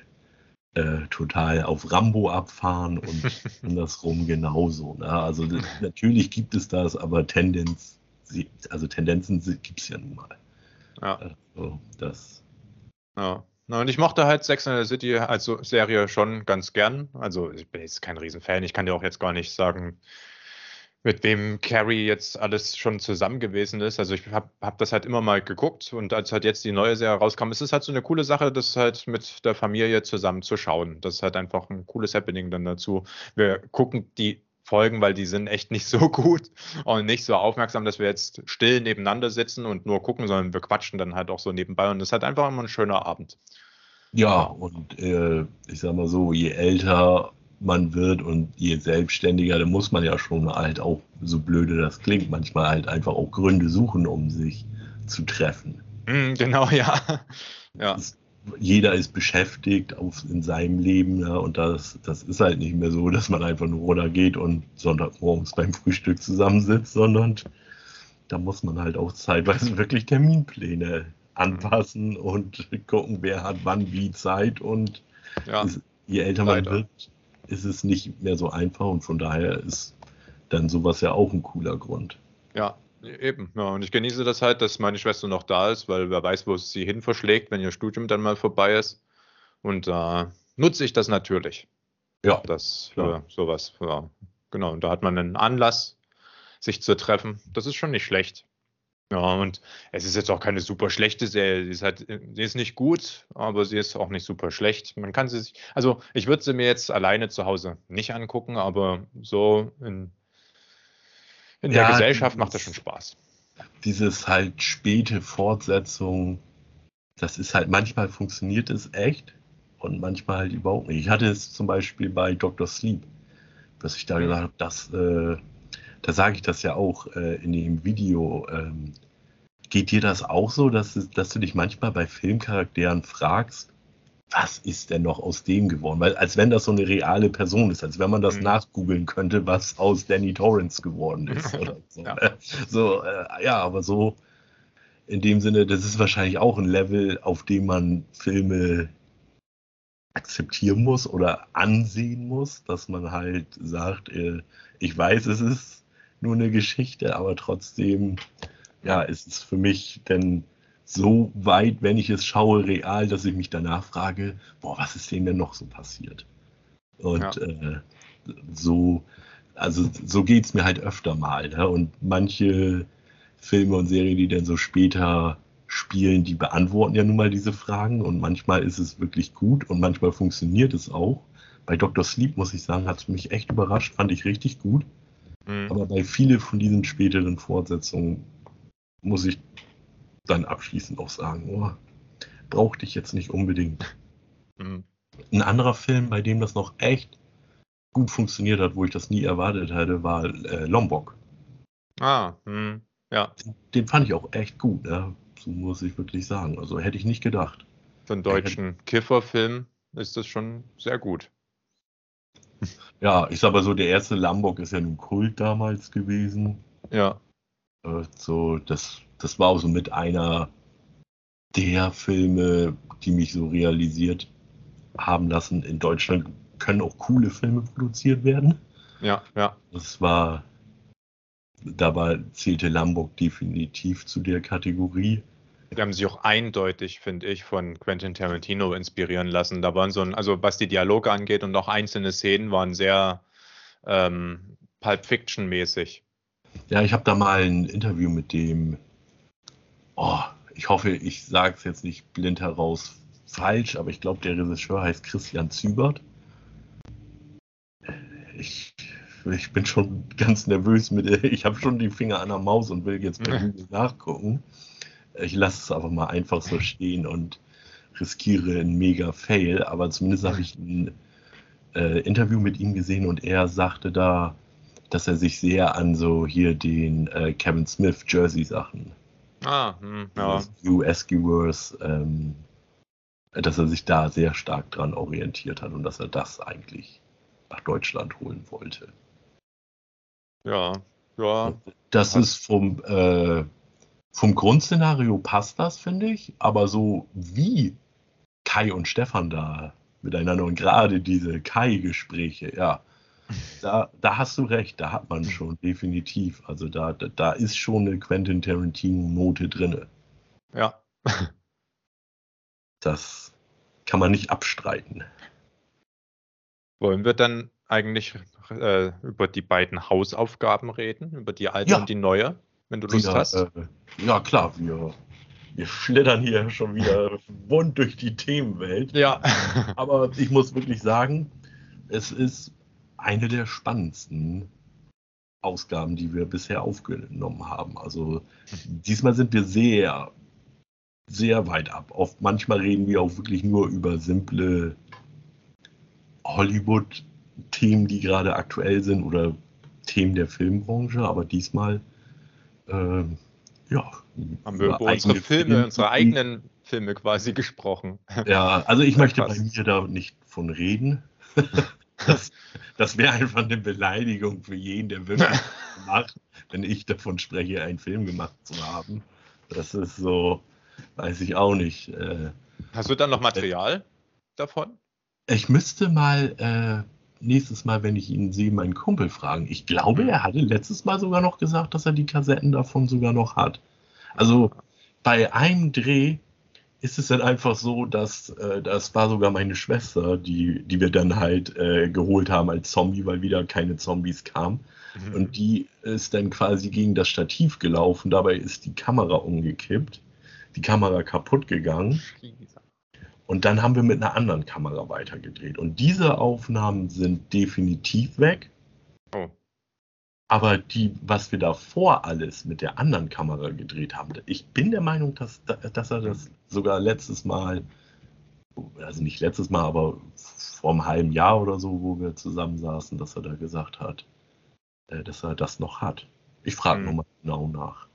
äh, total auf Rambo abfahren und [laughs] andersrum genauso. Ne? Also das, natürlich gibt es das, aber Tendenz, also Tendenzen gibt es ja nun mal. Ja. Also, das. Ja. Na, und ich mochte halt Sex and the City als Serie schon ganz gern. Also ich bin jetzt kein Riesenfan. Ich kann dir auch jetzt gar nicht sagen, mit wem Carrie jetzt alles schon zusammen gewesen ist. Also ich habe hab das halt immer mal geguckt und als halt jetzt die neue Serie rauskam, ist es halt so eine coole Sache, das halt mit der Familie zusammen zu schauen. Das ist halt einfach ein cooles Happening dann dazu. Wir gucken die Folgen, weil die sind echt nicht so [laughs] gut und nicht so aufmerksam, dass wir jetzt still nebeneinander sitzen und nur gucken, sondern wir quatschen dann halt auch so nebenbei und das ist halt einfach immer ein schöner Abend. Ja, und äh, ich sag mal so, je älter man wird und je selbstständiger, dann muss man ja schon halt auch, so blöde das klingt, manchmal halt einfach auch Gründe suchen, um sich zu treffen. Mm, genau, [laughs] ja. ja. Das jeder ist beschäftigt auf, in seinem Leben ja, und das, das ist halt nicht mehr so, dass man einfach nur runter geht und Sonntagmorgens beim Frühstück zusammensitzt, sondern da muss man halt auch zeitweise [laughs] wirklich Terminpläne anpassen und gucken, wer hat wann wie Zeit und ja, ist, je älter man wird, ist es nicht mehr so einfach und von daher ist dann sowas ja auch ein cooler Grund. Ja, Eben, ja. Und ich genieße das halt, dass meine Schwester noch da ist, weil wer weiß, wo es sie hin verschlägt, wenn ihr Studium dann mal vorbei ist. Und da äh, nutze ich das natürlich. Ja. Das für ja. sowas. Ja. Genau. Und da hat man einen Anlass, sich zu treffen. Das ist schon nicht schlecht. Ja, und es ist jetzt auch keine super schlechte Serie. Sie ist halt, sie ist nicht gut, aber sie ist auch nicht super schlecht. Man kann sie sich, also ich würde sie mir jetzt alleine zu Hause nicht angucken, aber so in in ja, der Gesellschaft macht das schon Spaß. Dieses halt späte Fortsetzung, das ist halt, manchmal funktioniert es echt und manchmal halt überhaupt nicht. Ich hatte es zum Beispiel bei Dr. Sleep, dass ich da gesagt habe, dass, äh, da sage ich das ja auch äh, in dem Video. Ähm, geht dir das auch so, dass, dass du dich manchmal bei Filmcharakteren fragst, was ist denn noch aus dem geworden? Weil als wenn das so eine reale Person ist, als wenn man das mhm. nachgoogeln könnte, was aus Danny Torrance geworden ist. [laughs] Oder so, ja. so äh, ja, aber so in dem Sinne, das ist wahrscheinlich auch ein Level, auf dem man Filme akzeptieren muss oder ansehen muss, dass man halt sagt, äh, ich weiß, es ist nur eine Geschichte, aber trotzdem, ja, ist es für mich denn so weit, wenn ich es schaue, real, dass ich mich danach frage, boah, was ist denen denn noch so passiert? Und ja. äh, so, also so geht es mir halt öfter mal. Ne? Und manche Filme und Serien, die dann so später spielen, die beantworten ja nun mal diese Fragen und manchmal ist es wirklich gut und manchmal funktioniert es auch. Bei Dr. Sleep, muss ich sagen, hat es mich echt überrascht, fand ich richtig gut. Mhm. Aber bei vielen von diesen späteren Fortsetzungen muss ich dann abschließend auch sagen, oh, brauchte ich jetzt nicht unbedingt. Mhm. Ein anderer Film, bei dem das noch echt gut funktioniert hat, wo ich das nie erwartet hätte, war äh, Lombok. Ah, mh, ja. Den, den, fand ich auch echt gut, ja. so muss ich wirklich sagen. Also hätte ich nicht gedacht. Für einen deutschen Kifferfilm ist das schon sehr gut. Ja, ich sag mal so, der erste Lombok ist ja nun Kult damals gewesen. Ja. Äh, so, das das war auch so mit einer der Filme, die mich so realisiert haben lassen. In Deutschland können auch coole Filme produziert werden. Ja, ja. Das war, dabei zählte Lamborg definitiv zu der Kategorie. Die haben sich auch eindeutig, finde ich, von Quentin Tarantino inspirieren lassen. Da waren so ein, also was die Dialoge angeht und auch einzelne Szenen waren sehr ähm, Pulp Fiction mäßig. Ja, ich habe da mal ein Interview mit dem oh, ich hoffe, ich sage es jetzt nicht blind heraus falsch, aber ich glaube, der Regisseur heißt Christian Zübert. Ich, ich bin schon ganz nervös mit, [laughs] ich habe schon die Finger an der Maus und will jetzt bei [laughs] Google nachgucken. Ich lasse es aber mal einfach so stehen und riskiere einen mega Fail, aber zumindest habe ich ein äh, Interview mit ihm gesehen und er sagte da, dass er sich sehr an so hier den äh, Kevin Smith Jersey Sachen Ah, hm, ja. US-Viewers, ähm, dass er sich da sehr stark dran orientiert hat und dass er das eigentlich nach Deutschland holen wollte. Ja, ja. Das ist vom, äh, vom Grundszenario passt das, finde ich, aber so wie Kai und Stefan da miteinander und gerade diese Kai-Gespräche, ja, da, da hast du recht, da hat man schon definitiv. Also da, da, da ist schon eine Quentin Tarantino-Note drin. Ja. [laughs] Das kann man nicht abstreiten. Wollen wir dann eigentlich äh, über die beiden Hausaufgaben reden, über die alte ja. und die neue, wenn du Lust ja, hast? Äh, ja, klar, wir, wir schlittern hier schon wieder [laughs] bunt durch die Themenwelt. Ja. Aber ich muss wirklich sagen, es ist eine der spannendsten Ausgaben, die wir bisher aufgenommen haben. Also diesmal sind wir sehr, sehr weit ab. Oft manchmal reden wir auch wirklich nur über simple Hollywood-Themen, die gerade aktuell sind oder Themen der Filmbranche, aber diesmal äh, ja. Haben wir über unsere Filme, unsere eigenen Filme quasi gesprochen. Ja, also ich [laughs] möchte bei mir da nicht von reden. [laughs] Das, das wäre einfach eine Beleidigung für jeden, der wirklich [laughs] macht, wenn ich davon spreche, einen Film gemacht zu haben. Das ist so, weiß ich auch nicht. Äh, Hast du dann noch Material äh, davon? Ich müsste mal äh, nächstes Mal, wenn ich ihn sehe, meinen Kumpel fragen. Ich glaube, er hatte letztes Mal sogar noch gesagt, dass er die Kassetten davon sogar noch hat. Also bei einem Dreh ist es dann einfach so, dass äh, das war sogar meine Schwester, die, die wir dann halt äh, geholt haben als Zombie, weil wieder keine Zombies kamen. Mhm. Und die ist dann quasi gegen das Stativ gelaufen. Dabei ist die Kamera umgekippt, die Kamera kaputt gegangen. Und dann haben wir mit einer anderen Kamera weitergedreht. Und diese Aufnahmen sind definitiv weg. Aber die, was wir davor alles mit der anderen Kamera gedreht haben, ich bin der Meinung, dass, dass er das sogar letztes Mal, also nicht letztes Mal, aber vor einem halben Jahr oder so, wo wir zusammensaßen, dass er da gesagt hat, äh, dass er das noch hat. Ich frage hm. nochmal genau nach.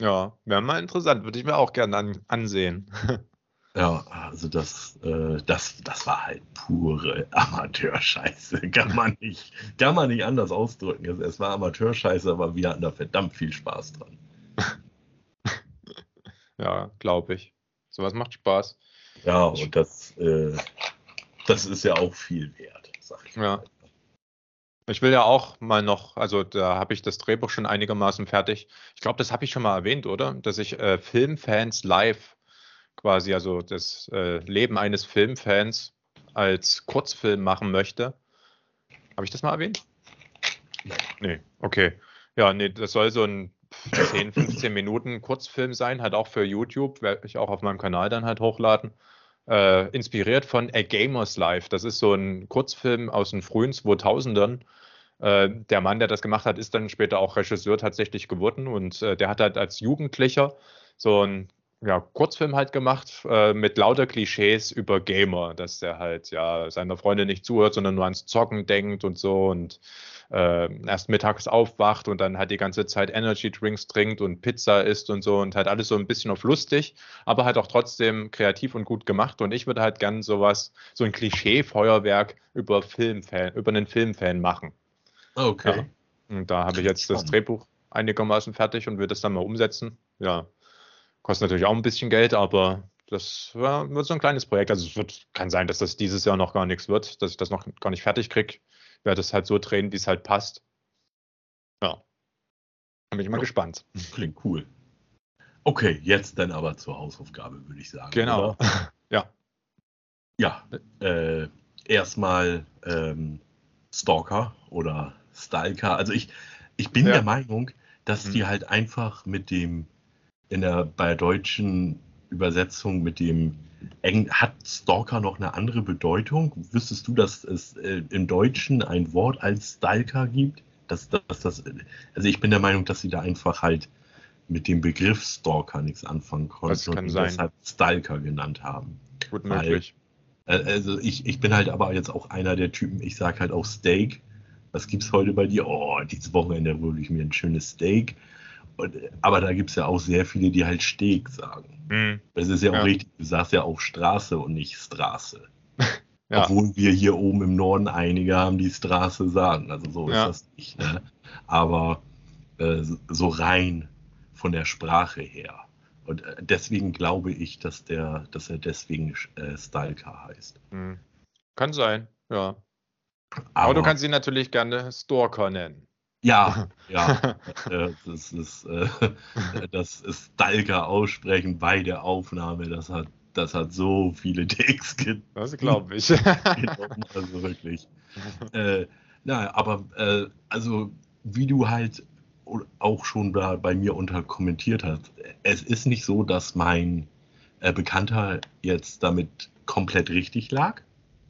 Ja, wäre mal interessant, würde ich mir auch gerne an, ansehen. [laughs] Ja, also das, äh, das, das war halt pure Amateurscheiße. [laughs] Kann man nicht, kann man nicht anders ausdrücken. Es, es war Amateurscheiße, aber wir hatten da verdammt viel Spaß dran. [laughs] ja, glaube ich. Sowas macht Spaß. Ja, und das, äh, das ist ja auch viel wert, sag ich ja. mal. Ich will ja auch mal noch, also da habe ich das Drehbuch schon einigermaßen fertig. Ich glaube, das habe ich schon mal erwähnt, oder? Dass ich äh, Filmfans live quasi, also das äh, Leben eines Filmfans als Kurzfilm machen möchte. Habe ich das mal erwähnt? Nee, okay. Ja, nee, das soll so ein 10, 15 Minuten Kurzfilm sein, halt auch für YouTube, werde ich auch auf meinem Kanal dann halt hochladen. Äh, inspiriert von A Gamer's Life. Das ist so ein Kurzfilm aus den frühen 2000ern. Äh, der Mann, der das gemacht hat, ist dann später auch Regisseur tatsächlich geworden und äh, der hat halt als Jugendlicher so ein ja, Kurzfilm halt gemacht äh, mit lauter Klischees über Gamer, dass der halt ja seiner Freundin nicht zuhört, sondern nur ans Zocken denkt und so und äh, erst mittags aufwacht und dann halt die ganze Zeit Energy Drinks trinkt und Pizza isst und so und halt alles so ein bisschen auf lustig, aber halt auch trotzdem kreativ und gut gemacht und ich würde halt gern sowas, so ein Klischee-Feuerwerk über Filmfan, über einen Filmfan machen. Okay. Ja. Und da habe ich jetzt das Drehbuch einigermaßen fertig und würde es dann mal umsetzen. Ja, Kostet natürlich auch ein bisschen Geld, aber das ja, wird so ein kleines Projekt. Also es wird, kann sein, dass das dieses Jahr noch gar nichts wird, dass ich das noch gar nicht fertig kriege. Ich werde es halt so drehen, wie es halt passt. Ja. Da bin ich mal ja. gespannt. Klingt cool. Okay, jetzt dann aber zur Hausaufgabe, würde ich sagen. Genau. [laughs] ja. Ja, äh, erstmal ähm, Stalker oder Stalker. Also ich, ich bin ja. der Meinung, dass mhm. die halt einfach mit dem in der, bei der deutschen Übersetzung mit dem Eng, hat Stalker noch eine andere Bedeutung? Wüsstest du, dass es äh, im Deutschen ein Wort als Stalker gibt? Dass, dass, das, also ich bin der Meinung, dass sie da einfach halt mit dem Begriff Stalker nichts anfangen konnten und sein. deshalb Stalker genannt haben. Gut möglich. Weil, äh, also ich, ich bin halt aber jetzt auch einer der Typen, ich sage halt auch Steak. Was gibt's heute bei dir? Oh, dieses Wochenende würde ich mir ein schönes Steak. Und, aber da gibt es ja auch sehr viele, die halt Steg sagen. Mhm. Das ist ja auch ja. richtig, du sagst ja auch Straße und nicht Straße. [laughs] ja. Obwohl wir hier oben im Norden einige haben, die Straße sagen. Also so ja. ist das nicht. Ne? Aber äh, so rein von der Sprache her. Und äh, deswegen glaube ich, dass der, dass er deswegen äh, Stalker heißt. Mhm. Kann sein, ja. Aber, Aber, du kannst ihn natürlich gerne Stalker nennen. Ja, [laughs] ja, äh, das ist äh, [laughs] das ist Stalker aussprechen bei der Aufnahme, das hat das hat so viele [laughs] Takes gegeben. Das glaube ich. also wirklich. Äh, na, aber äh, also wie du halt auch schon da bei mir unter kommentiert hast, es ist nicht so, dass mein äh, Bekannter jetzt damit komplett richtig lag,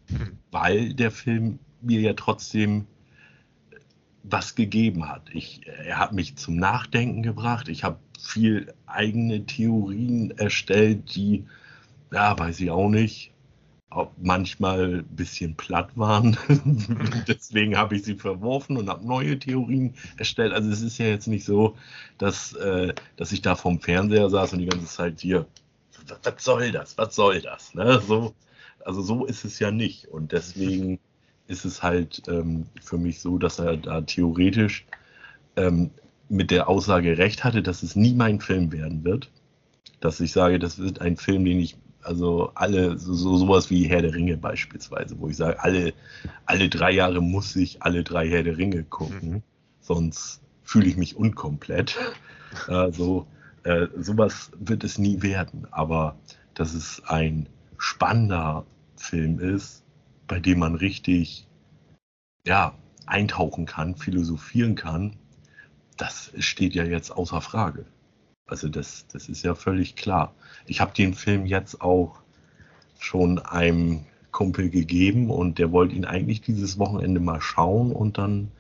hm. weil der Film mir ja trotzdem was gegeben hat. Ich, er hat mich zum Nachdenken gebracht. Ich habe viel eigene Theorien erstellt, die, ja, weiß ich auch nicht, auch manchmal ein bisschen platt waren. [laughs] Deswegen habe ich sie verworfen und habe neue Theorien erstellt. Also es ist ja jetzt nicht so, dass, äh, dass ich da vom Fernseher saß und die ganze Zeit hier, was soll das, was soll das? Ne? So, also so ist es ja nicht. Und deswegen ist es halt ähm, für mich so, dass er da theoretisch ähm, mit der Aussage recht hatte, dass es nie mein Film werden wird. Dass ich sage, das wird ein Film, den ich, also alle, so, sowas wie Herr der Ringe beispielsweise, wo ich sage, alle, alle drei Jahre muss ich alle drei Herr der Ringe gucken, mhm. sonst fühle ich mich unkomplett. [laughs] Also äh, sowas wird es nie werden, aber dass es ein spannender Film ist, bei dem man richtig ja, eintauchen kann, philosophieren kann, das steht ja jetzt außer Frage. Also das, das ist ja völlig klar. Ich habe den Film jetzt auch schon einem Kumpel gegeben und der wollte ihn eigentlich dieses Wochenende mal schauen und dann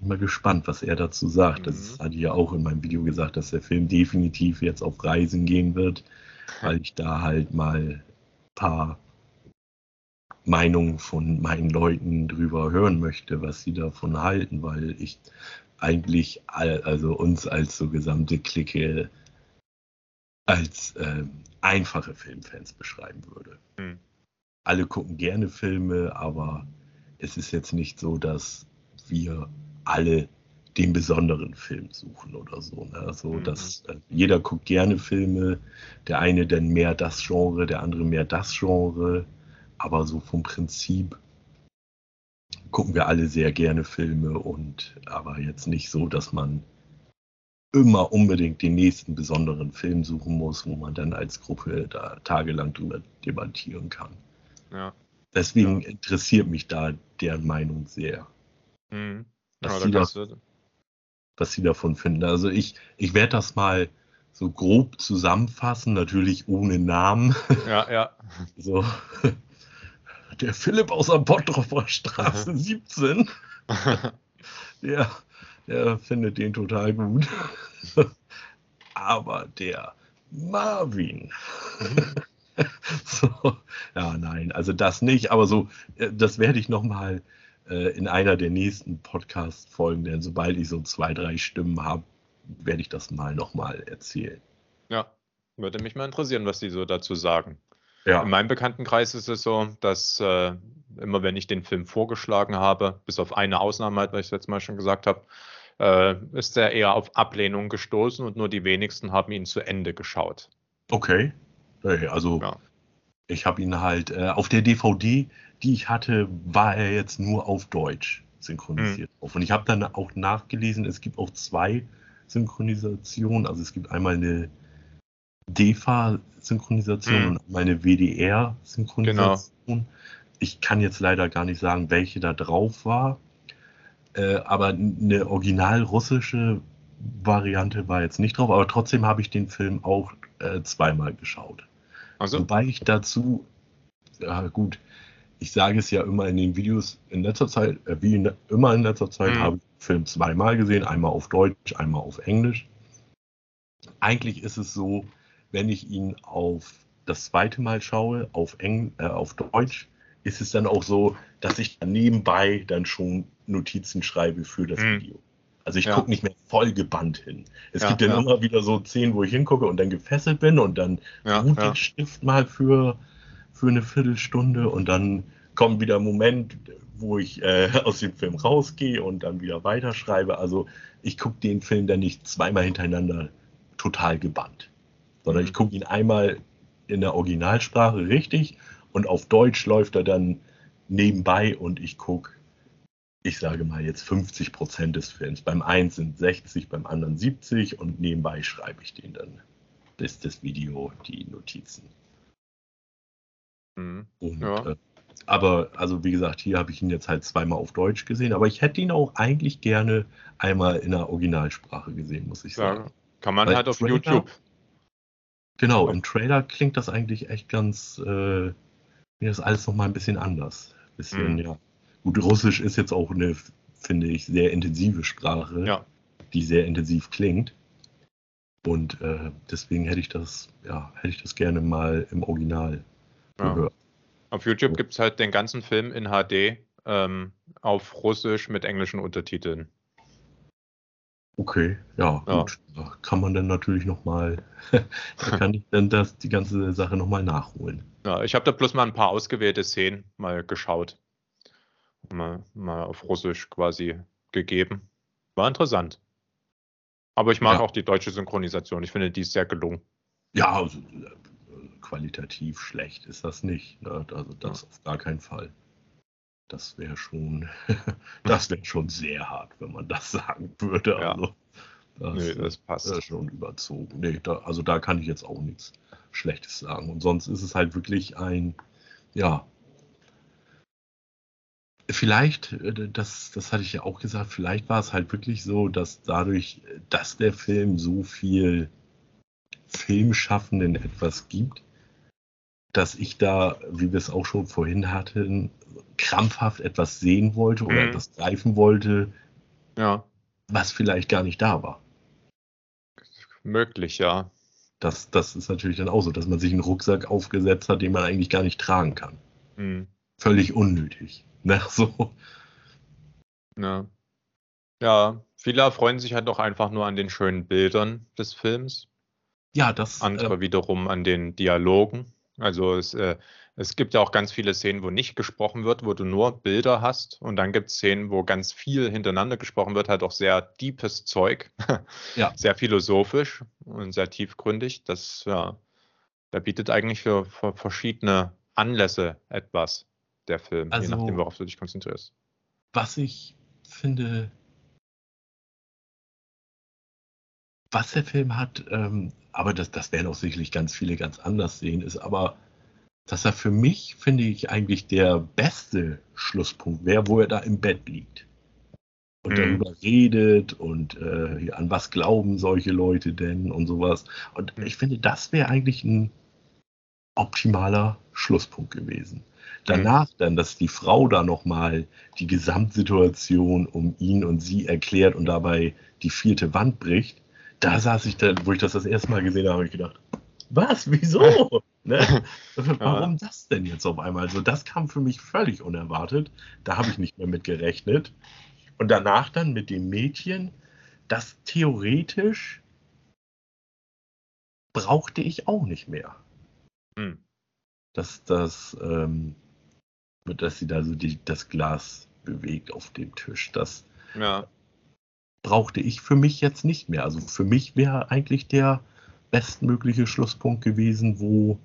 bin mal gespannt, was er dazu sagt. Mhm. Das hatte ich ja auch in meinem Video gesagt, dass der Film definitiv jetzt auf Reisen gehen wird, [laughs] weil ich da halt mal ein paar Meinungen von meinen Leuten drüber hören möchte, was sie davon halten, weil ich eigentlich all, also uns als so gesamte Clique als äh, einfache Filmfans beschreiben würde. Hm. Alle gucken gerne Filme, aber es ist jetzt nicht so, dass wir alle den besonderen Film suchen oder so. Ne? Also, mhm. dass äh, jeder guckt gerne Filme, der eine dann mehr das Genre, der andere mehr das Genre, aber so vom Prinzip gucken wir alle sehr gerne Filme und aber jetzt nicht so, dass man immer unbedingt den nächsten besonderen Film suchen muss, wo man dann als Gruppe da tagelang drüber debattieren kann. Ja. Deswegen ja. interessiert mich da deren Meinung sehr. Mhm. Was, sie da, was sie davon finden. Also ich, ich werde das mal so grob zusammenfassen, natürlich ohne Namen. Ja, ja. [laughs] So, der Philipp aus der Bottroper Straße 17, [laughs] der, der findet den total gut. Aber der Marvin. [laughs] so, ja, nein, also das nicht, aber so, äh, das werde ich nochmal äh, in einer der nächsten Podcast-Folgen, denn sobald ich so zwei, drei Stimmen habe, werde ich das mal nochmal erzählen. Ja, würde mich mal interessieren, was die so dazu sagen. Ja. In meinem Bekanntenkreis ist es so, dass äh, immer wenn ich den Film vorgeschlagen habe, bis auf eine Ausnahme, halt, weil ich es letztes Mal schon gesagt habe, äh, ist er eher auf Ablehnung gestoßen und nur die wenigsten haben ihn zu Ende geschaut. Okay. Also ja. ich habe ihn halt äh, auf der DVD, die ich hatte, war er jetzt nur auf Deutsch synchronisiert. Mhm. Und ich habe dann auch nachgelesen, es gibt auch zwei Synchronisationen. Also es gibt einmal eine DEFA-Synchronisation mhm. und meine WDR-Synchronisation. Genau. Ich kann jetzt leider gar nicht sagen, welche da drauf war, äh, aber eine original russische Variante war jetzt nicht drauf, aber trotzdem habe ich den Film auch äh, zweimal geschaut. Also? Wobei ich dazu, ja gut, ich sage es ja immer in den Videos in letzter Zeit, äh, wie in, immer in letzter Zeit, mhm. habe ich den Film zweimal gesehen, einmal auf Deutsch, einmal auf Englisch. Eigentlich ist es so, wenn ich ihn auf das zweite Mal schaue, auf, Eng, äh, auf Deutsch, ist es dann auch so, dass ich dann nebenbei dann schon Notizen schreibe für das hm. Video. Also ich ja. gucke nicht mehr voll gebannt hin. Es ja, gibt dann ja. immer wieder so Szenen, wo ich hingucke und dann gefesselt bin und dann ja, ruht der Stift mal für, für eine Viertelstunde und dann kommt wieder ein Moment, wo ich äh, aus dem Film rausgehe und dann wieder weiterschreibe. Also ich gucke den Film dann nicht zweimal hintereinander total gebannt sondern ich gucke ihn einmal in der Originalsprache richtig und auf Deutsch läuft er dann nebenbei und ich gucke, ich sage mal jetzt 50 Prozent des Films. Beim einen sind 60, beim anderen 70 und nebenbei schreibe ich den dann. Das ist das Video, die Notizen. Mhm. Und, ja. äh, aber, also wie gesagt, hier habe ich ihn jetzt halt zweimal auf Deutsch gesehen, aber ich hätte ihn auch eigentlich gerne einmal in der Originalsprache gesehen, muss ich sagen. Ja, kann man Weil halt auf Trailer, YouTube Genau, im Trailer klingt das eigentlich echt ganz, äh, mir ist alles nochmal ein bisschen anders. Bisschen, mhm. ja. Gut, Russisch ist jetzt auch eine, finde ich, sehr intensive Sprache, ja. die sehr intensiv klingt. Und äh, deswegen hätte ich das, ja, hätte ich das gerne mal im Original ja. gehört. Auf YouTube gibt es halt den ganzen Film in HD ähm, auf Russisch mit englischen Untertiteln. Okay, ja, Ja. gut. Da kann man dann natürlich nochmal, [laughs] da kann ich dann das, die ganze Sache nochmal nachholen. Ja, ich habe da bloß mal ein paar ausgewählte Szenen mal geschaut. Mal, mal auf Russisch quasi gegeben. War interessant. Aber ich mag Ja. auch die deutsche Synchronisation. Ich finde, die ist sehr gelungen. Ja, also äh, qualitativ schlecht ist das nicht. Ne? Also das auf gar keinen Fall. Das wäre schon, [laughs] das wäre schon sehr hart, wenn man das [laughs] sagen würde. Ja. Also, das, Nö, das passt. ist schon überzogen. Nee, da, also da kann ich jetzt auch nichts Schlechtes sagen. Und sonst ist es halt wirklich ein, ja, vielleicht, äh, das, das hatte ich ja auch gesagt, vielleicht war es halt wirklich so, dass dadurch, dass der Film so viel Filmschaffenden etwas gibt, dass ich da, wie wir es auch schon vorhin hatten, krampfhaft etwas sehen wollte oder Mhm. etwas greifen wollte, Ja, was vielleicht gar nicht da war. möglich, ja. Das, das ist natürlich dann auch so, dass man sich einen Rucksack aufgesetzt hat, den man eigentlich gar nicht tragen kann. Hm. Völlig unnötig. [laughs] Ne? So. Ja. ja, viele erfreuen sich halt auch einfach nur an den schönen Bildern des Films. Ja, das. andere äh, wiederum an den Dialogen. Also es, äh, es gibt ja auch ganz viele Szenen, wo nicht gesprochen wird, wo du nur Bilder hast. Und dann gibt es Szenen, wo ganz viel hintereinander gesprochen wird, halt auch sehr deepes Zeug. [laughs] Ja. Sehr philosophisch und sehr tiefgründig. Das, ja, der bietet eigentlich für, für verschiedene Anlässe etwas, der Film, je Also- nachdem, worauf du dich konzentrierst. was ich finde, was der Film hat, ähm, aber das, das werden auch sicherlich ganz viele ganz anders sehen, ist aber, dass er für mich, finde ich, eigentlich der beste Schlusspunkt wäre, wo er da im Bett liegt. Und Mhm. darüber redet und äh, an was glauben solche Leute denn und sowas. Und Mhm. ich finde, das wäre eigentlich ein optimaler Schlusspunkt gewesen. Danach dann, dass die Frau da nochmal die Gesamtsituation um ihn und sie erklärt und dabei die vierte Wand bricht, da saß ich dann, wo ich das das erste Mal gesehen habe, habe ich gedacht, was, wieso? [laughs] ne? Warum das denn jetzt auf einmal? Also das kam für mich völlig unerwartet. Da habe ich nicht mehr mit gerechnet. Und danach dann mit dem Mädchen, das theoretisch brauchte ich auch nicht mehr Hm. dass das, ähm, dass sie da so die, das Glas bewegt auf dem Tisch. Das Ja, brauchte ich für mich jetzt nicht mehr. Also für mich wäre eigentlich der bestmögliche Schlusspunkt gewesen, wo,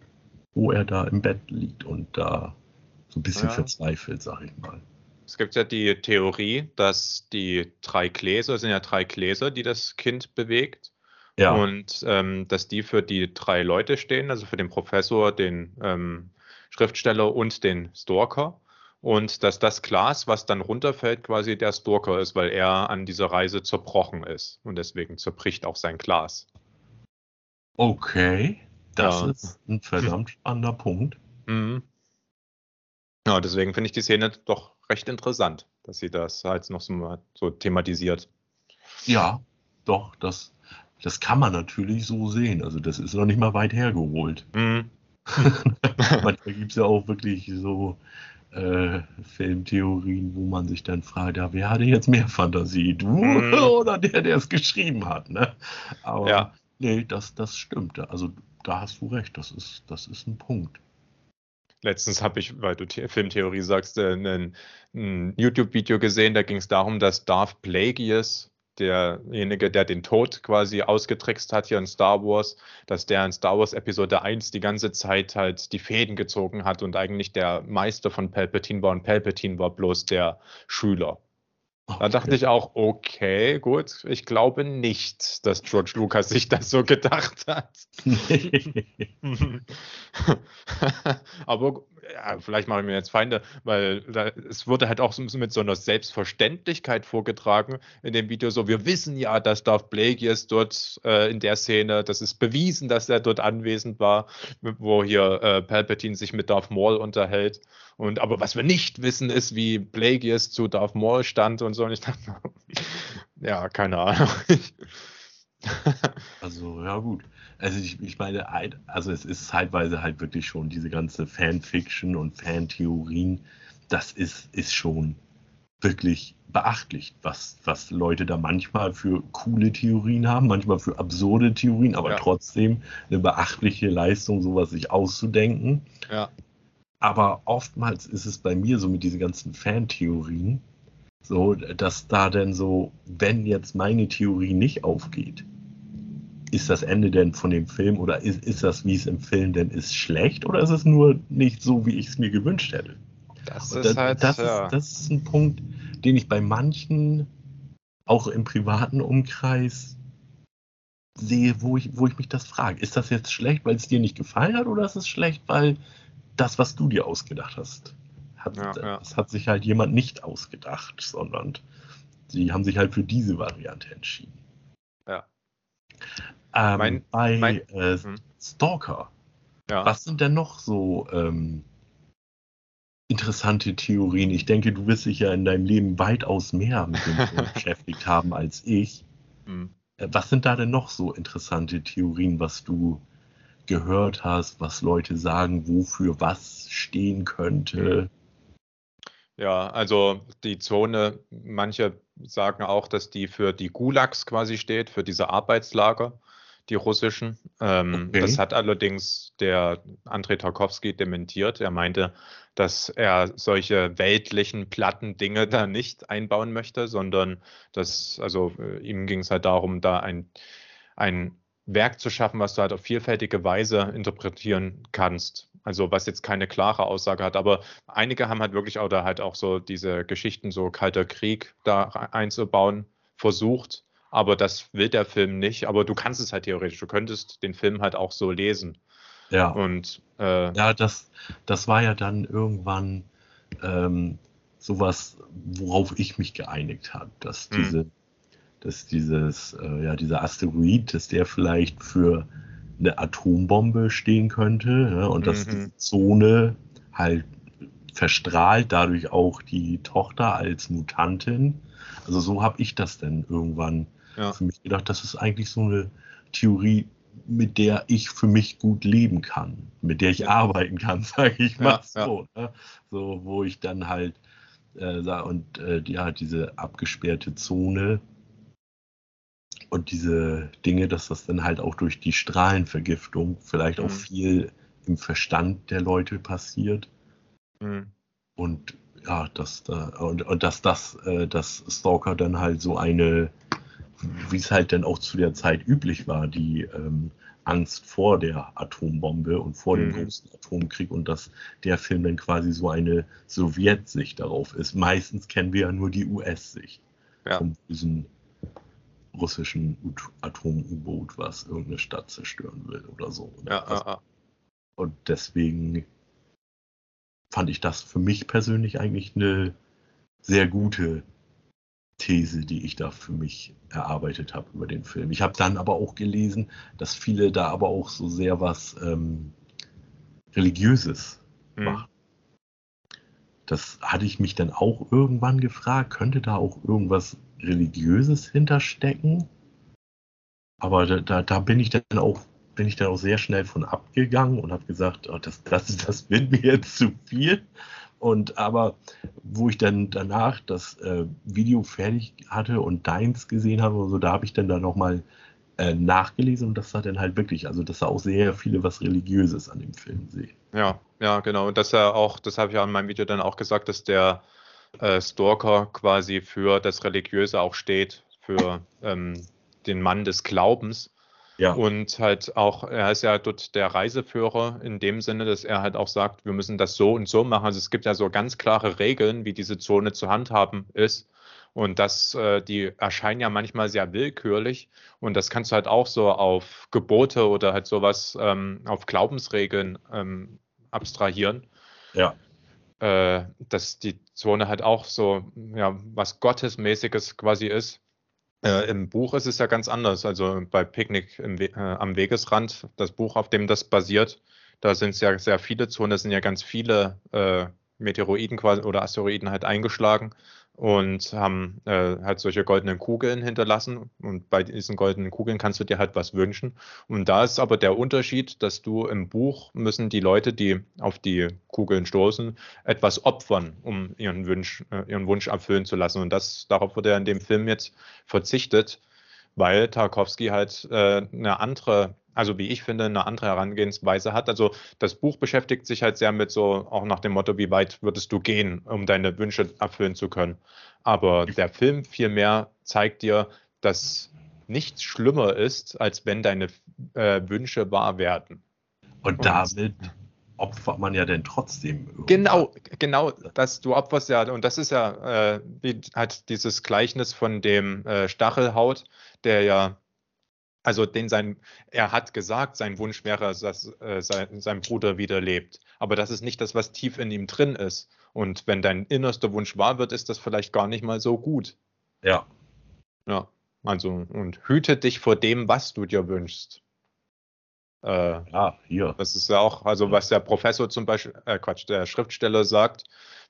wo er da im Bett liegt und da so ein bisschen Ja. verzweifelt, sag ich mal. Es gibt ja die Theorie, dass die drei Gläser, es sind ja drei Gläser, die das Kind bewegt. Ja, Und ähm, dass die für die drei Leute stehen, also für den Professor, den ähm, Schriftsteller und den Stalker. Und dass das Glas, was dann runterfällt, quasi der Stalker ist, weil er an dieser Reise zerbrochen ist. Und deswegen zerbricht auch sein Glas. okay. Das Ja. ist ein verdammt spannender Punkt. Mhm. Ja, deswegen finde ich die Szene doch recht interessant, dass sie das halt noch so, so thematisiert. Ja, doch, das, das kann man natürlich so sehen. Also das ist noch nicht mal weit hergeholt. Mhm. [laughs] Manchmal gibt es ja auch wirklich so äh, Filmtheorien, wo man sich dann fragt, ja, wer hatte jetzt mehr Fantasie, du Mhm. [laughs] oder der, der es geschrieben hat, ne? Aber Ja. nee, das, das stimmt. Also da hast du recht, das ist, das ist ein Punkt. Letztens habe ich, weil du The Filmtheorie sagst, äh, ein, ein YouTube-Video gesehen, da ging es darum, dass Darth Plagueis, derjenige, der den Tod quasi ausgetrickst hat hier in Star Wars, dass der in Star Wars Episode 1 die ganze Zeit halt die Fäden gezogen hat und eigentlich der Meister von Palpatine war und Palpatine war bloß der Schüler. Da dachte ich auch, okay, gut, ich glaube nicht, dass George Lucas sich das so gedacht hat. [laughs] [laughs] Aber ja, vielleicht mache ich mir jetzt Feinde, weil da, es wurde halt auch so, mit so einer Selbstverständlichkeit vorgetragen in dem Video. So, wir wissen ja, dass Darth Plagueis dort äh, in der Szene, das ist bewiesen, dass er dort anwesend war, wo hier äh, Palpatine sich mit Darth Maul unterhält. Und aber was wir nicht wissen, ist, wie Plagueis zu Darth Maul stand und so. Und ich dachte, [laughs] ja, keine Ahnung. Also, ja gut. Also ich, ich meine, also es ist zeitweise halt wirklich schon diese ganze Fanfiction und Fantheorien, das ist, ist schon wirklich beachtlich, was, was Leute da manchmal für coole Theorien haben, manchmal für absurde Theorien, aber ja. trotzdem eine beachtliche Leistung, sowas sich auszudenken. Ja. Aber oftmals ist es bei mir so mit diesen ganzen Fantheorien, so, dass da denn so, wenn jetzt meine Theorie nicht aufgeht, ist das Ende denn von dem Film oder ist, ist das, wie es im Film denn ist, schlecht oder ist es nur nicht so, wie ich es mir gewünscht hätte? Das ist halt, das, ja. ist, das ist ein Punkt, den ich bei manchen, auch im privaten Umkreis, sehe, wo ich, wo ich mich das frage. Ist das jetzt schlecht, weil es dir nicht gefallen hat oder ist es schlecht, weil das, was du dir ausgedacht hast, hat, ja, ja. das hat sich halt jemand nicht ausgedacht, sondern sie haben sich halt für diese Variante entschieden. Ja. Ähm, mein, bei mein, äh, hm. Stalker, ja. was sind denn noch so ähm, interessante Theorien? Ich denke, du wirst dich ja in deinem Leben weitaus mehr mit dem [laughs] beschäftigt haben als ich. Hm. Äh, was sind da denn noch so interessante Theorien, was du gehört hast, was Leute sagen, wofür was stehen könnte? Ja, also die Zone, manche sagen auch, dass die für die Gulags quasi steht, für diese Arbeitslager, die russischen. Ähm, okay. Das hat allerdings der Andrei Tarkovsky dementiert. Er meinte, dass er solche weltlichen, platten Dinge da nicht einbauen möchte, sondern dass, also äh, ihm ging es halt darum, da ein, ein Werk zu schaffen, was du halt auf vielfältige Weise interpretieren kannst. Also was jetzt keine klare Aussage hat, aber einige haben halt wirklich auch da halt auch so diese Geschichten, so kalter Krieg da einzubauen, versucht. Aber das will der Film nicht. Aber du kannst es halt theoretisch. Du könntest den Film halt auch so lesen. Ja. Und äh, ja, das, das war ja dann irgendwann ähm, sowas, worauf ich mich geeinigt habe, dass hm. diese dass dieses, äh, ja, dieser Asteroid, dass der vielleicht für eine Atombombe stehen könnte ja, und dass mhm. die Zone halt verstrahlt, dadurch auch die Tochter als Mutantin. Also so habe ich das dann irgendwann ja. für mich gedacht. Das ist eigentlich so eine Theorie, mit der ich für mich gut leben kann, mit der ich arbeiten kann, [laughs] sage ich mal ja, so. Ja. Ne? So, wo ich dann halt äh, und äh, ja, diese abgesperrte Zone, und diese Dinge, dass das dann halt auch durch die Strahlenvergiftung vielleicht mhm. auch viel im Verstand der Leute passiert. Mhm. Und ja, dass da, und, und dass das, äh, dass Stalker dann halt so eine, wie es halt dann auch zu der Zeit üblich war, die ähm, Angst vor der Atombombe und vor mhm. dem großen Atomkrieg und dass der Film dann quasi so eine Sowjetsicht darauf ist. Meistens kennen wir ja nur die US-Sicht ja. von diesen russischen Atom-U-Boot, was irgendeine Stadt zerstören will oder so. Ja, ja, Und deswegen fand ich das für mich persönlich eigentlich eine sehr gute These, die ich da für mich erarbeitet habe über den Film. Ich habe dann aber auch gelesen, dass viele da aber auch so sehr was ähm, Religiöses mhm. machen. Das hatte ich mich dann auch irgendwann gefragt, könnte da auch irgendwas Religiöses hinterstecken. Aber da, da, da, bin ich dann auch bin ich dann auch sehr schnell von abgegangen und habe gesagt, oh, das, das, das wird mir jetzt zu viel. Und aber wo ich dann danach das äh, Video fertig hatte und deins gesehen habe, so, da habe ich dann da nochmal äh, nachgelesen und das hat dann halt wirklich, also dass da auch sehr viele was Religiöses an dem Film sehen. Ja, ja, genau. Und dass er auch, das habe ich ja in meinem Video dann auch gesagt, dass der äh, Stalker quasi für das Religiöse auch steht, für ähm, den Mann des Glaubens. Ja. Und halt auch, er ist ja dort der Reiseführer in dem Sinne, dass er halt auch sagt, wir müssen das so und so machen. Also es gibt ja so ganz klare Regeln, wie diese Zone zu handhaben ist. Und das, äh, die erscheinen ja manchmal sehr willkürlich. Und das kannst du halt auch so auf Gebote oder halt sowas ähm, auf Glaubensregeln ähm, abstrahieren. Ja äh, dass die Zone halt auch so, ja, was Gottesmäßiges quasi ist. Äh, Im Buch ist es ja ganz anders. Also bei Picknick We äh, am Wegesrand, das Buch, auf dem das basiert, da sind es ja sehr viele Zonen, da sind ja ganz viele äh, Meteoroiden quasi oder Asteroiden halt eingeschlagen und haben äh, halt solche goldenen Kugeln hinterlassen. Und bei diesen goldenen Kugeln kannst du dir halt was wünschen. Und da ist aber der Unterschied, dass du im Buch müssen die Leute, die auf die Kugeln stoßen, etwas opfern, um ihren Wunsch, äh, ihren Wunsch erfüllen zu lassen. Und das, darauf wurde ja in dem Film jetzt verzichtet, weil Tarkovsky halt äh, eine andere also wie ich finde, eine andere Herangehensweise hat. Also das Buch beschäftigt sich halt sehr mit so auch nach dem Motto, wie weit würdest du gehen, um deine Wünsche erfüllen zu können. Aber der Film vielmehr zeigt dir, dass nichts schlimmer ist, als wenn deine äh, Wünsche wahr werden. Und damit opfert man ja dann trotzdem. Genau, genau, dass du opferst ja, und das ist ja, äh, wie hat dieses Gleichnis von dem äh, Stachelhaut, der ja also den sein, er hat gesagt, sein Wunsch wäre, dass äh, sein, sein Bruder wieder lebt. Aber das ist nicht das, was tief in ihm drin ist. Und wenn dein innerster Wunsch wahr wird, ist das vielleicht gar nicht mal so gut. Ja. Ja. Also, und hüte dich vor dem, was du dir wünschst. Äh, ja, hier. Das ist ja auch, also was der Professor zum Beispiel, äh, Quatsch, der Schriftsteller sagt,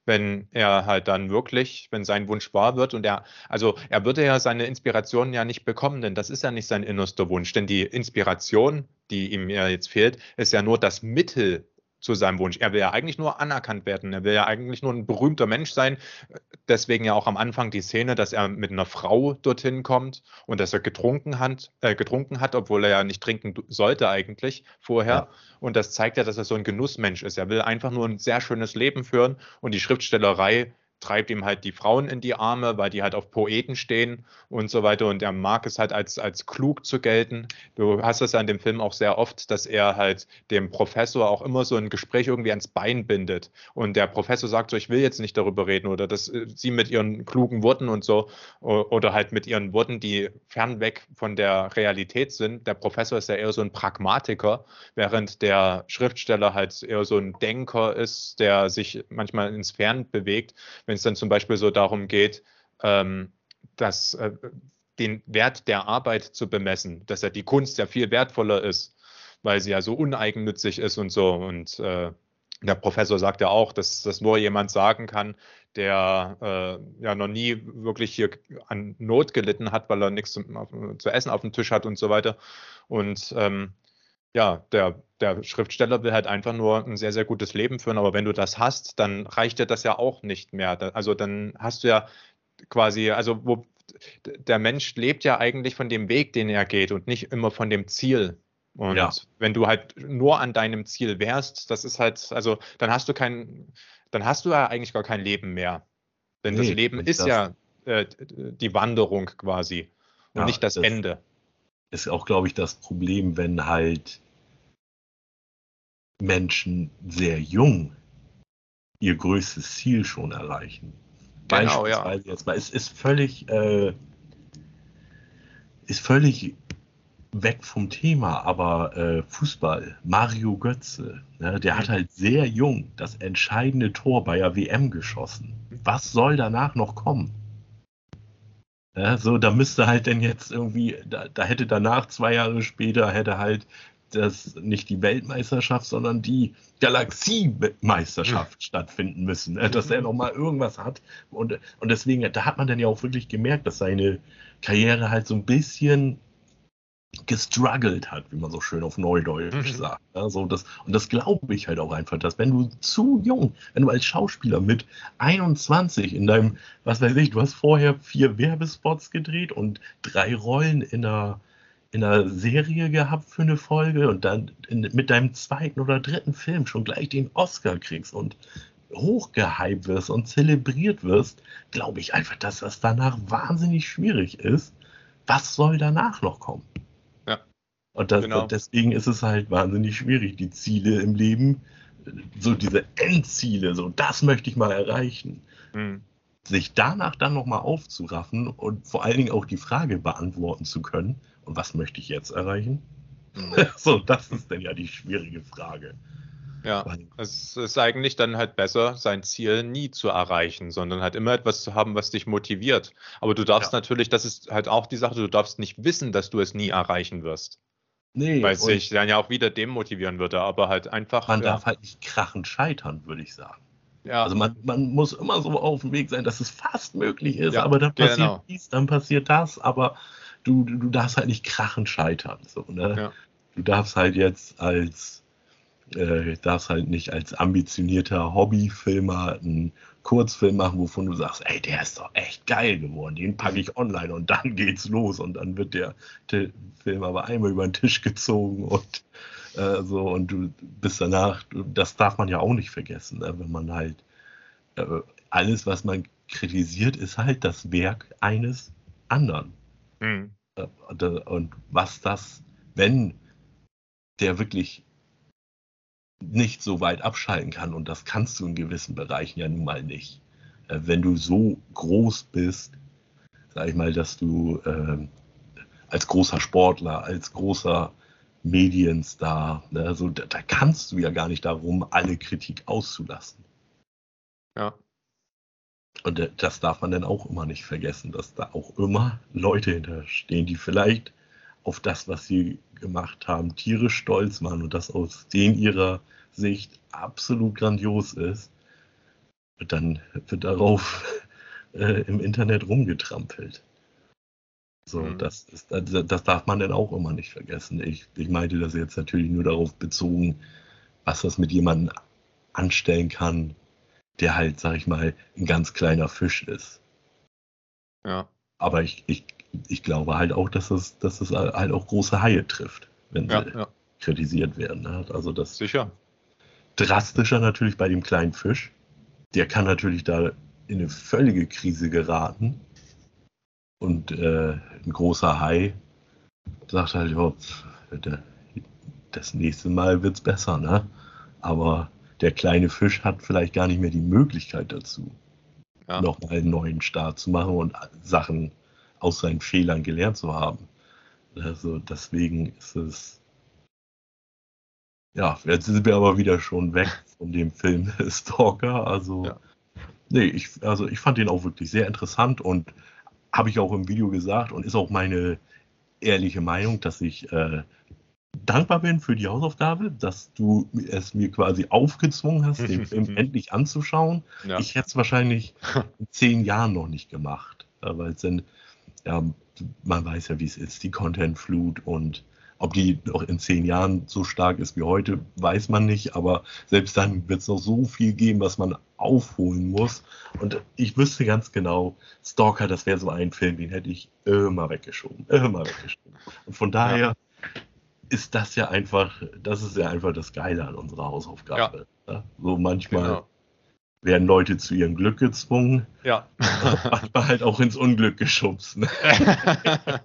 wenn er halt dann wirklich, wenn sein Wunsch wahr wird und er, also er würde ja seine Inspiration ja nicht bekommen, denn das ist ja nicht sein innerster Wunsch, denn die Inspiration, die ihm ja jetzt fehlt, ist ja nur das Mittel, zu seinem Wunsch. Er will ja eigentlich nur anerkannt werden. Er will ja eigentlich nur ein berühmter Mensch sein. Deswegen ja auch am Anfang die Szene, dass er mit einer Frau dorthin kommt und dass er getrunken hat, äh, getrunken hat, obwohl er ja nicht trinken sollte eigentlich vorher. Ja. Und das zeigt ja, dass er so ein Genussmensch ist. Er will einfach nur ein sehr schönes Leben führen und die Schriftstellerei treibt ihm halt die Frauen in die Arme, weil die halt auf Poeten stehen und so weiter. Und er mag es halt als, als klug zu gelten. Du hast das ja in dem Film auch sehr oft, dass er halt dem Professor auch immer so ein Gespräch irgendwie ans Bein bindet. Und der Professor sagt so, ich will jetzt nicht darüber reden oder dass äh, sie mit ihren klugen Worten und so oder halt mit ihren Worten, die fernweg von der Realität sind. Der Professor ist ja eher so ein Pragmatiker, während der Schriftsteller halt eher so ein Denker ist, der sich manchmal ins Fern bewegt wenn es dann zum Beispiel so darum geht, ähm, dass äh, den Wert der Arbeit zu bemessen, dass ja die Kunst ja viel wertvoller ist, weil sie ja so uneigennützig ist und so. Und äh, der Professor sagt ja auch, dass das nur jemand sagen kann, der äh, ja noch nie wirklich hier an Not gelitten hat, weil er nichts zu, zu essen auf dem Tisch hat und so weiter. Und ähm, ja, der, der Schriftsteller will halt einfach nur ein sehr, sehr gutes Leben führen, aber wenn du das hast, dann reicht dir das ja auch nicht mehr. Also dann hast du ja quasi, also wo der Mensch lebt ja eigentlich von dem Weg, den er geht und nicht immer von dem Ziel. Und ja. wenn du halt nur an deinem Ziel wärst, das ist halt, also dann hast du kein, dann hast du ja eigentlich gar kein Leben mehr. Denn nee, das Leben ist das ja äh, die Wanderung quasi und ja, nicht das, das Ende ist auch, glaube ich, das Problem, wenn halt Menschen sehr jung ihr größtes Ziel schon erreichen. Genau, ja. Jetzt mal, es ist völlig, äh, ist völlig weg vom Thema, aber äh, Fußball, Mario Götze, ne, der hat mhm. halt sehr jung das entscheidende Tor bei der WM geschossen. Was soll danach noch kommen? Ja, so, da müsste halt denn jetzt irgendwie, da, da hätte danach zwei Jahre später, hätte halt das nicht die Weltmeisterschaft, sondern die Galaxiemeisterschaft mhm. stattfinden müssen, ne? dass er nochmal irgendwas hat. Und, und deswegen, da hat man dann ja auch wirklich gemerkt, dass seine Karriere halt so ein bisschen gestruggelt hat, wie man so schön auf Neudeutsch mhm. sagt. Also das, und das glaube ich halt auch einfach, dass wenn du zu jung, wenn du als Schauspieler mit 21 in deinem, was weiß ich, du hast vorher vier Werbespots gedreht und drei Rollen in einer, in einer Serie gehabt für eine Folge und dann in, mit deinem zweiten oder dritten Film schon gleich den Oscar kriegst und hochgehypt wirst und zelebriert wirst, glaube ich einfach, dass das danach wahnsinnig schwierig ist. Was soll danach noch kommen? Und, das, genau. deswegen ist es halt wahnsinnig schwierig, die Ziele im Leben, so diese Endziele, so das möchte ich mal erreichen. Mhm. Sich danach dann nochmal aufzuraffen und vor allen Dingen auch die Frage beantworten zu können, und was möchte ich jetzt erreichen? Mhm. [laughs] so, das ist dann ja die schwierige Frage. Ja, es ist eigentlich dann halt besser, sein Ziel nie zu erreichen, sondern halt immer etwas zu haben, was dich motiviert. Aber du darfst ja. natürlich, das ist halt auch die Sache, du darfst nicht wissen, dass du es nie erreichen wirst. Nee, Weil sich dann ja auch wieder demotivieren würde, aber halt einfach. Man ja. darf halt nicht krachend scheitern, würde ich sagen. Ja. Also man, man muss immer so auf dem Weg sein, dass es fast möglich ist, ja, aber dann passiert genau. dies, dann passiert das, aber du, du darfst halt nicht krachen scheitern. So, ne? Ja. Du darfst halt jetzt als äh, darfst halt nicht als ambitionierter Hobbyfilmer einen Kurzfilm machen, wovon du sagst, ey, der ist doch echt geil geworden, den packe ich online und dann geht's los und dann wird der Film aber einmal über den Tisch gezogen und äh, so und du bist danach, das darf man ja auch nicht vergessen, ne? wenn man halt äh, alles, was man kritisiert, ist halt das Werk eines anderen. Mhm. Äh, und was das, wenn der wirklich nicht so weit abschalten kann. Und das kannst du in gewissen Bereichen ja nun mal nicht. Äh, wenn du so groß bist, sag ich mal, dass du äh, als großer Sportler, als großer Medienstar, ne, also da, da, kannst du ja gar nicht darum, alle Kritik auszulassen. Ja. Und äh, das darf man dann auch immer nicht vergessen, dass da auch immer Leute hinterstehen, die vielleicht auf das, was sie gemacht haben, tierisch stolz waren und das aus den ihrer Sicht absolut grandios ist, dann wird darauf [laughs] äh, im Internet rumgetrampelt. So, mhm. das, ist, das darf man dann auch immer nicht vergessen. Ich, ich meinte das jetzt natürlich nur darauf bezogen, was das mit jemandem anstellen kann, der halt, sag ich mal, ein ganz kleiner Fisch ist. Ja. Aber ich, ich, ich glaube halt auch, dass es, dass es halt auch große Haie trifft, wenn ja, sie ja. kritisiert werden. Ne? Also das, Sicher drastischer natürlich bei dem kleinen Fisch. Der kann natürlich da in eine völlige Krise geraten. Und äh, ein großer Hai sagt halt, ja, das nächste Mal wird es besser, ne? Aber der kleine Fisch hat vielleicht gar nicht mehr die Möglichkeit dazu, ja. nochmal einen neuen Start zu machen und Sachen aus seinen Fehlern gelernt zu haben. Also deswegen ist es ja, jetzt sind wir aber wieder schon weg von dem Film [laughs] Stalker. Also, ja. nee, ich, also ich fand den auch wirklich sehr interessant und habe ich auch im Video gesagt und ist auch meine ehrliche Meinung, dass ich äh, dankbar bin für die Hausaufgabe, dass du es mir quasi aufgezwungen hast, den Film [laughs] endlich anzuschauen. Ja. Ich hätte es wahrscheinlich in zehn Jahren noch nicht gemacht, äh, weil es dann, ja, man weiß ja, wie es ist, die Content-Flut und ob die noch in zehn Jahren so stark ist wie heute, weiß man nicht. Aber selbst dann wird es noch so viel geben, was man aufholen muss. Und ich wüsste ganz genau, Stalker, das wäre so ein Film, den hätte ich immer weggeschoben. Immer weggeschoben. Und von daher ja. ist das ja einfach, das ist ja einfach das Geile an unserer Hausaufgabe. Ja. Ja? So manchmal. Genau werden Leute zu ihrem Glück gezwungen. Ja. [laughs] manchmal halt auch ins Unglück geschubst. Ne? [laughs]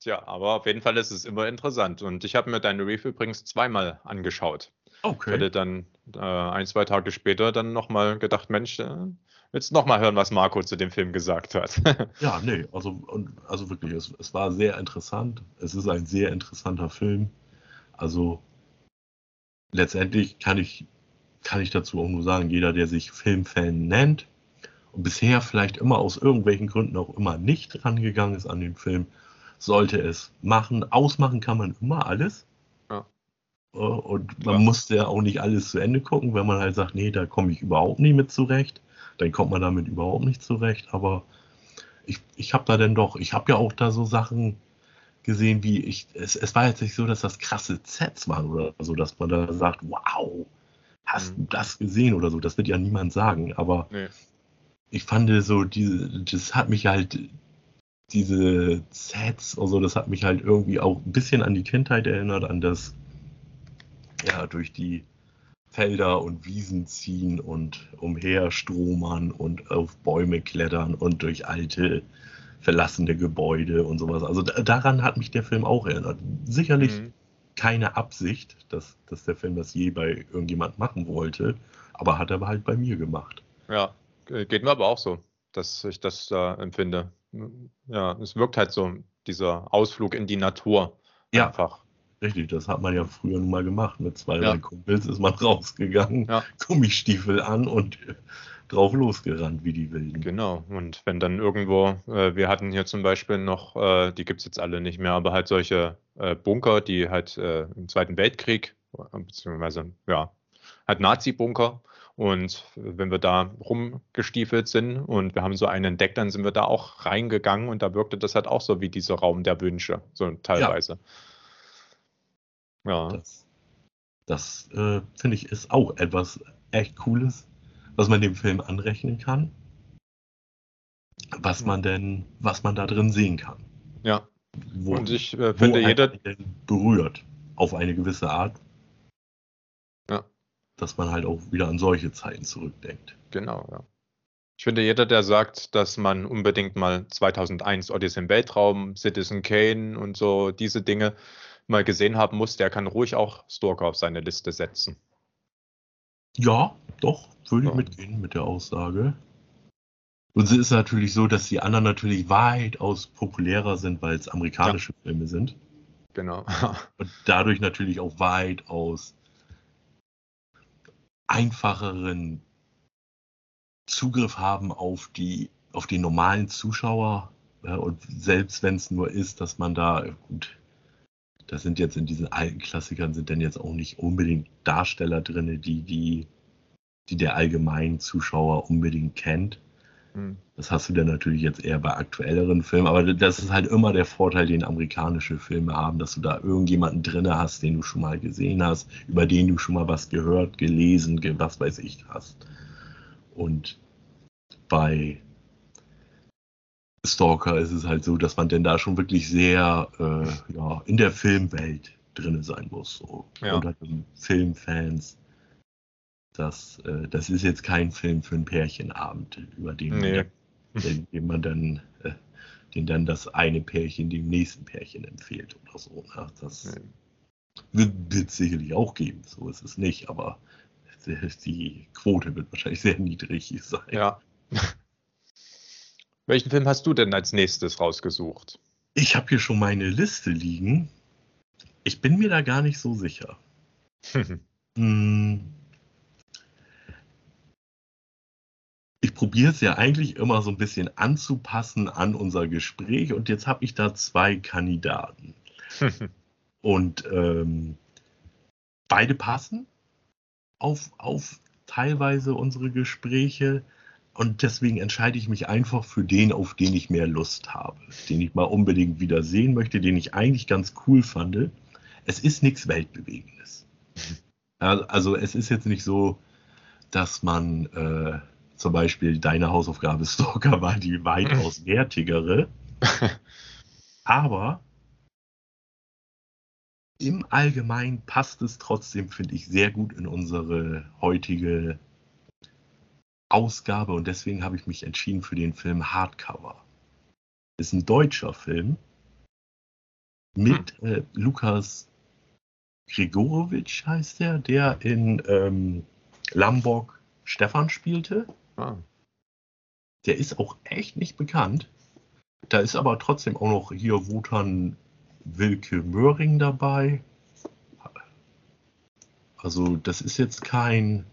Tja, aber auf jeden Fall ist es immer interessant. Und ich habe mir deine Review übrigens zweimal angeschaut. Okay. Ich hatte dann äh, ein, zwei Tage später dann nochmal gedacht, Mensch, äh, willst du nochmal hören, was Marco zu dem Film gesagt hat? [laughs] ja, nee, also, und, also wirklich, es, es war sehr interessant. Es ist ein sehr interessanter Film. Also letztendlich kann ich, kann ich dazu auch nur sagen, jeder, der sich Filmfan nennt und bisher vielleicht immer aus irgendwelchen Gründen auch immer nicht rangegangen ist an den Film, sollte es machen. Ausmachen kann man immer alles. Ja. Äh, und man ja. muss ja auch nicht alles zu Ende gucken, wenn man halt sagt, nee, da komme ich überhaupt nicht mit zurecht. Dann kommt man damit überhaupt nicht zurecht. Aber ich, ich habe da denn doch, ich habe ja auch da so Sachen gesehen, wie ich, es, es war jetzt nicht so, dass das krasse Sets waren oder so, dass man da sagt, wow, hast mhm. du das gesehen oder so. Das wird ja niemand sagen. Aber nee. ich fand so, diese, das hat mich halt diese Sets und so, das hat mich halt irgendwie auch ein bisschen an die Kindheit erinnert, an das, ja, durch die Felder und Wiesen ziehen und umherstromern und auf Bäume klettern und durch alte verlassene Gebäude und sowas. Also daran hat mich der Film auch erinnert. Sicherlich mhm. Keine Absicht, dass, dass der Film das je bei irgendjemand machen wollte, aber hat er halt bei mir gemacht. Ja, geht mir aber auch so, dass ich das da empfinde ja, es wirkt halt so, dieser Ausflug in die Natur. Ja, einfach. Richtig, das hat man ja früher nun mal gemacht. Mit zwei, ja. drei Kumpels ist man [laughs] rausgegangen, ja. Gummistiefel an und drauf losgerannt wie die Wilden. Genau, und wenn dann irgendwo, äh, wir hatten hier zum Beispiel noch, äh, die gibt es jetzt alle nicht mehr, aber halt solche äh, Bunker, die halt äh, im Zweiten Weltkrieg, beziehungsweise ja, halt Nazi-Bunker Und wenn wir da rumgestiefelt sind und wir haben so einen entdeckt, dann sind wir da auch reingegangen und da wirkte das halt auch so wie dieser Raum der Wünsche, so teilweise. Ja. ja. Das, das äh, finde ich ist auch etwas echt Cooles, was man dem Film anrechnen kann. Was man denn, was man da drin sehen kann. Ja. Wo, und ich äh, finde, jeder berührt auf eine gewisse Art. Ja. Dass man halt auch wieder an solche Zeiten zurückdenkt. Genau, ja. Ich finde, jeder, der sagt, dass man unbedingt mal 2001 Odyssey im Weltraum, Citizen Kane und so diese Dinge mal gesehen haben muss, der kann ruhig auch Stalker auf seine Liste setzen. Ja, doch, würde ich mitgehen mit der Aussage. Und es ist natürlich so, dass die anderen natürlich weitaus populärer sind, weil es amerikanische ja. Filme sind. Genau. [laughs] und dadurch natürlich auch weitaus einfacheren Zugriff haben auf die auf den normalen Zuschauer. Ja, und selbst wenn es nur ist, dass man da, gut, das sind jetzt in diesen alten Klassikern sind dann jetzt auch nicht unbedingt Darsteller drin, die, die, die der allgemeine Zuschauer unbedingt kennt. Hm. Das hast du dann natürlich jetzt eher bei aktuelleren Filmen, aber das ist halt immer der Vorteil, den amerikanische Filme haben, dass du da irgendjemanden drin hast, den du schon mal gesehen hast, über den du schon mal was gehört, gelesen, was weiß ich hast. Und bei Stalker ist es halt so, dass man denn da schon wirklich sehr äh, ja, in der Filmwelt drin sein muss. So. Ja. Unter den Filmfans das, äh, das ist jetzt kein Film für einen Pärchenabend, über den, nee. den, den man dann, äh, den dann das eine Pärchen dem nächsten Pärchen empfiehlt oder so. Ne? Das nee. wird es sicherlich auch geben, so ist es nicht, aber die Quote wird wahrscheinlich sehr niedrig sein. Ja. Welchen Film hast du denn als nächstes rausgesucht? Ich habe hier schon meine Liste liegen. Ich bin mir da gar nicht so sicher. [laughs] hm, ich probiere es ja eigentlich immer so ein bisschen anzupassen an unser Gespräch und jetzt habe ich da zwei Kandidaten. und ähm, beide passen auf, auf teilweise unsere Gespräche und deswegen entscheide ich mich einfach für den, auf den ich mehr Lust habe, den ich mal unbedingt wieder sehen möchte, den ich eigentlich ganz cool fand. Es ist nichts Weltbewegendes. Also es ist jetzt nicht so, dass man äh, zum Beispiel deine Hausaufgabe Stalker war die weitaus [laughs] wertigere. Aber im Allgemeinen passt es trotzdem, finde ich, sehr gut in unsere heutige Ausgabe und deswegen habe ich mich entschieden für den Film Hardcover. Ist ein deutscher Film mit hm. äh, Lukas Gregorowitsch heißt er, der in ähm, Lambok Stefan spielte. Ah. Der ist auch echt nicht bekannt. Da ist aber trotzdem auch noch hier Wotan Wilke Möhring dabei. Also, das ist jetzt kein.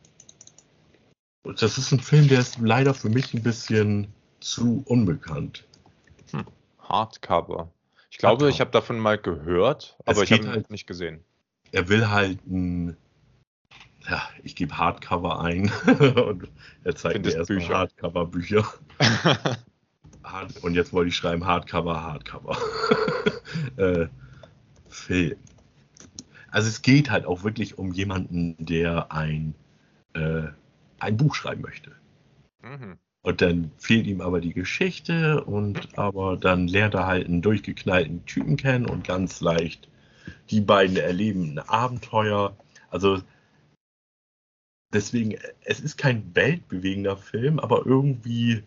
Das ist ein Film, der ist leider für mich ein bisschen zu unbekannt. Hm. Hardcover. Ich glaube, Hardcover. ich habe davon mal gehört, aber ich habe ihn halt nicht gesehen. Er will halt ein ja, ich gebe Hardcover ein [laughs] und er zeigt Findest mir erstmal Hardcover-Bücher. [laughs] und jetzt wollte ich schreiben Hardcover, Hardcover. [laughs] äh, Film. Also es geht halt auch wirklich um jemanden, der ein, äh, ein Buch schreiben möchte. Mhm. Und dann fehlt ihm aber die Geschichte und aber dann lernt er halt einen durchgeknallten Typen kennen und ganz leicht die beiden erleben ein Abenteuer. Also deswegen, es ist kein weltbewegender Film, aber irgendwie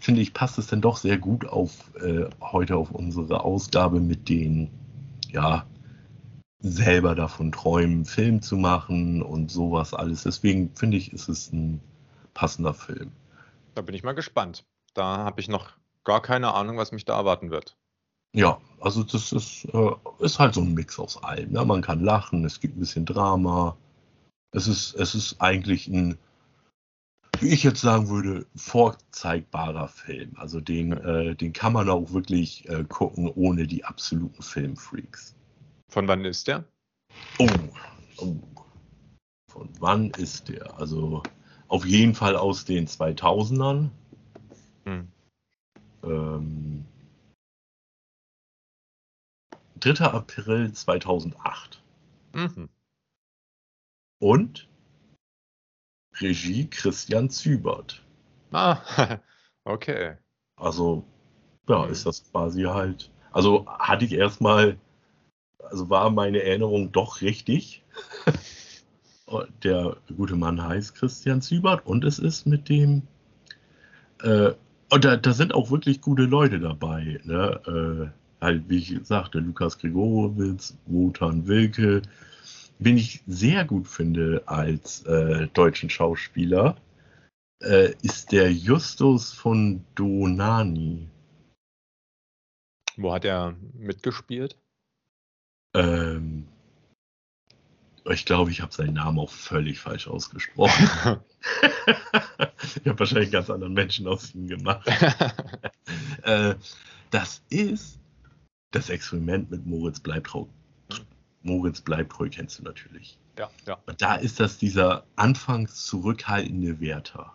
finde ich, passt es dann doch sehr gut auf äh, heute auf unsere Ausgabe mit den, ja, selber davon träumen, Film zu machen und sowas alles. Deswegen finde ich, ist es ein passender Film. Da bin ich mal gespannt. Da habe ich noch gar keine Ahnung, was mich da erwarten wird. Ja, also das ist, äh, ist halt so ein Mix aus allem. Ne? Man kann lachen, es gibt ein bisschen Drama, es ist, es ist eigentlich ein, wie ich jetzt sagen würde, vorzeigbarer Film. Also den, äh, den kann man auch wirklich äh, gucken, ohne die absoluten Filmfreaks. Von wann ist der? Oh, oh. Von wann ist der? Also Auf jeden Fall aus den 2000ern. Hm. Ähm, 3. April 2008. Mhm. Und Regie Christian Zübert. Ah, [laughs] okay. Also, ja, Mhm. ist das quasi halt. Also hatte ich erstmal, also war meine Erinnerung doch richtig. [laughs] Der gute Mann heißt Christian Zübert und es ist mit dem, äh, und da, da sind auch wirklich gute Leute dabei. Ne? Äh, halt, wie ich sagte, Lukas Gregorowitz, Wotan Wilke, den ich sehr gut finde als äh, deutschen Schauspieler, äh, ist der Justus von Donani. Wo hat er mitgespielt? Ähm, ich glaube, ich habe seinen Namen auch völlig falsch ausgesprochen. [laughs] ich habe wahrscheinlich ganz anderen Menschen aus ihm gemacht. [laughs] Äh, das ist das Experiment mit Moritz Bleibtreu. Moritz Bleibtreu kennst du natürlich. ja, ja. Und da ist das dieser anfangs zurückhaltende Werther,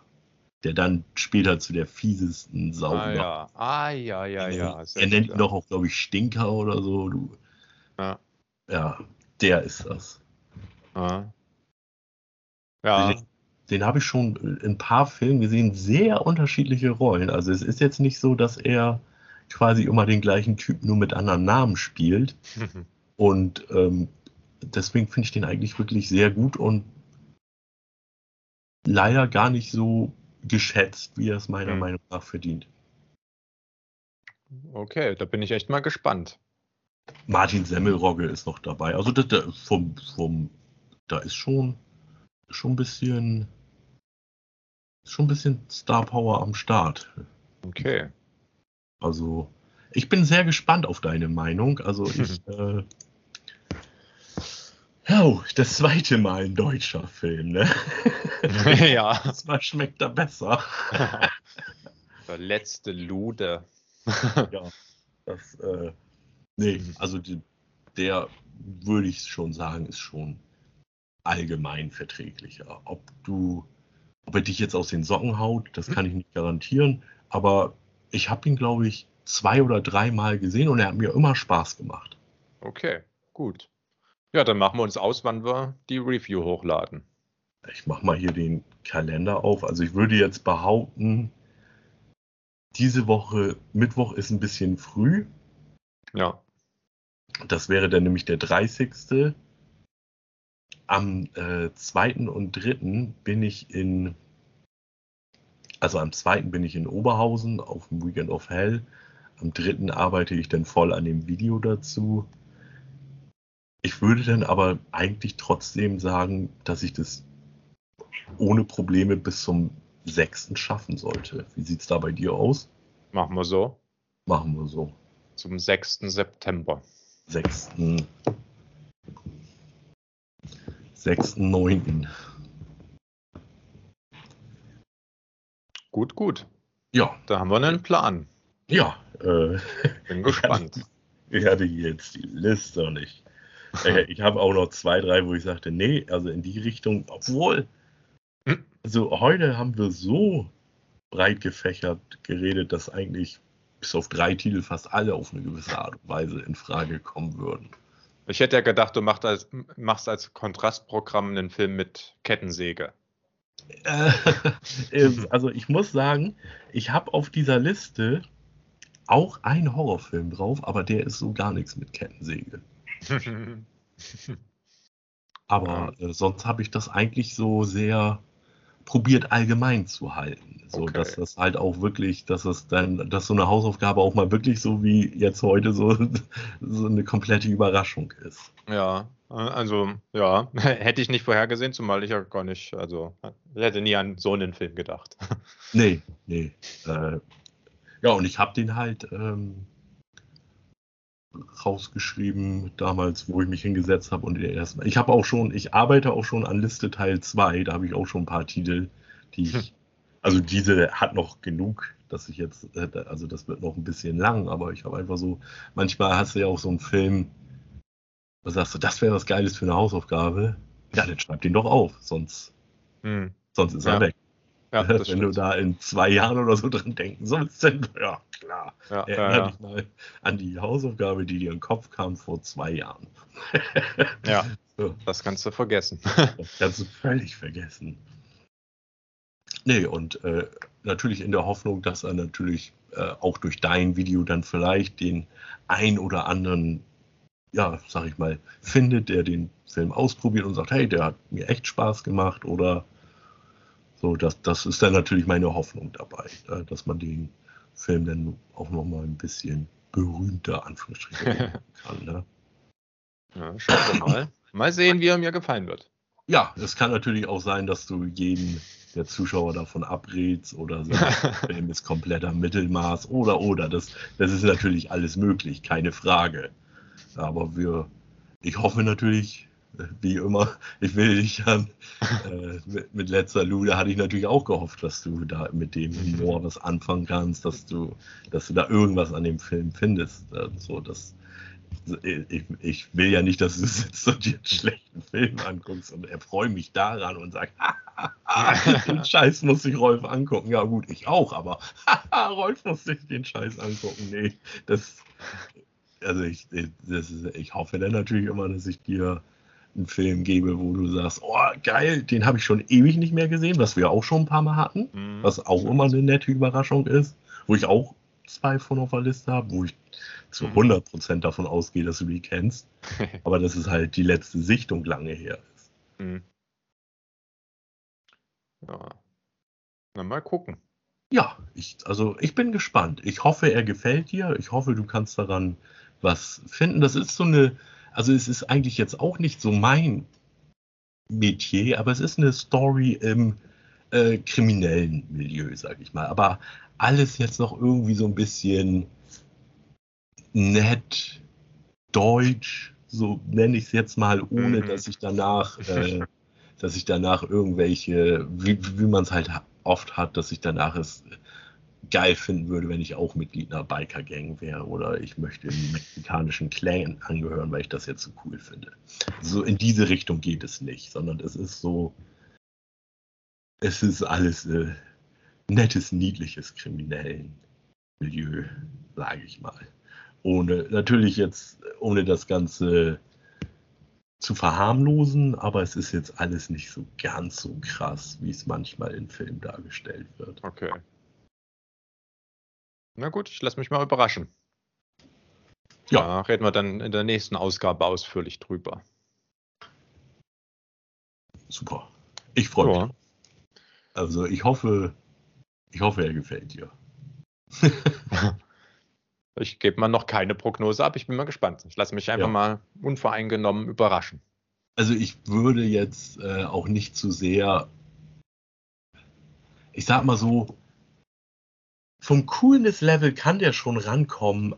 der dann später zu der fiesesten Sau Ah wird. ja, ah, ja, ja, ja. er nennt ihn doch auch, glaube ich, Stinker oder so. Du, Ja. Ja, der ist das. Ah. Ja, Den habe ich schon in ein paar Filmen gesehen, sehr unterschiedliche Rollen. Also es ist jetzt nicht so, dass er quasi immer den gleichen Typ nur mit anderen Namen spielt. [laughs] Und ähm, deswegen finde ich den eigentlich wirklich sehr gut und leider gar nicht so geschätzt, wie er es meiner Hm. Meinung nach verdient. okay, da bin ich echt mal gespannt. Martin Semmelrogge ist noch dabei. Also das, das, vom, vom, da ist schon, schon ein bisschen, schon ein bisschen Star Power am Start. Okay. Also ich bin sehr gespannt auf deine Meinung. Also ich, [laughs] äh, oh, das zweite Mal ein deutscher Film, ne? [laughs] ja. Das Mal schmeckt er besser. [laughs] Der letzte Lude. ja, das, äh, nee, also die, der würde ich schon sagen, ist schon allgemein verträglicher. Ob du, ob er dich jetzt aus den Socken haut, das kann ich nicht garantieren, aber ich habe ihn, glaube ich, zwei oder dreimal gesehen und er hat mir immer Spaß gemacht. Okay, gut. Ja, dann machen wir uns aus, wann wir die Review hochladen. Ich mache mal hier den Kalender auf. Also ich würde jetzt behaupten, diese Woche, Mittwoch ist ein bisschen früh. Ja. Das wäre dann nämlich der 30. Am äh, 2. und 3. bin ich in, also am 2. bin ich in Oberhausen auf dem Weekend of Hell. Am 3. arbeite ich dann voll an dem Video dazu. Ich würde dann aber eigentlich trotzdem sagen, dass ich das ohne Probleme bis zum 6. schaffen sollte. Wie sieht es da bei dir aus? Machen wir so. Machen wir so. Zum 6. September. 6. 6.9. Gut, gut. Ja, Da haben wir einen Plan. ja. Äh, Bin gespannt. [laughs] ich hatte hier jetzt die Liste und ich, äh, ich habe auch noch zwei, drei, wo ich sagte, nee, also in die Richtung, obwohl, Hm. also heute haben wir so breit gefächert geredet, dass eigentlich bis auf drei Titel fast alle auf eine gewisse Art und Weise in Frage kommen würden. Ich hätte ja gedacht, du machst als, machst als Kontrastprogramm einen Film mit Kettensäge. Äh, [laughs] also ich muss sagen, ich habe auf dieser Liste auch einen Horrorfilm drauf, aber der ist so gar nichts mit Kettensäge. [laughs] Aber äh, sonst habe ich das eigentlich so sehr probiert allgemein zu halten. So, Okay. dass das halt auch wirklich, dass es dann, dass so eine Hausaufgabe auch mal wirklich so wie jetzt heute so, [laughs] so eine komplette Überraschung ist. Ja, also ja, [laughs] hätte ich nicht vorhergesehen, zumal ich ja gar nicht, also ich hätte nie an so einen Film gedacht. [laughs] Nee, nee. Äh, ja, und ich habe den halt ähm, rausgeschrieben damals, wo ich mich hingesetzt habe und der erste. Ich habe auch schon, ich arbeite auch schon an Liste Teil 2, da habe ich auch schon ein paar Titel, die Hm. ich, also diese hat noch genug, dass ich jetzt, äh, also das wird noch ein bisschen lang, aber ich habe einfach so, manchmal hast du ja auch so einen Film, da sagst du, das wäre was Geiles für eine Hausaufgabe. Ja, dann schreib den doch auf, sonst, Hm. sonst ist Ja. er weg. Ja, [laughs] Wenn stimmt. du da in zwei Jahren oder so dran denken sollst, dann, ja, klar. Ja, Erinnere ja, dich mal an die Hausaufgabe, die dir in den Kopf kam vor zwei Jahren. [laughs] ja, so. das kannst du vergessen. [laughs] das kannst du völlig vergessen. Nee, und äh, natürlich in der Hoffnung, dass er natürlich äh, auch durch dein Video dann vielleicht den ein oder anderen, ja, sag ich mal, findet, der den Film ausprobiert und sagt, hey, der hat mir echt Spaß gemacht oder so, das, das ist dann natürlich meine Hoffnung dabei, äh, dass man den Film dann auch nochmal ein bisschen berühmter, Anführungsstrichen, [laughs] kann. Ne? Ja, schauen wir mal. Mal sehen, wie er mir gefallen wird. Ja, es kann natürlich auch sein, dass du jeden der Zuschauer davon abrätst oder sagst, [laughs] der Film ist kompletter Mittelmaß oder oder. Das, das ist natürlich alles möglich, keine Frage. Aber wir, ich hoffe natürlich, wie immer, ich will dich dann [laughs] äh, mit, mit, letzter Lude hatte ich natürlich auch gehofft, dass du da mit dem Humor was anfangen kannst, dass du, dass du da irgendwas an dem Film findest. Äh, so, dass, ich, ich, will ja nicht, dass du sitzt und dir einen schlechten Film anguckst und erfreue mich daran und sag, [laughs] den [laughs] Scheiß muss sich Rolf angucken. Ja gut, ich auch, aber Rolf muss sich den Scheiß angucken. Nee, das, also ich, das ich hoffe dann natürlich immer, dass ich dir einen Film gebe, wo du sagst, oh geil, den habe ich schon ewig nicht mehr gesehen, was wir auch schon ein paar Mal hatten, mhm. was auch immer eine nette Überraschung ist, wo ich auch zwei von auf der Liste habe, wo ich zu 100% mhm. davon ausgehe, dass du die kennst, [laughs] aber dass es halt die letzte Sichtung lange her ist. Mhm. Ja. Na, mal gucken. Ja, ich, also ich bin gespannt. Ich hoffe, er gefällt dir. Ich hoffe, du kannst daran was finden. Das ist so eine, also es ist eigentlich jetzt auch nicht so mein Metier, aber es ist eine Story im äh, kriminellen Milieu, sag ich mal. Aber alles jetzt noch irgendwie so ein bisschen nett, deutsch, so nenne ich es jetzt mal, ohne mhm. dass ich danach, äh, [laughs] dass ich danach irgendwelche, wie, wie man es halt oft hat, dass ich danach es geil finden würde, wenn ich auch Mitglied einer Biker-Gang wäre oder ich möchte den mexikanischen Clan angehören, weil ich das jetzt so cool finde. So in diese Richtung geht es nicht, sondern es ist so, es ist alles äh, nettes, niedliches kriminellen Milieu, sage ich mal. Ohne, natürlich jetzt, ohne das Ganze zu verharmlosen, aber es ist jetzt alles nicht so ganz so krass, wie es manchmal in Filmen dargestellt wird. Okay. Na gut, ich lasse mich mal überraschen. Ja. Da reden wir dann in der nächsten Ausgabe ausführlich drüber. Super. Ich freue ja. mich. Also ich hoffe, ich hoffe, er gefällt dir. [laughs] ich gebe mal noch keine Prognose ab. Ich bin mal gespannt. Ich lasse mich einfach ja. mal unvoreingenommen überraschen. Also ich würde jetzt äh, auch nicht zu sehr, ich sag mal so, vom Coolness-Level kann der schon rankommen.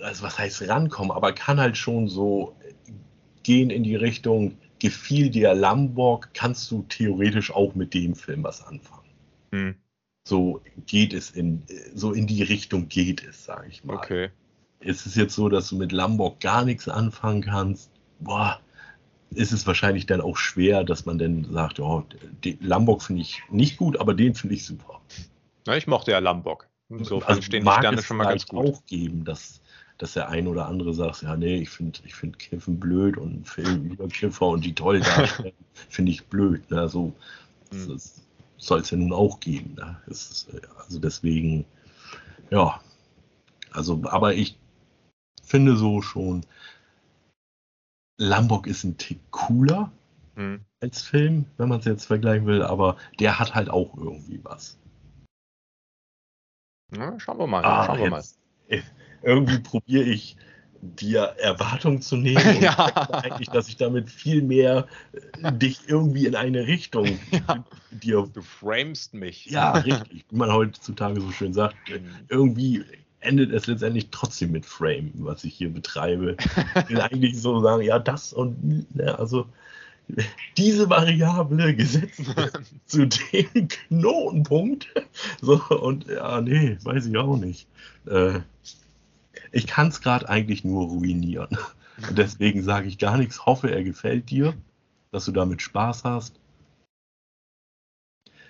Also was heißt rankommen, aber kann halt schon so gehen in die Richtung, gefiel dir Lombok, kannst du theoretisch auch mit dem Film was anfangen. Hm. So geht es in, so in die Richtung geht es, sage ich mal. Okay. Ist es jetzt so, dass du mit Lombok gar nichts anfangen kannst? Boah, ist es wahrscheinlich dann auch schwer, dass man dann sagt, oh, Lombok finde ich nicht gut, aber den finde ich super. Na, ich mochte ja Lambok. Insofern also stehen die Sterne schon mal ganz gut. auch geben, dass, dass der ein oder andere sagt, ja, nee, ich finde ich find Kiffen blöd und einen Film [laughs] über Kiffer und die toll darstellen, finde ich blöd. Ne? So hm. soll es ja nun auch geben. Ne? Ist, also deswegen, ja, also, aber ich finde so schon, Lambok ist ein Tick cooler hm. als Film, wenn man es jetzt vergleichen will, aber der hat halt auch irgendwie was. Na, schauen wir mal. Ah, schauen wir jetzt, mal. [laughs] Irgendwie probiere ich dir Erwartung zu nehmen [laughs] ja. eigentlich, dass ich damit viel mehr äh, dich irgendwie in eine Richtung [laughs] ja. dir. Du framest mich. Ja, richtig. Wie man heutzutage so schön sagt. Mhm. Irgendwie endet es letztendlich trotzdem mit Frame, was ich hier betreibe. Ich will eigentlich so sagen, ja, das und ne, also diese Variable gesetzt [laughs] zu dem Knotenpunkt. So, und ja, nee, weiß ich auch nicht. Äh, ich kann es gerade eigentlich nur ruinieren. Und deswegen sage ich gar nichts. Hoffe, er gefällt dir, dass du damit Spaß hast.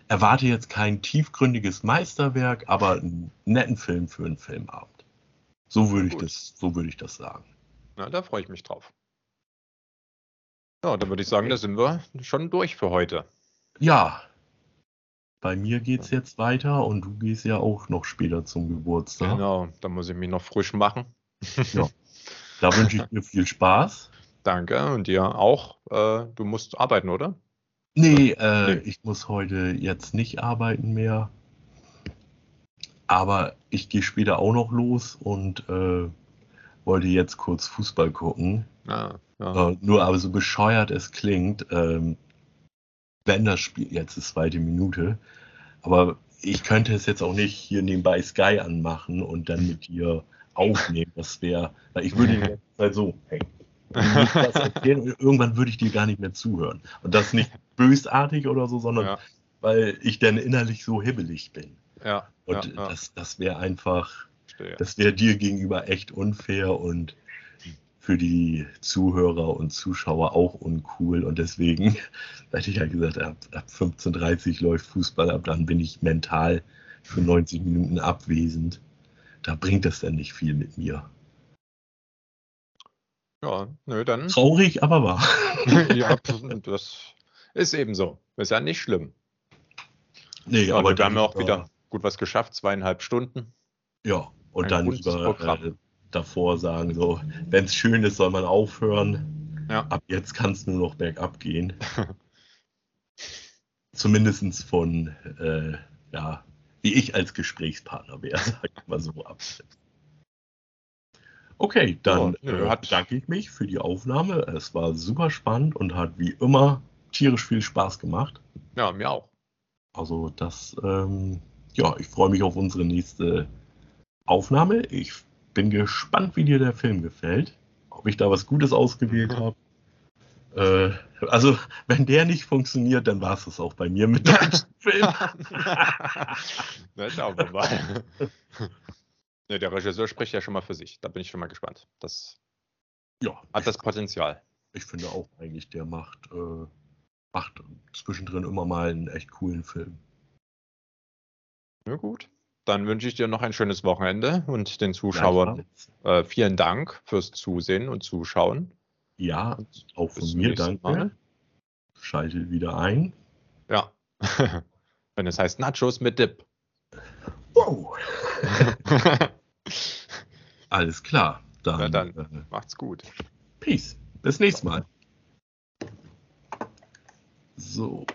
erwarte jetzt kein tiefgründiges Meisterwerk, aber einen netten Film für einen Filmabend. So würde ich das, so würde ich das sagen. Na, da freue ich mich drauf. Ja, dann würde ich sagen, da sind wir schon durch für heute. Ja. Bei mir geht es jetzt weiter und du gehst ja auch noch später zum Geburtstag. Genau, da muss ich mich noch frisch machen. Ja. Da wünsche ich dir viel Spaß. Danke und dir auch. Äh, du musst arbeiten, oder? Nee, äh, nee, ich muss heute jetzt nicht arbeiten mehr. Aber ich gehe später auch noch los und äh, wollte jetzt kurz Fußball gucken. Ah, ja. äh, nur aber so bescheuert es klingt, ähm, wenn das Spiel jetzt ist zweite Minute, aber ich könnte es jetzt auch nicht hier nebenbei Sky anmachen und dann mit dir aufnehmen. Das wäre, weil ich würde [laughs] jetzt halt so, hey, erzählen, irgendwann würde ich dir gar nicht mehr zuhören. Und das nicht bösartig oder so, sondern ja. weil ich dann innerlich so hibbelig bin. Ja. Und ja, das, das wäre einfach, Verstehe. das wäre dir gegenüber echt unfair und für die Zuhörer und Zuschauer auch uncool. Und deswegen [laughs] hätte ich ja gesagt, ab, ab 15.30 Uhr läuft Fußball, ab dann bin ich mental für 90 Minuten abwesend. Da bringt das dann nicht viel mit mir. Ja, nö, dann. Traurig, aber wahr. [laughs] ja, [laughs] das ist eben so. Ist ja nicht schlimm. Nee, aber wir haben ja auch wieder gut was geschafft, zweieinhalb Stunden. Ja, und Ein dann lieber äh, davor sagen, so, wenn es schön ist, soll man aufhören. Ja. Ab jetzt kann es nur noch bergab gehen. [laughs] Zumindest von, äh, ja, wie ich als Gesprächspartner wäre, [laughs] sag ich mal so ab. Okay, dann ja, äh, bedanke ich mich für die Aufnahme. Es war super spannend und hat wie immer tierisch viel Spaß gemacht. Ja, mir auch. Also das, ähm, ja, ich freue mich auf unsere nächste Aufnahme. Ich bin gespannt, wie dir der Film gefällt. Ob ich da was Gutes ausgewählt habe. Äh, also, wenn der nicht funktioniert, dann war es das auch bei mir mit deutschen [laughs] Filmen. [laughs] Na, schauen wir mal. [laughs] Ne, der Regisseur spricht ja schon mal für sich. Da bin ich schon mal gespannt. Das ja, hat das Potenzial. Ich finde auch eigentlich, der macht, äh, macht zwischendrin immer mal einen echt coolen Film. Ja, gut. Dann wünsche ich dir noch ein schönes Wochenende und den Zuschauern äh, vielen Dank fürs Zusehen und Zuschauen. Ja, auch von mir danke. Mal. Schaltet wieder ein. Ja. [laughs] Wenn es heißt Nachos mit Dip. Wow. [laughs] Alles klar. Dann, ja, dann äh, macht's gut. Peace. Bis nächstes Mal. So.